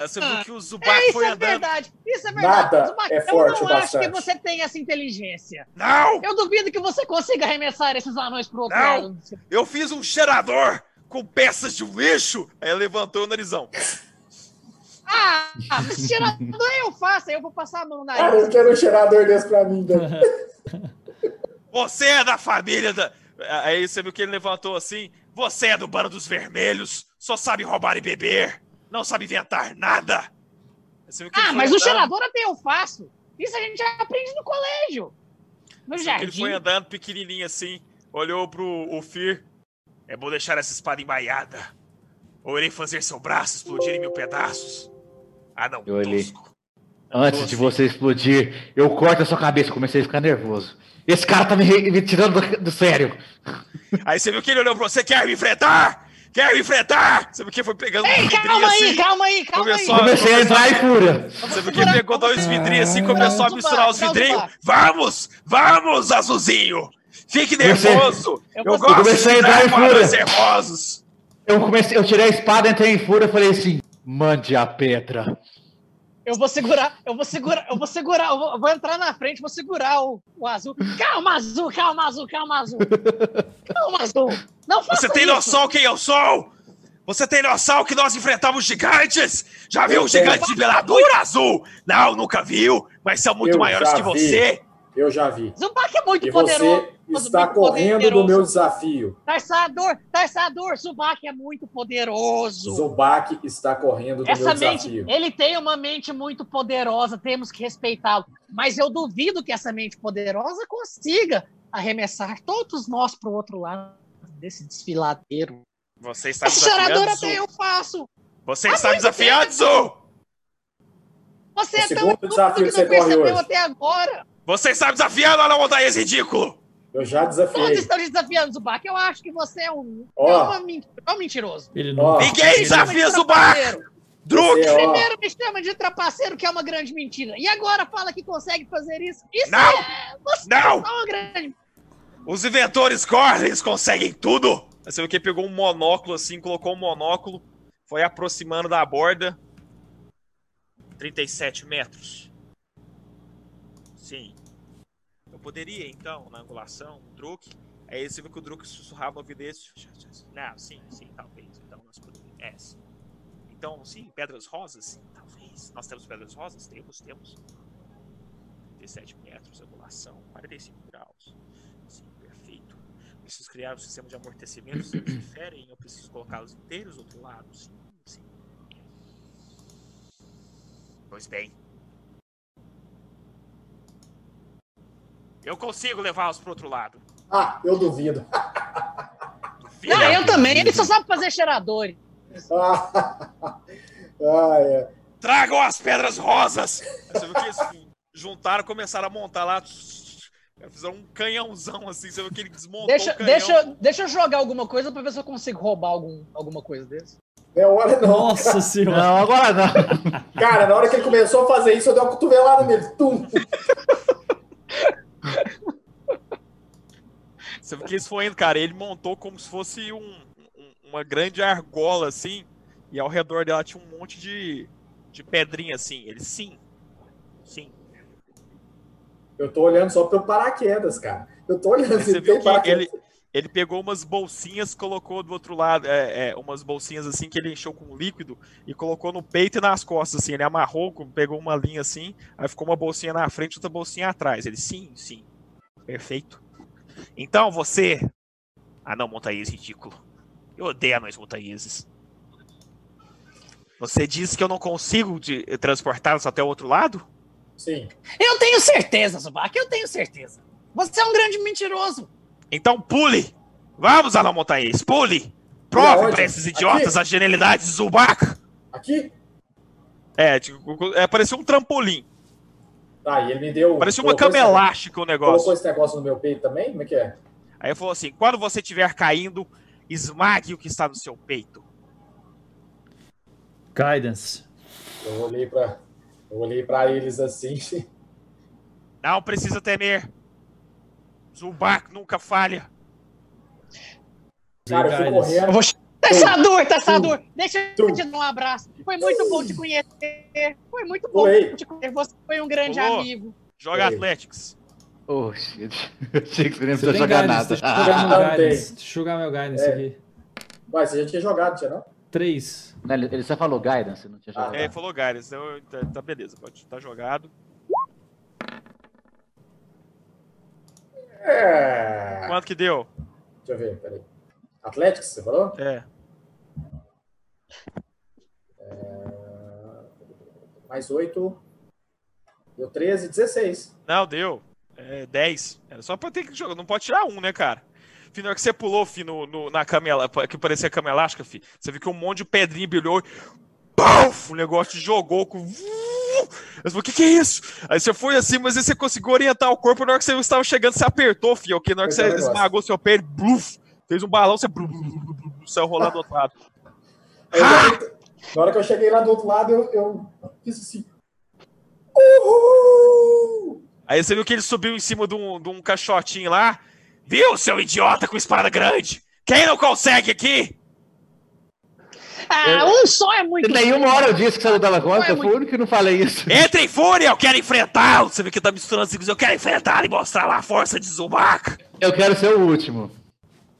Você ah. viu que o Zubac É, isso foi é andando. verdade. Isso é verdade. Nada Zubac, é eu não acho que você tem essa inteligência. Não! Eu duvido que você consiga arremessar esses anões pro outro Não. lado. Eu fiz um cheirador com peças de lixo! Aí ela levantou o narizão. Ah, ah, mas cheirador eu faço, aí eu vou passar a mão na Ah, eu quero um cheirador desse pra mim, velho. Você é da família da. Aí você viu que ele levantou assim. Você é do bando dos vermelhos, só sabe roubar e beber, não sabe inventar nada. Você viu que ele Ah, mas o andando, cheirador até eu faço. Isso a gente já aprende no colégio. No você viu que Ele jardim. foi andando pequenininho assim, olhou pro o Fir. É bom deixar essa espada embaiada. Ou irei fazer seu braço explodir em mil pedaços. Ah, não, Eu olhei. tosco. Antes de você explodir, eu corto a sua cabeça. Comecei a ficar nervoso. Esse cara tá me, me tirando do, do sério. Aí você viu que ele olhou pra você, quer me enfrentar? Quer me enfrentar? Você viu que foi pegando Ei, vidrinho calma aí, assim. calma aí, calma Começou aí. Comecei a entrar em fúria. Você viu que pegou dois vidrinhos assim, começou a misturar os vidrinhos. Vamos, vamos, Azulzinho. Fique nervoso. Eu Eu, gosto comecei a de entrar em fúria. nervosos. Eu comecei, eu tirei a espada, entrei em fúria e falei assim: mande a pedra. Eu vou segurar, eu vou segurar, eu vou segurar, eu vou, eu vou entrar na frente, vou segurar o, o azul. Calma, azul, calma, azul, calma, azul. Calma, azul. Não faça Você tem isso. noção quem eu sou? Você tem noção que nós enfrentamos gigantes? Já viu Eu um gigante de peladura azul? Não, nunca viu, mas são muito Eu maiores que vi. você. Eu já vi. Zubac é muito E poderoso. você está muito correndo do poderoso. meu desafio. Tarçador, Tarçador, Zubac é muito poderoso. Zubac está correndo do Essa meu mente, desafio. ele tem uma mente muito poderosa, temos que respeitá-lo. Mas eu duvido que essa mente poderosa consiga arremessar todos nós para o outro lado desse desfiladeiro. Você está desafiando, até eu faço. Você está desafiando. Zu. Você O é tão desafio que que você não corre percebeu hoje. até agora. Você está desafiando a montanha ridículo. Eu já Todos desafiei. estão te desafiando, Zubac. Eu acho que você é um, Ó. é uma é um mentiroso. Ele não. Ninguém ele- desafia de Zubac. trapaceiro. Druk. Você, ó, Primeiro me chama de trapaceiro, que é uma grande mentira. E agora fala que consegue fazer isso. Isso Não. é... Você Não. é uma grande... Os inventores Corlins conseguem tudo. Você viu que ele pegou um monóculo assim, colocou um monóculo, foi aproximando da borda. 37 metros. Sim. Eu poderia, então, na angulação, o Druk. Aí você viu que o Druk sussurrava no ouvido dele. Não, sim, sim, talvez. Então nós poderíamos. É, sim. Então, sim, pedras rosas? Sim, talvez. Nós temos pedras rosas? Temos, temos. 37 metros, angulação, 45 graus. Sim, perfeito. Preciso criar um sistema de amortecimentos que diferem. Eu preciso colocá-los inteiros do outro lado. Sim, sim. Pois bem. Eu consigo levá-los pro outro lado. Ah, eu duvido. Duvido. Não, eu também. Ele só sabe fazer cheirador. Ah, ah, é. Tragam as pedras rosas! Você viu que eles juntaram, começaram a montar lá. Fizeram um canhãozão assim. Você viu que ele desmontou Deixa, o canhão. deixa, deixa eu jogar alguma coisa pra ver se eu consigo roubar algum, alguma coisa desse. É hora não. Nossa senhora. Não, agora não. Cara, na hora que ele começou a fazer isso, eu dei uma cotovelada nele. Tum. Você viu que foram indo, cara. Ele montou como se fosse um, um- uma grande argola, assim. E ao redor dela tinha um monte de, de pedrinha, assim. Ele, sim. Sim. Eu tô olhando só pelo paraquedas, cara. Eu tô olhando Aí se você viu que ele, ele pegou umas bolsinhas, colocou do outro lado, é, é, umas bolsinhas assim que ele encheu com líquido e colocou no peito e nas costas, assim. Ele amarrou, pegou uma linha assim, aí ficou uma bolsinha na frente e outra bolsinha atrás. Ele, sim, sim. Perfeito. Então você. Ah, não, montanhês ridículo. Eu odeio anões montanheses. Você disse que eu não consigo de- transportá-los até o outro lado? Sim. Eu tenho certeza, Zubac, eu tenho certeza. Você é um grande mentiroso. Então pule! Vamos, anão montanhês, pule! Prove pra esses idiotas Aqui? a genialidade de Zubac! Aqui? É, tipo, é, parecia um trampolim. Tá, e ele me deu. Parecia uma colocou cama esse- elástica o Colocou negócio. esse negócio no meu peito também? Como é que é? Aí ele falou assim: quando você estiver caindo, esmague o que está no seu peito. Guidance. Eu olhei olhei pra eles assim. Não precisa temer. Zubac nunca falha. Cara, eu fui Guidance. correndo. Eu vou... Taçador, Taçador, deixa Tum. eu te dar um abraço. Foi muito bom te conhecer. Foi muito bom Oi. te conhecer. Você foi um grande Pulou. amigo. Joga Ei. Athletics. Oh, shit. Achei que você nem Você precisa tem jogar guidance, nada. deixa eu jogar meu Ah, guidance. Deixa eu jogar meu guidance É. aqui. Ué, você já tinha jogado, tinha não? Três. Não, Ele, ele só falou guidance, não tinha Ah, jogado. É, ele falou Gaius, então tá, tá beleza, pode tá jogado. É. Quanto que deu? Deixa eu ver, peraí. Atlético, você falou? É. Mais 8. Deu 13, 16. Não, deu. É 10. Era só pra ter que jogar. Não pode tirar um, né, cara? Fih, na hora que você pulou, Fih, no, na cama, que parecia cama elástica, Fih, você viu que um monte de pedrinha brilhou e. Puf! O negócio jogou com. Eu falei, o que, que é isso? Aí você foi assim, mas aí você conseguiu orientar o corpo. Na hora que você estava chegando, você apertou, Fih, ok? Na hora que é, você o negócio. esmagou seu pé, ele bluf, fez um balão, você bluf, bluf, bluf, bluf, saiu rolando do outro lado. Aí eu- na hora que eu cheguei lá do outro lado, eu, eu fiz assim. Uhul! Aí você viu que ele subiu em cima de um, de um caixotinho lá. Viu, seu idiota com espada grande? Quem não consegue aqui? Ah, um só é muito. Nenhuma hora eu disse que você não dava conta, Não é eu fui o único que não falei isso. Entra em fúria, eu quero enfrentá-lo. Você vê que tá misturando signos, eu quero enfrentá-lo e mostrar lá a força de Zubaca. Eu quero ser o último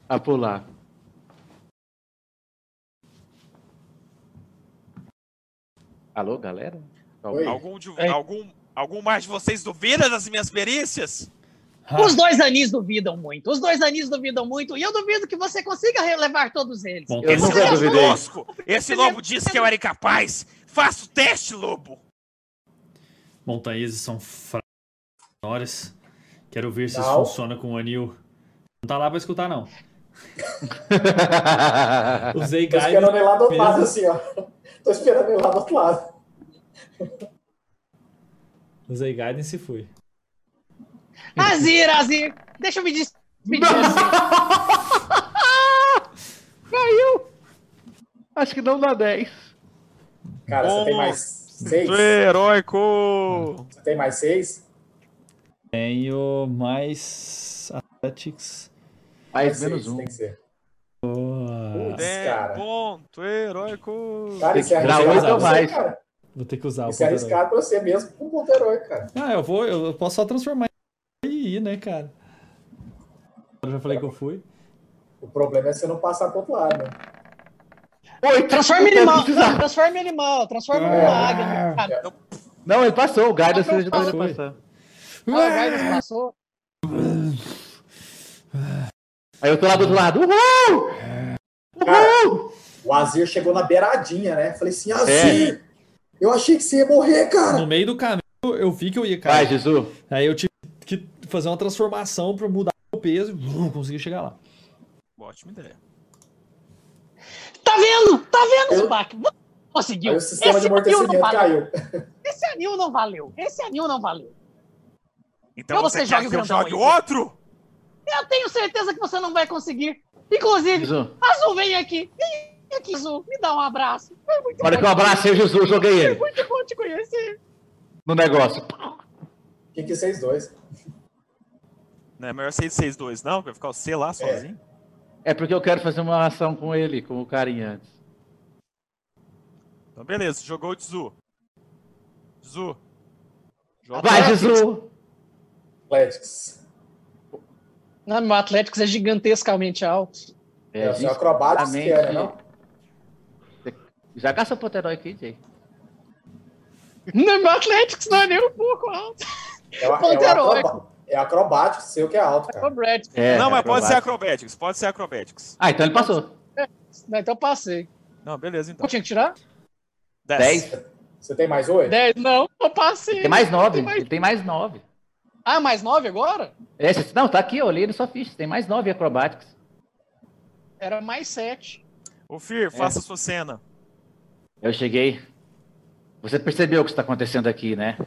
a pular. Alô, galera? Oi. Algum, de, É. algum, algum mais de vocês duvida das minhas perícias? Os dois anis duvidam muito. Os dois anis duvidam muito. E eu duvido que você consiga relevar todos eles. Bom, Eu Esse nunca lobo duvidei. tosco, esse lobo disse que eu era incapaz. Faça o teste, lobo. montanheses são fracos. Quero ver se isso Não. funciona com o anil. Não tá lá pra escutar, não. Usei Tô esperando ele lá do outro lado, assim, ó. Tô esperando ele lá do outro lado. Usei guidance e fui. Azir, Azir, deixa eu me despedir. Azir. Caiu! Acho que não dá 10. Cara, você tem Bom. mais seis? Heróico. Você tem mais seis? Tenho mais Athletics. Mais menos um. Tem que ser. Boa. Putz, Tem cara. ponto heróico. Cara, isso é arriscado mais. cara. Vou ter que usar Isso é o ponto herói. arriscado pra você mesmo com um ponto herói, cara. Ah, eu vou, eu posso só transformar em ir, né, cara? Eu já falei que eu fui. O problema é você não passar pro outro lado, né? Oito! Transforma ele Eu mal, precisava. transforma ele mal, transforma É. águia. cara? Não, ele passou. O já tava foi. passando. Ah, o Guidance passou. Aí eu tô lá do outro lado. Uhul! Cara, o Azir chegou na beiradinha, né? Falei assim, Azir, eu achei que você ia morrer, cara. No meio do caminho, eu vi que eu ia Vai, cair. Jesus. Aí eu tive fazer uma transformação pra mudar o peso e vum, consegui chegar lá. Ótima ideia. Tá vendo? Tá vendo, Eu- Zubac? Conseguiu. Aí o sistema de Esse anil não amortecimento valeu. caiu. Esse anil não valeu. Esse anil não valeu. Então Então você, você quer joga o que eu grandão jogue aí. outro? Eu tenho certeza que você não vai conseguir. Inclusive, Jesus. Azul, vem aqui. Vem aqui, Azul. Me dá um abraço. Foi muito bom que eu abracei o Jesus, joguei ele Muito bom te conhecer. no negócio. Quem que vocês dois? Não é melhor 662, não? Vai ficar o C lá sozinho? É porque eu quero fazer uma ação com ele, com o carinha antes. Então, beleza. Jogou o Tzu. Tzu. Joga Vai. Jesus! Atléticos. Não, meu Atlético é gigantescamente alto. É, o seu acrobático que era, não? Já gasta o ponto herói aqui, Jay. Não, meu Atlético não é nem um pouco alto. É, o- é, o é acrobático seu que é alto, É cara. o Brad. É, não, mas pode ser acrobático. acrobatics. Pode ser acrobatics. Ah, então ele passou. Não, então eu passei. Não, beleza, então. Eu tinha que tirar? 10. 10. Você tem mais oito? 10. Não, eu passei. Tem mais 9. Tem mais- Ele tem mais 9. Ah, mais 9 agora? Esse, não, tá aqui, eu olhei na sua ficha. Tem mais 9 acrobáticos. Era mais 7. Ô, Fir, faça a sua cena. Eu cheguei. Você percebeu o que está acontecendo aqui, né?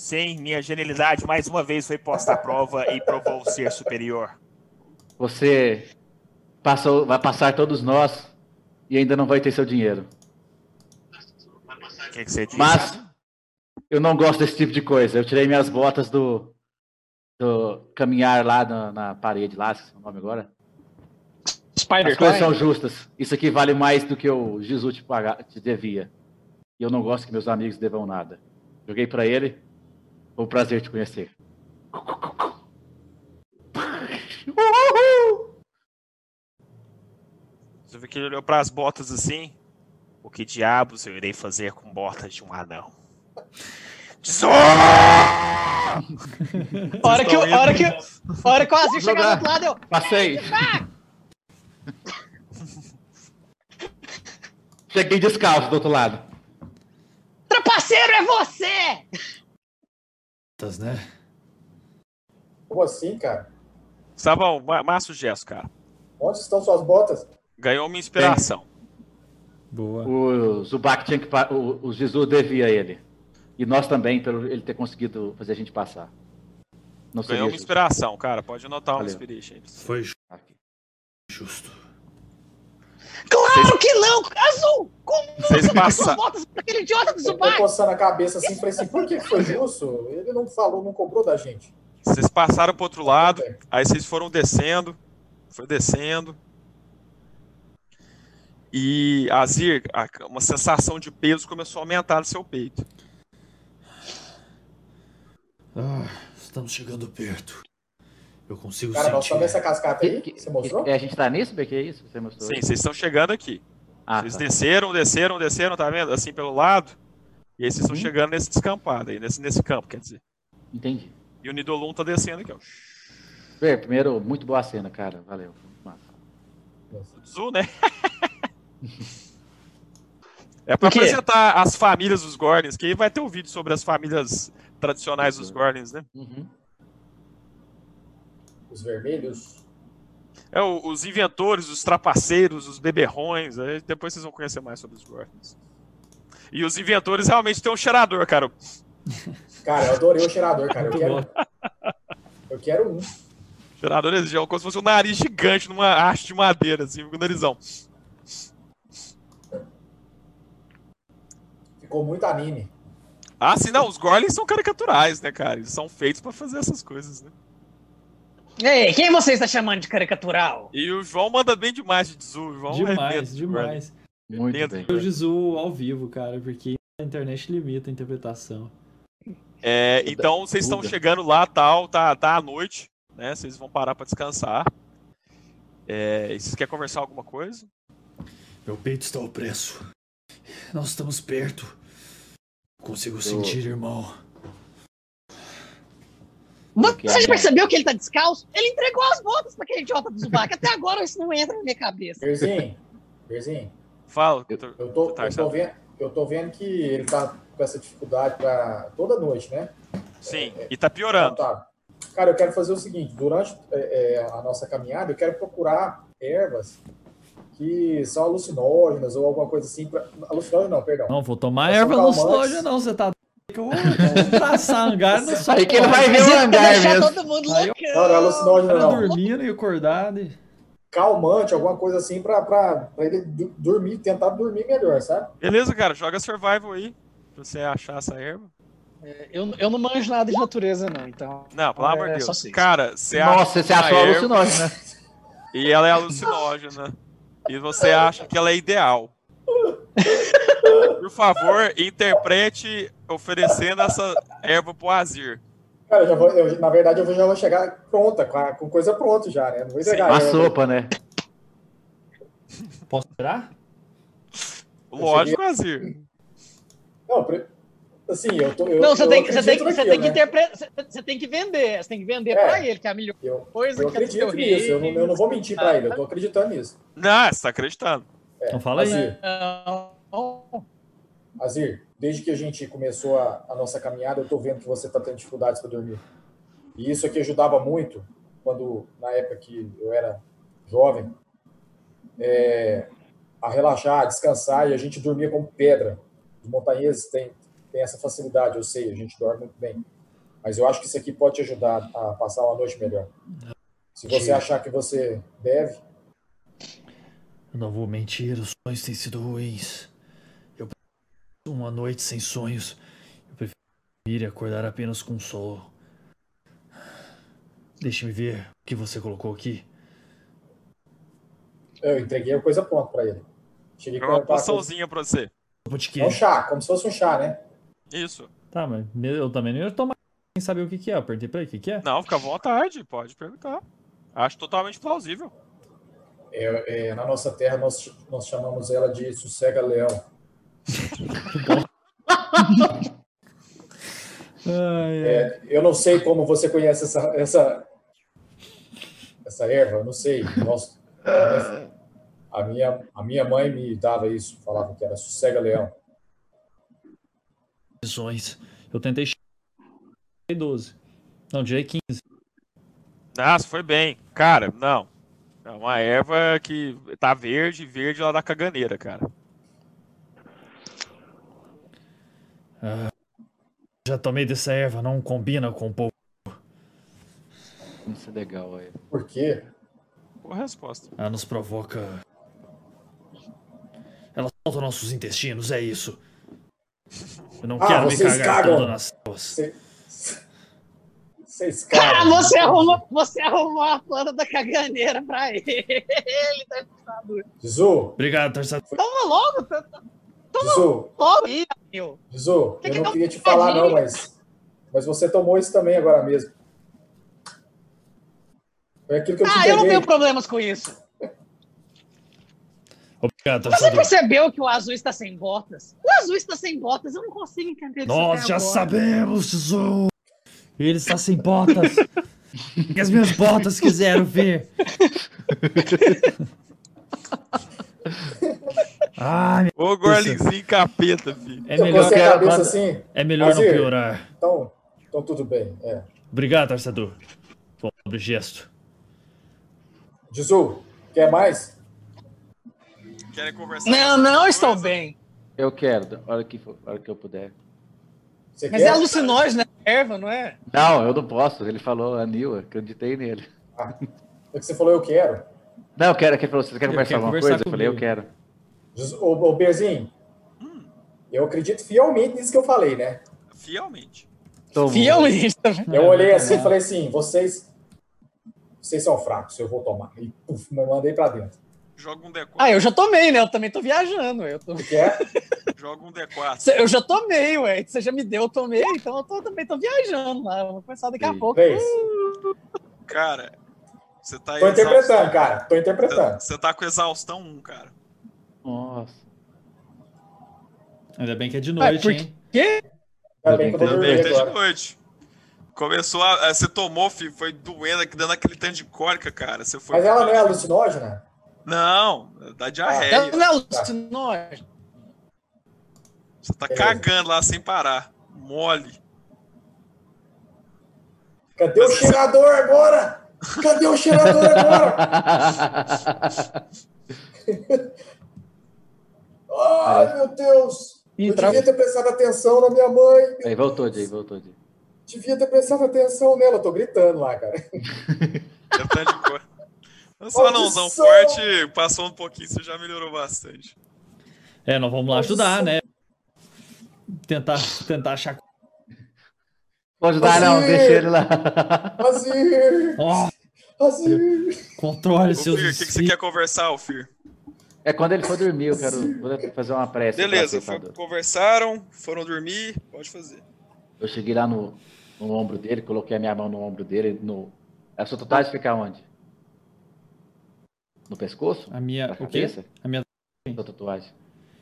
Sim, minha genialidade mais uma vez foi posta à prova e provou ser superior. Você passou, vai passar todos nós e ainda não vai ter seu dinheiro. O que, que? Mas eu não gosto desse tipo de coisa. Eu tirei minhas botas do, do caminhar lá na, na parede, lá, esqueci o nome agora. Spider As coisas são justas. Isso aqui vale mais do que o Jesus te, pagar, te devia. E eu não gosto que meus amigos devam nada. Joguei pra ele. Foi um prazer te conhecer. Você vê que ele olhou pras botas assim. O que diabos eu irei fazer com botas de um anão? Hora que, hora que, hora que o Azir chegar do outro lado, eu. Passei. Cheguei descalço do outro lado. Trapaceiro é você! Né? Como assim, cara? Sabão, ma- massa o gesto, cara. Onde estão suas botas? Ganhou uma inspiração. Boa. O Zubac tinha que. O, o Jesus devia ele. E nós também, pelo ele ter conseguido fazer a gente passar. Não Ganhou uma justo. inspiração, cara. Pode anotar uma inspiration. aí. Foi ju- Aqui. justo. Claro que não! Azul! Como Vocês você dá suas passa- botas pra aquele idiota do Eu tô coçando a cabeça assim, falei assim, por que foi justo? Ele não falou, não cobrou da gente. Vocês passaram pro outro lado, É. aí vocês foram descendo, foi descendo. E Azir, a- uma sensação de peso começou a aumentar no seu peito. Ah, estamos chegando perto. Eu consigo Cara, nós sentir. estamos nessa cascata aí, Que- que- você mostrou? é, a gente tá nisso, BQ? É isso? Você mostrou? Sim, vocês estão chegando aqui. Ah, Vocês tá. desceram, desceram, desceram, tá vendo? Assim pelo lado. E aí vocês estão Uhum. chegando nesse descampado aí, nesse, nesse campo, quer dizer. Entendi. E o Nidolum tá descendo aqui, ó. Bem, primeiro, muito boa cena, cara. Valeu. Massa. O Zu, né? É pra apresentar as famílias dos Gordons, que aí vai ter um vídeo sobre as famílias tradicionais dos Gordons, né? Uhum. Os vermelhos. É, os inventores, os trapaceiros, os beberrões, aí depois vocês vão conhecer mais sobre os Gordons. E os inventores realmente têm um cheirador, cara. Cara, eu adorei o cheirador, cara. Eu quero, eu quero um. Cheirador eles é como se fosse um nariz gigante numa haste de madeira, assim, com o narizão. Ficou muito anime. Ah, sim, não, os Gorlins são caricaturais, né, cara? Eles são feitos pra fazer essas coisas, né? Ei, quem você está chamando de caricatural? E o João manda bem demais de Zu. O João é Demais, dentro do Gorlin. demais. Muito Dentro bem. Eu Jizu ao vivo, cara, porque a internet limita a interpretação. É, então vocês estão chegando lá, tal, tá, tá à noite, né? Vocês vão parar pra descansar. É, e vocês querem conversar alguma coisa? Meu peito está opresso. Nós estamos perto. Consigo sentir, irmão. Você já né? percebeu que ele tá descalço? Ele entregou as botas pra aquele idiota do Zubac. Até agora isso não entra na minha cabeça. Berzinho, Berzinho, Fala. eu tô, eu, Tarzan. tô vendo, eu tô vendo que ele tá com essa dificuldade pra toda noite, né? Sim, e tá piorando. Tá. Cara, eu quero fazer o seguinte: durante é, é, a nossa caminhada, eu quero procurar ervas que são alucinógenas ou alguma coisa assim. Pra... Alucinógeno não, perdão. Não, vou tomar erva soja, não. Você tá. Que Eu vou eu vou traçar hangar no soja. Aí que ele vai ver o hangar deixar mesmo. todo mundo loucão. Não, não é alucinógeno, Cara não. dormindo e acordado. e- Calmante, alguma coisa assim pra, pra, pra ele dormir, tentar dormir melhor, sabe? Beleza, cara, joga survival aí. Pra você achar essa erva. Eu, eu não manjo nada de natureza, não, então. Não, pelo É, amor de Deus. Cara, você Nossa, acha você uma achou erva alucinógeno, né? E ela é alucinógena. e você acha que ela é ideal. Por favor, interprete oferecendo essa erva pro Azir. Cara, eu já vou, eu- na verdade, eu já vou chegar pronta, com, a- com coisa pronta já, né? Não vou entregar. Uma a sopa, né? Posso tirar? Lógico, Azir. Não, pre- assim, eu tô. Eu, Não, você tem, que- você tem, você tem que né? interpretar. Você, tem que vender. Você tem que vender É. pra ele, que é a melhor Eu, coisa eu que é acredito nisso, eu não, eu não vou mentir pra ele, eu tô acreditando nisso. Não, você tá acreditando. É, Então fala aí. Azir, Não. Azir, desde que a gente começou a, a nossa caminhada, eu tô vendo que você tá tendo dificuldades para dormir. E isso aqui ajudava muito quando, na época que eu era jovem, é, a relaxar, a descansar, e a gente dormia como pedra. Os montanheses têm, têm essa facilidade, eu sei, a gente dorme muito bem. Mas eu acho que isso aqui pode te ajudar a passar uma noite melhor. Se você achar que você deve, Eu não vou mentir, os sonhos têm sido ruins. Uma noite sem sonhos. Eu prefiro dormir e acordar apenas com sol. Deixe-me ver o que você colocou aqui. eu entreguei a coisa pronta para ele. Cheguei É com uma a coisa- poçãozinha pra você. Quê? É um chá, como se fosse um chá, né? Isso. Tá, mas eu também não ia tomar sem saber o que, que é. Eu perguntei pra ele o que, que é. Não, fica à vontade, pode perguntar. Acho totalmente plausível. É, é, na nossa terra, nós, nós chamamos ela de sossega-leão. É, eu não sei como você conhece essa, essa, essa erva, eu não sei. Nós, a, minha, a minha mãe me dava isso, falava que era sossega-leão. Visões. Eu tentei chegar 12. Não, tirei 15. Nossa, foi bem. Cara, não. É uma erva que tá verde, verde lá da caganeira, cara. Já tomei dessa erva, não combina com o povo. Isso é legal aí. Por quê? Boa resposta. Ela nos provoca. Ela solta nossos intestinos, é isso. Eu não Ah, quero me cagar cagam. todo nas. Cê- Vocês Ah, caram. você arrumou, você arrumou a planta da caganeira pra ele. Ele tá. Zizu, Obrigado, torcedor. Toma logo, tá- Aí, meu. Zizu, Que eu que não queria te falar não, mas, mas você tomou isso também agora mesmo. Foi aquilo que eu te Ah, eu não tenho problemas com isso. Obrigado, Você torcedor. percebeu que o azul está sem botas? O azul está sem botas, eu não consigo entender isso Nós já agora. sabemos, Jesus. Ele está sem botas. O que as minhas botas quiseram ver. Ah, Ô, Gorlinzinho capeta, filho. é melhor, quero- cabeça assim, é melhor não piorar. então, então tudo bem. É. Obrigado, torcedor. Pobre gesto. Zizu, quer mais? Querem conversar? Não, não estou bem. Eu quero, a hora que, for- a hora que eu puder. Você Mas quer? é alucinógeno, né? Erva, não é? Não, eu não posso. Ele falou anil, eu acreditei nele. É que você falou eu quero. Não, eu quero que ele falou, você quer conversar alguma coisa? Eu falei, eu comigo. quero. Ô, ô Berzinho, eu acredito fielmente nisso que eu falei, né? Fielmente. Fielmente. Eu olhei assim e falei assim, vocês, vocês são fracos, eu vou tomar. E puf, me mandei pra dentro. Joga um D4. Ah, eu já tomei, né? Eu também tô viajando. Eu, tô... Você quer? Joga um D4. eu já tomei, ué. Você já me deu, eu tomei, então eu tô, também tô viajando lá. Eu vou começar daqui a pouco. Três. Cara, você tá Tô interpretando, cara. Tô interpretando. Você tá com exaustão 1, cara. Nossa. Ainda bem que é de Ah, noite, por hein? quê? Ainda bem que vou Também dormir tá de noite. Começou a. a- Você tomou, filho, foi doendo, aqui, dando aquele tanto de cólica, cara. Você foi. Mas ela não é alucinógena? Não, dá Ela diarreia. Não é alucinógeno. Você tá Beleza. cagando lá sem parar. Mole. Cadê o cheirador agora? Cadê o cheirador agora? Ai, meu Deus! Ih, Eu tra- devia ter prestado atenção na minha mãe. Aí voltou, Jay, voltou, Jay. Devia ter prestado atenção nela. Eu tô gritando lá, cara. É cor. Esse anãozão forte passou um pouquinho, você já melhorou bastante. É, nós vamos lá ajudar, né? Tentar, tentar achar. Pode ajudar, não, Azir! deixa ele lá. Azir! Ó, Azir! controle Ô, seus Fir, o que, que você quer conversar, Fir? É quando ele for dormir, eu quero fazer uma prece. Beleza, foi- conversaram, foram dormir, pode fazer. Eu cheguei lá no, no ombro dele, coloquei a minha mão no ombro dele. No... A sua tatuagem fica onde? No pescoço? A minha. Na O quê? cabeça? A minha. Sua tatuagem.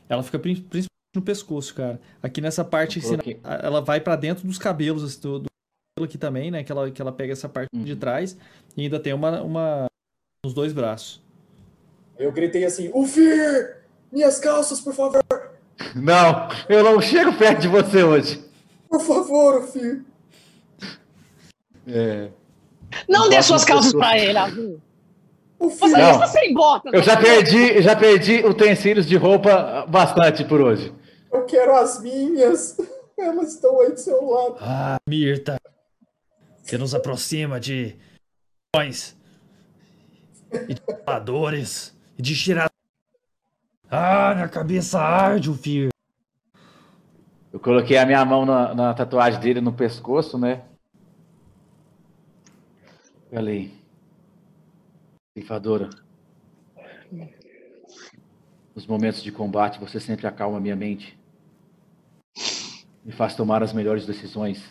Ela fica prin- principalmente no pescoço, cara. Aqui nessa parte, assim, ela vai pra dentro dos cabelos assim, do, do cabelo aqui também, né? Que ela, que ela pega essa parte de Uhum. trás e ainda tem uma, uma nos dois braços. Eu gritei assim: O Fir! Minhas calças, por favor! Não, eu não chego perto de você hoje. Por favor, o Fir! É. Não dê Bota suas calças pra ele, Azul. O Você! Não. está sem botas. Eu já perdi, já perdi utensílios de roupa bastante por hoje. Eu quero as minhas! Elas estão aí do seu lado. Ah, Mirta. Você nos aproxima de. E de. De tirar. Ah, minha cabeça arde, o Fir. Eu coloquei a minha mão na, na tatuagem dele no pescoço, né? Falei. Ceifadora. Nos momentos de combate, você sempre acalma minha mente. Me faz tomar as melhores decisões.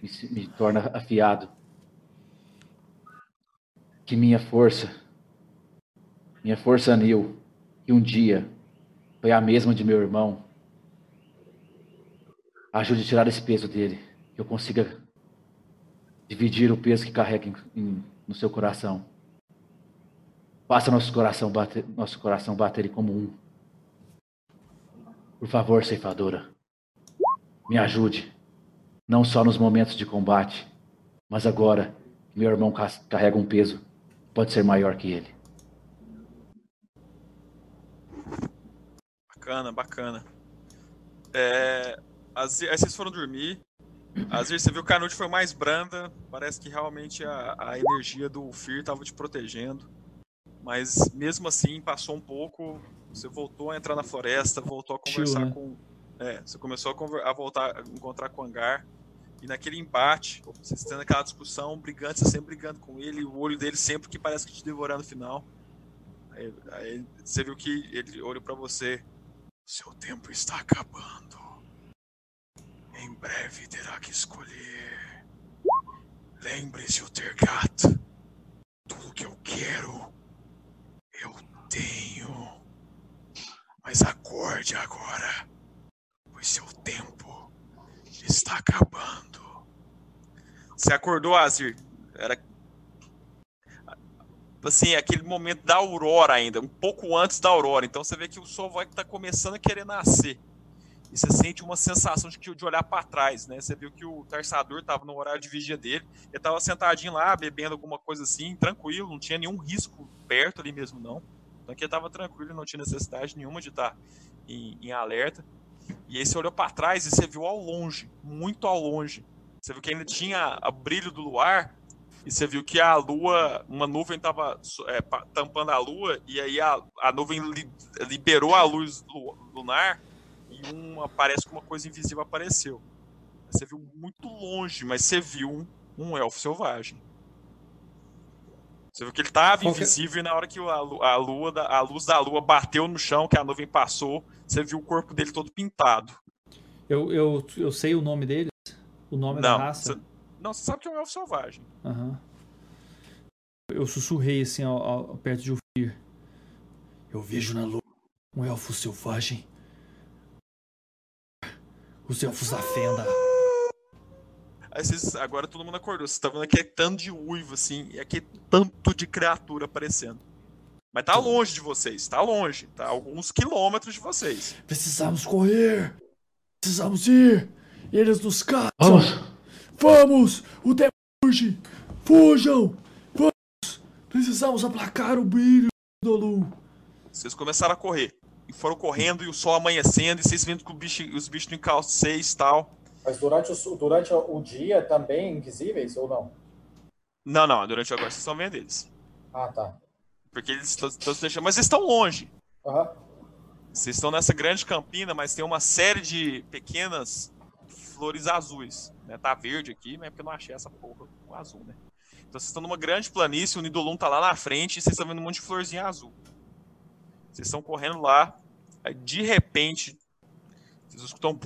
Me, me torna afiado. Que minha força minha força anil, que um dia foi a mesma de meu irmão, ajude a tirar esse peso dele, que eu consiga dividir o peso que carrega em, em, no seu coração. Faça nosso coração bater, nosso coração bater como um. Por favor, ceifadora, me ajude, não só nos momentos de combate, mas agora meu irmão carrega um peso, pode ser maior que ele. Bacana, bacana. É, as, aí vocês foram dormir. Às vezes você viu que a noite foi mais branda. Parece que realmente a, a energia do Fear estava te protegendo. Mas mesmo assim, passou um pouco. Você voltou a entrar na floresta, voltou a conversar né? com. É, você começou a, a voltar a encontrar com o Angar. E naquele embate, vocês tendo aquela discussão, brigando, você sempre brigando com ele, o olho dele sempre que parece que te devorar no final. Aí, aí você viu que ele olhou pra você. Seu tempo está acabando. Em breve terá que escolher. Lembre-se, Utergat. Tudo que eu quero, eu tenho. Mas acorde agora, pois seu tempo está acabando. Você acordou, Azir? Era assim, aquele momento da aurora ainda, um pouco antes da aurora. Então você vê que o sol vai estar começando a querer nascer. E você sente uma sensação de, de olhar para trás, né? Você viu que o tarçador estava no horário de vigia dele, ele estava sentadinho lá, bebendo alguma coisa assim, tranquilo, não tinha nenhum risco perto ali mesmo, não. Então aqui ele estava tranquilo, não tinha necessidade nenhuma de estar em, em alerta. E aí você olhou para trás e você viu ao longe, muito ao longe. Você viu que ainda tinha o brilho do luar, e você viu que a lua, uma nuvem estava é, pa- tampando a lua, e aí a, a nuvem li- liberou a luz lu- lunar, e uma, parece que uma coisa invisível apareceu. Você viu muito longe, mas você viu um, um elfo selvagem. Você viu que ele estava que é- invisível e na hora que a, a lua, da- a luz da lua bateu no chão, que a nuvem passou, você viu o corpo dele todo pintado. Eu, eu, eu sei o nome deles? O nome da Não, raça? você, não, você sabe que é um elfo selvagem. Aham. Eu sussurrei assim ao, ao- perto de Ufir. Eu vejo na lua um elfo selvagem. Os elfos da fenda. Aí vocês, agora todo mundo acordou. Vocês estão vendo aquele tanto de uivo, assim, e aquele tanto de criatura aparecendo. Mas tá longe de vocês, tá longe. Tá a alguns quilômetros de vocês. Precisamos correr! Precisamos ir! Eles nos caçam! Vamos! Vamos! O tempo urge! Fujam! Vamos! Precisamos aplacar o brilho do Lu. Vocês começaram a correr. E foram correndo, e o sol amanhecendo, e vocês vendo que o bicho, os bichos não encalçam vocês e tal. Mas durante o, durante o dia também invisíveis ou não? Não, não, durante agora vocês estão vendo eles. Ah, tá. Porque eles estão se deixando. Mas eles estão longe. Aham. Vocês estão nessa grande campina, mas tem uma série de pequenas flores azuis. Né? Tá verde aqui, mas é porque eu não achei essa porra com azul, né? Então vocês estão numa grande planície, o Nidolum tá lá na frente e vocês estão vendo um monte de florzinha azul. Vocês estão correndo lá, aí de repente, vocês escutam.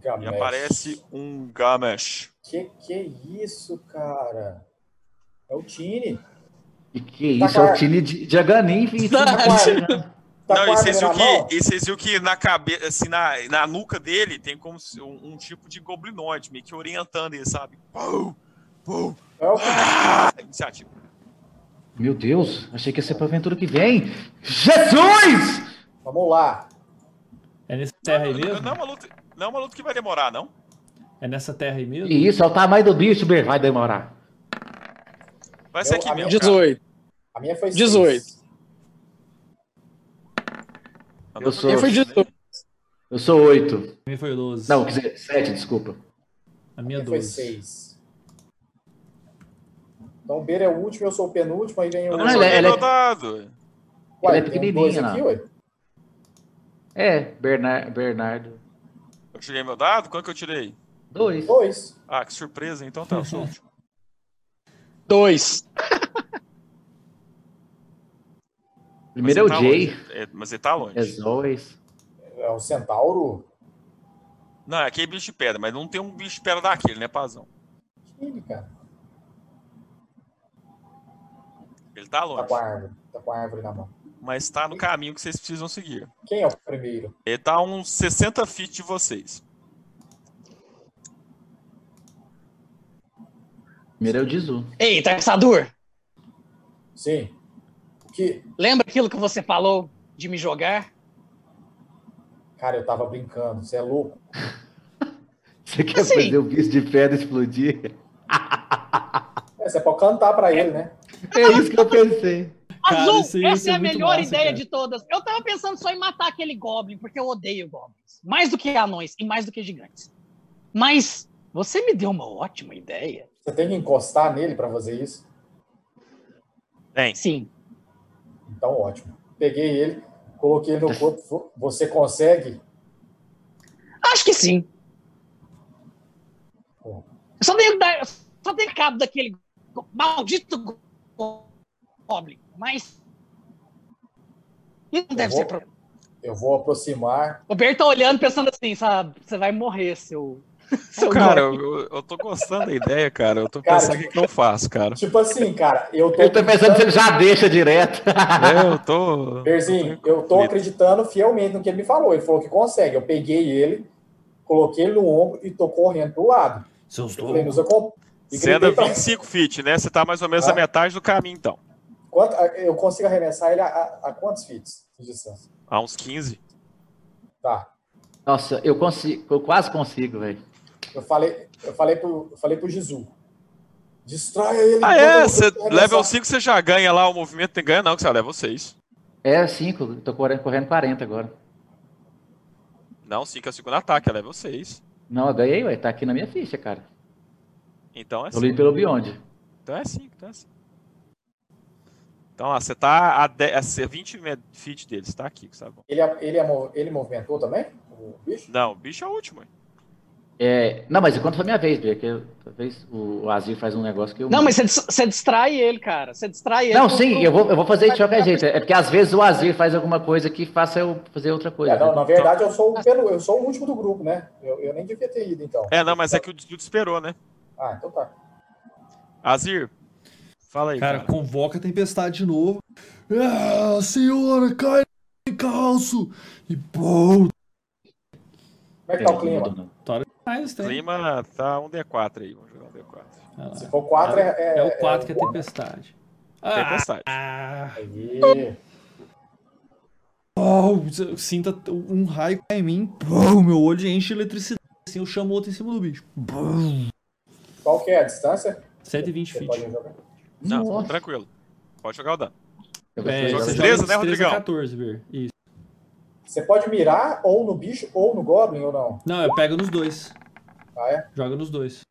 E Gamesh. aparece um Gamesh. Que que é isso, cara? É o Tini. E que Tá isso? É o claro. time de, de Aganim, filho. Tá Tá não, e vocês viu que, e vocês viu que na cabeça, assim, na, na nuca dele tem como um, um tipo de goblinoide, meio que orientando ele, sabe? Pum, pum, é o... ah! Iniciativa. Meu Deus, achei que ia ser pra aventura que vem. Jesus! Vamos lá. É nessa terra aí mesmo? Não é uma luta, não é uma luta que vai demorar, não? É nessa terra aí mesmo? Isso, é o tamanho do bicho, Ber, vai demorar. Vai ser aqui mesmo. 18. A minha foi 18. 18. Eu sou- Quem foi baixo, 18? Eu sou oito. A minha foi 12. Não, quer dizer, sete, desculpa. A A minha foi 12. 6. Então o Beira é o último, eu sou o penúltimo, aí vem o. Eu não joguei ela é- meu ela é- dado. Ué, ela é dois pequenininha, aqui, ué? É, Bernar, Bernardo. Eu tirei meu dado? Quanto que eu tirei? Dois. Dois. Ah, que surpresa, então tá, eu sou o último. 2. Primeiro é o ele tá Jay. É, mas ele tá longe. É dois. É o Centauro. Não, é aquele bicho de pedra, mas não tem um bicho de pedra daquele, né, Pazão? Tini, cara. Ele tá Tá longe, com a árvore. Tá com a árvore na mão. mas tá no caminho que vocês precisam seguir. Quem é o primeiro? Ele tá a uns 60 feet de vocês. Primeiro é o Dizu. Ei, Tarsador, Sim. Que, lembra aquilo que você falou de me jogar? cara, eu tava brincando. Você é louco? Você quer Assim. fazer o bicho de pedra explodir? É, você pode cantar pra ele, né? É isso que eu pensei. Cara, Azul, ia essa ser é a melhor massa, ideia cara. de todas. Eu tava pensando só em matar aquele Goblin, porque eu odeio Goblins. Mais do que anões e mais do que gigantes. Mas você me deu uma ótima ideia. Você tem que encostar nele pra fazer isso. Tem. Sim. Então, ótimo. Peguei ele, coloquei ele no corpo. Você consegue? Acho que sim. Pô. Eu só tenho, só tenho cabo daquele maldito go- Goblin. Mas. Não deve vou- ser problema. Eu vou aproximar. O Bert tá olhando pensando assim, sabe? Você vai morrer, seu. Cara, eu, eu- tô gostando da ideia, cara. Eu tô Cara, pensando o que, que eu faço, cara. Tipo assim, cara, eu tô. Eu tô pensando se ele já deixa direto. É, eu tô. Berzinho, eu tô acreditando fielmente no que ele me falou. Ele falou que consegue. Eu peguei ele, coloquei ele no ombro e tô correndo pro lado. Seus Eu falei, loucos. nos e Você anda gritei pra- 25 feet, né? Você tá mais ou menos Ah. a metade do caminho, então. Quanto- eu consigo arremessar ele a, a- a quantos fits de distância? A uns 15. Tá. Nossa, eu consigo, eu quase consigo, velho. Eu falei, eu falei pro, eu falei pro Jizu. Distraia ele. Ah, é? Você, level 5 você já ganha lá o movimento, tem ganha não, que você é level 6. É 5, tô correndo, correndo 40 agora. Não, 5 é o segundo ataque, é level 6. Não, eu ganhei, ué, tá aqui na minha ficha, cara. Então é Eu li 5. pelo Beyond. Então é 5, então é 5. Então lá, você tá a, 10, a 20 me- feet dele, você tá aqui, sabe? Ele, ele, mo- ele movimentou também? O bicho? Não, o bicho é o último. hein? É, não, mas enquanto foi minha vez, velho, que eu- talvez o Azir faz um negócio que eu. Não, mas você, você distrai ele, cara. Você distrai ele. Não, sim, eu vou, eu vou fazer de qualquer jeito. É porque às vezes o Azir faz alguma coisa que faça eu fazer outra coisa. É, não, né? na verdade, eu sou, o penu- eu sou o último do grupo, né? Eu, eu nem devia ter ido, então. É, não, mas é que o Dudu esperou, né? Ah, então tá. Azir, fala aí, Cara, cara. convoca a tempestade de novo. Ah, senhora, cai em calço. E pô, Como é que tá o clima? não, O tem. clima tá um D4 aí, vamos jogar um D4. Ah. Se for 4, é. É o 4 que é tempestade. Ah, Tempestade. ah, Aí. oh, eu sinta um raio cair em mim. Pô, meu olho enche de eletricidade. Assim eu chamo outro em cima do bicho. Bum. Qual que é a distância? 120 Você feet. Não, Nossa. tranquilo. Pode jogar o dano. Eu É, você destreza, joga né, destreza Rodrigão? 14, ver. Isso. Você pode mirar ou no bicho ou no Goblin ou não? Não, eu pego nos dois. Ah, é? Joga nos dois.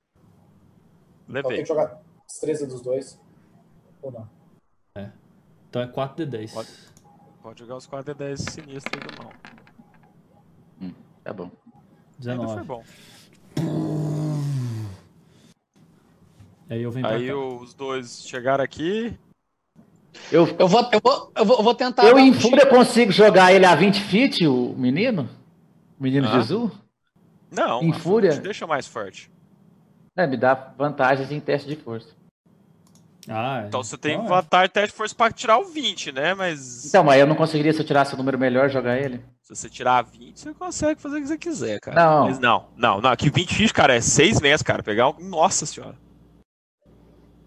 Então tem Levei. que jogar destreza dos dois. Ou não? Então é 4d10. Pode. Pode jogar os 4D10 sinistros aí do mal. Tá bom. Ainda foi 19. bom. Aí eu venho pra Aí cá. os dois chegaram aqui. Eu, Eu vou, eu vou, eu vou, eu vou tentar. eu um em fúria consigo jogar ele a 20 feet, o menino? O menino Ah. Jesus? Não, Em a fúria? deixa mais forte. É, me dá vantagens em teste de força. Ah, é. Então você tem Então é. vantagem teste de força pra tirar o 20, né? Mas Então, mas eu não conseguiria, se eu tirasse o número melhor, jogar ele? se você tirar 20, você consegue fazer o que você quiser, cara. Não. Mas não, não, não. Aqui 20 fios, cara, é 6 metros, cara. Pegar um. Nossa senhora.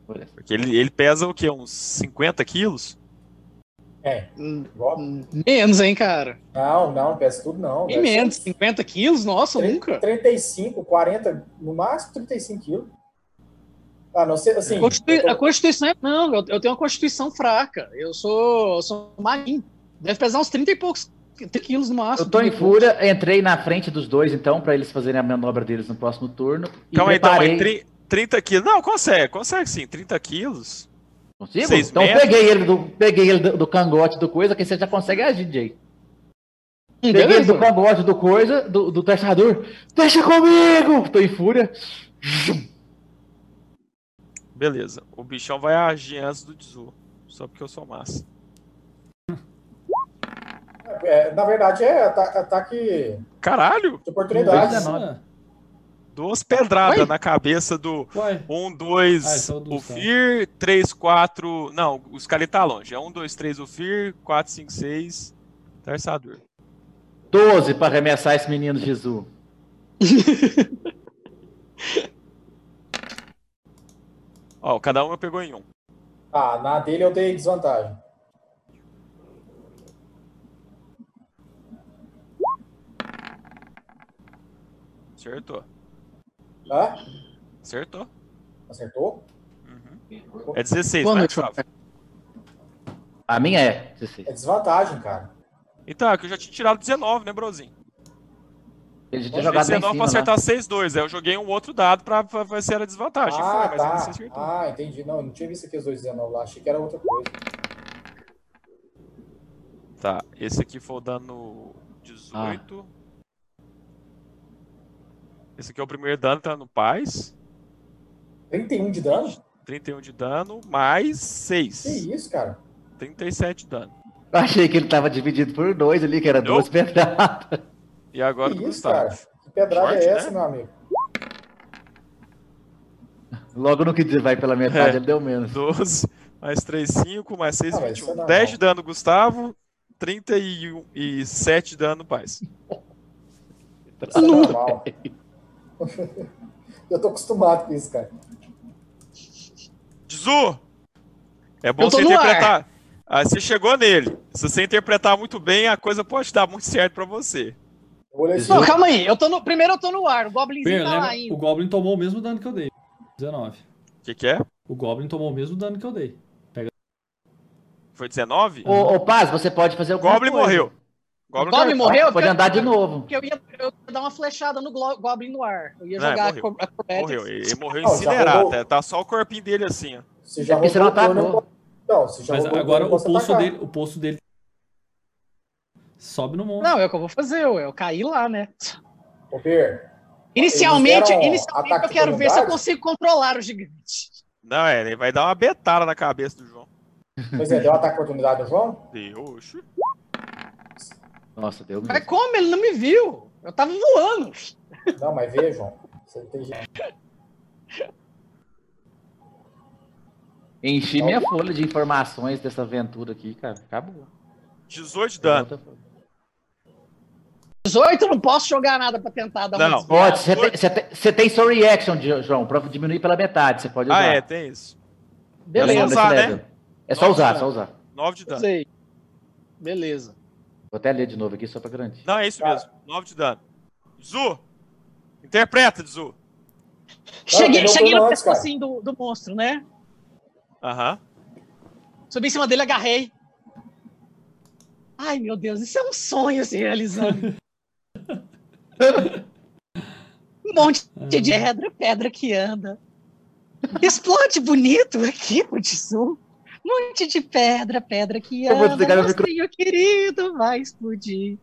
Porque ele, ele pesa o quê? Uns 50 quilos? É. Hum, Goblin? Menos, hein, cara? Não, não, peça tudo não. Ser menos. 50 quilos? Nossa, tre- nunca. 35, 40, no máximo 35 quilos. Ah, não sei, assim. Constitui- eu tô- A Constituição é. Não, eu, eu tenho uma Constituição fraca. Eu sou, eu sou marinho. Deve pesar uns 30 e poucos 30 quilos no máximo. Eu tô em 30 e fúria, entrei na frente dos dois, então, pra eles fazerem a manobra deles no próximo turno. E Calma aí, então, preparei... tri- 30 quilos. Não, consegue, consegue sim. 30 quilos. Consigo? seis Então metros. peguei ele, do, peguei ele do, do cangote do coisa, que você já consegue agir, Jay. Peguei ele do cangote do coisa, do, do testador. Deixa comigo! Tô em fúria. Beleza. O bichão vai agir antes do Tzu. Só porque eu sou massa. é, na verdade, é ata- ataque Caralho! de oportunidade. Dois, 19. Duas pedradas Oi? na cabeça do Uai, 1, 2, Ah, é o. Fir, 3, 4. Não, os caras tá longe. É 1, 2, 3 o Fir, 4, 5, 6. Terçador. 12 pra arremessar esse menino Jesus. Ó, cada um pegou em um. Ah, na dele eu dei desvantagem. Acertou. Tá? Acertou. Acertou? Uhum. É 16, Boa né, noite, Gustavo? A minha é 16. É desvantagem, cara. Então, é que eu já tinha tirado 19, né, brozinho? Ele já tinha jogado lá em 19 pra cima. Lá. acertar 6-2. Aí eu joguei um outro dado pra, pra ver se era desvantagem. ah, Foi, mas tá. ainda você acertou. Ah, entendi. Não, eu não tinha visto aqui os dois 19 lá. Achei que era outra coisa. Tá, esse aqui foi o dano 18. Esse aqui é o primeiro dano, tá no paz. 31 de dano? 31 de dano, mais Que 6. isso, cara? 37 de dano. Achei que ele tava dividido por dois ali, que era Não. duas pedradas. E agora que isso, Gustavo. cara? Que pedrada Forte, é essa, né? meu amigo? Logo no que vai pela metade, É. ele deu menos. 12, mais 3, 5, mais 6, Ah, mas isso é 21. normal. 10 de dano Gustavo, 37 de dano Paz. Isso é normal. eu tô acostumado com isso, cara. Dizu! É bom você interpretar. Ah, você chegou nele. Se você interpretar muito bem, a coisa pode dar muito certo pra você. Não, calma aí. Eu tô no... Primeiro eu tô no ar. O Goblinzinho tá lembra? lá O ainda. Goblin tomou o mesmo dano que eu dei. 19. O que, que é? O Goblin tomou o mesmo dano que eu dei. Foi 19? Ô, ô Paz, você pode fazer O Goblin coisa. morreu. Goblin caiu. morreu? Pode andar de novo. Porque eu ia, eu ia dar uma flechada no Glo- Goblin no ar. Eu ia Não, jogar morreu. acro- acrobatics. Morreu. Ele morreu incinerado. Tá, tá só o corpinho dele assim, ó. Você já É não o turno, atacou. Não, você já Mas agora o pulso atacar. dele, o pulso dele sobe no monte. Não, é o que eu vou fazer. Eu, eu caí lá, né? Ô, Per, Inicialmente, inicialmente ataque eu quero ver se eu consigo controlar o gigante. Não, é, ele vai dar uma betada na cabeça do João. pois é, deu ataque de oportunidade no João? Deus. Nossa, deu Mas mesmo. como? Ele não me viu. Eu tava voando. Não, mas João. Você não tem jeito. Enchi minha folha de informações dessa aventura aqui, cara. Acabou. 18 de dano. Outra folha. 18, eu não posso jogar nada pra tentar dar uma Não. desviada. Pode, você tem, você tem- você tem sua reaction, João, pra diminuir pela metade. Você pode usar. Ah, é, tem isso. Beleza, É só usar, né? É só Nossa. usar, só usar. 9 de dano. sei. Beleza. Vou até ler de novo aqui só pra garantir. Não, é isso Cara. mesmo. 9 de dano. Zu! Interpreta, Zu. cheguei pegou cheguei no pescocinho do, do monstro, né? Aham. Subi em cima dele, agarrei. Ai, meu Deus, isso é um sonho se realizando. um monte de pedra, pedra que anda. Explode bonito aqui, Putizum. Um monte de pedra, pedra que Eu vou anda. meu Monstrinho querido, vai explodir.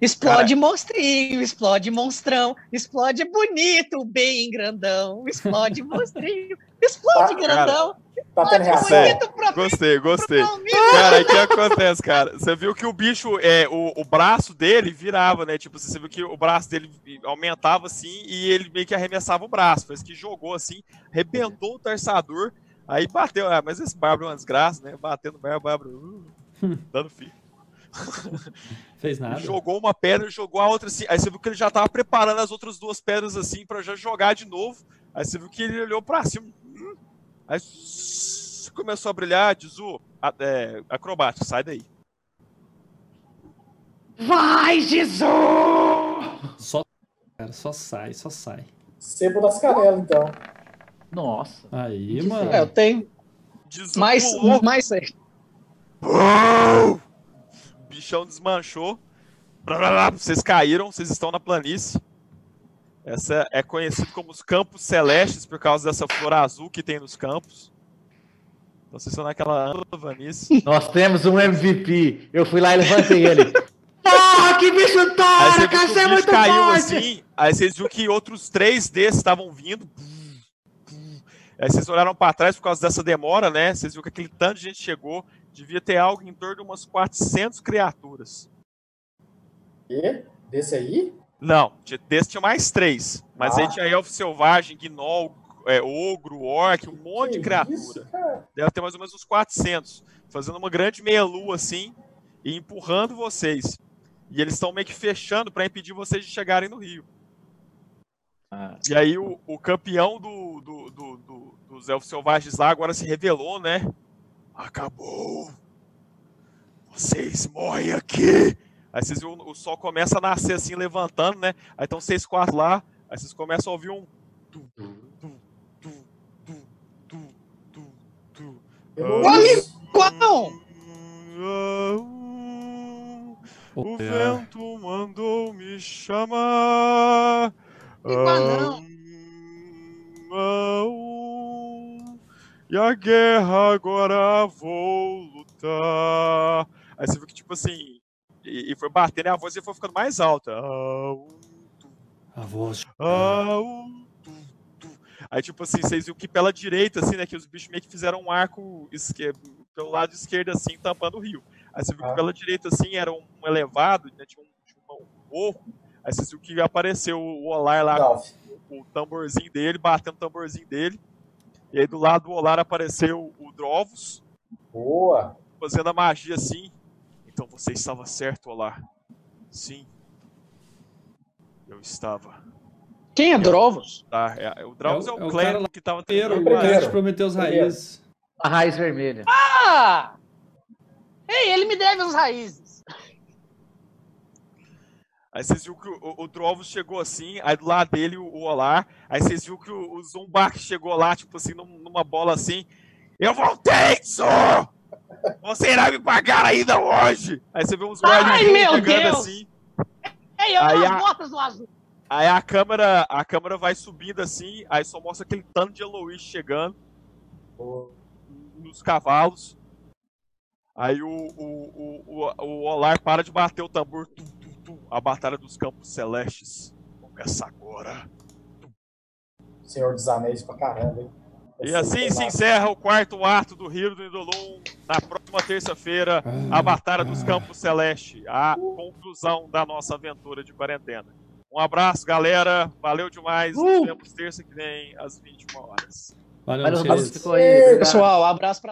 Explode monstrinho, explode monstrão, explode bonito, bem grandão, explode monstrinho, explode Ah, grandão, Tá tendo explode reação? bonito pra Gostei, gostei. pro Cara, aí o que acontece, cara? Você viu que o bicho, é, o, o braço dele virava, né? Tipo, você viu que o braço dele aumentava assim e ele meio que arremessava o braço. Fez que jogou assim, arrebentou o terçador, aí bateu. Ah, mas esse bárbaro é uma desgraça, né? Batendo no bárbaro, bárbaro, uh, dando fio. Fez nada. Jogou uma pedra e jogou a outra assim. Aí você viu que ele já tava preparando as outras duas pedras assim pra já jogar de novo. Aí você viu que ele olhou pra cima. hum, Aí começou a brilhar, Dizu, é, acrobático, sai daí. Vai, Jesus! Só, cara, só sai, só sai. Sebo das canelas, então. Nossa. Aí, mano. É, eu tenho mais, mais seis. o bichão desmanchou. Vocês caíram, vocês estão na planície. Essa é conhecido como os Campos Celestes por causa dessa flor azul que tem nos campos. Então vocês estão naquela planície. Nós temos um MVP. Eu fui lá e levantei ele. Porra, que bicho tora, você é muito caiu forte. assim, aí vocês viram que outros três desses estavam vindo. Aí vocês olharam pra trás por causa dessa demora, né? Vocês viram que aquele tanto de gente chegou, devia ter algo em torno de umas 400 criaturas. E? Desse aí? Não, desse tinha mais três. Mas Ah. aí tinha elfo selvagem, gnoll, é, ogro, orc, um monte de Que criatura. isso? Deve ter mais ou menos uns 400. Fazendo uma grande meia-lua assim e empurrando vocês. E eles estão meio que fechando para impedir vocês de chegarem no rio. Ah. E aí o, o campeão do, do- do- do- dos elfos selvagens lá agora se revelou, né? Acabou! Vocês morrem aqui! Aí vocês viram o sol começa a nascer assim, levantando, né? Aí estão vocês quatro lá, aí vocês começam a ouvir um. Tu, tu, tu, tu, tu, tu, tu. Quão? O É. vento mandou me chamar. Igualão. Ah, E a guerra agora vou lutar. Aí você viu que, tipo assim, e, e foi batendo e a voz foi ficando mais alta. Ah, A voz. Tu. Aí, tipo assim, vocês viram que pela direita, assim, né? Que os bichos meio que fizeram um arco esque- pelo lado esquerdo, assim, tampando o rio. Aí você viu que Ah. pela direita, assim, era um, elevado, né, tinha um, tinha um morro. Aí vocês viram que apareceu o Olar lá com o tamborzinho dele, batendo o tamborzinho dele. E aí do lado do Olar apareceu o Drovos, boa. fazendo a magia assim. Então você estava certo, Olar. Sim. Eu estava. Quem é Drovos? Tá, é- o Dravos é, É o- é o clérigo que tava Primeiro, treinando o cara prometeu as raízes. A raiz vermelha. Ah! Ei, ele me deve as raízes. Aí vocês viram que o, o, Drovos chegou assim, aí do lado dele o, o Olar. Aí vocês viram que o, o chegou lá, tipo assim, num- numa bola assim. Eu voltei, só! Você irá me pagar ainda hoje! Aí você vê uns Ai, meu chegando Deus! assim. Ei, eu Aí a- botas do azul. Aí a câmera, a câmera vai subindo assim, aí só mostra aquele tanto de Eloís chegando nos cavalos. Aí o, o, o, o, o Olar para de bater o tambor. Tum. A Batalha dos Campos Celestes. Começa agora. Senhor dos Anéis pra caramba, hein? E assim se encerra o quarto ato do Rio do Indolum. Na próxima terça-feira, a Batalha dos Campos Celeste. A conclusão da nossa aventura de quarentena. Um abraço, galera. Valeu demais. Nos vemos terça que vem, às 21 horas. Valeu, Valeu, vocês. Pessoal, abraço pra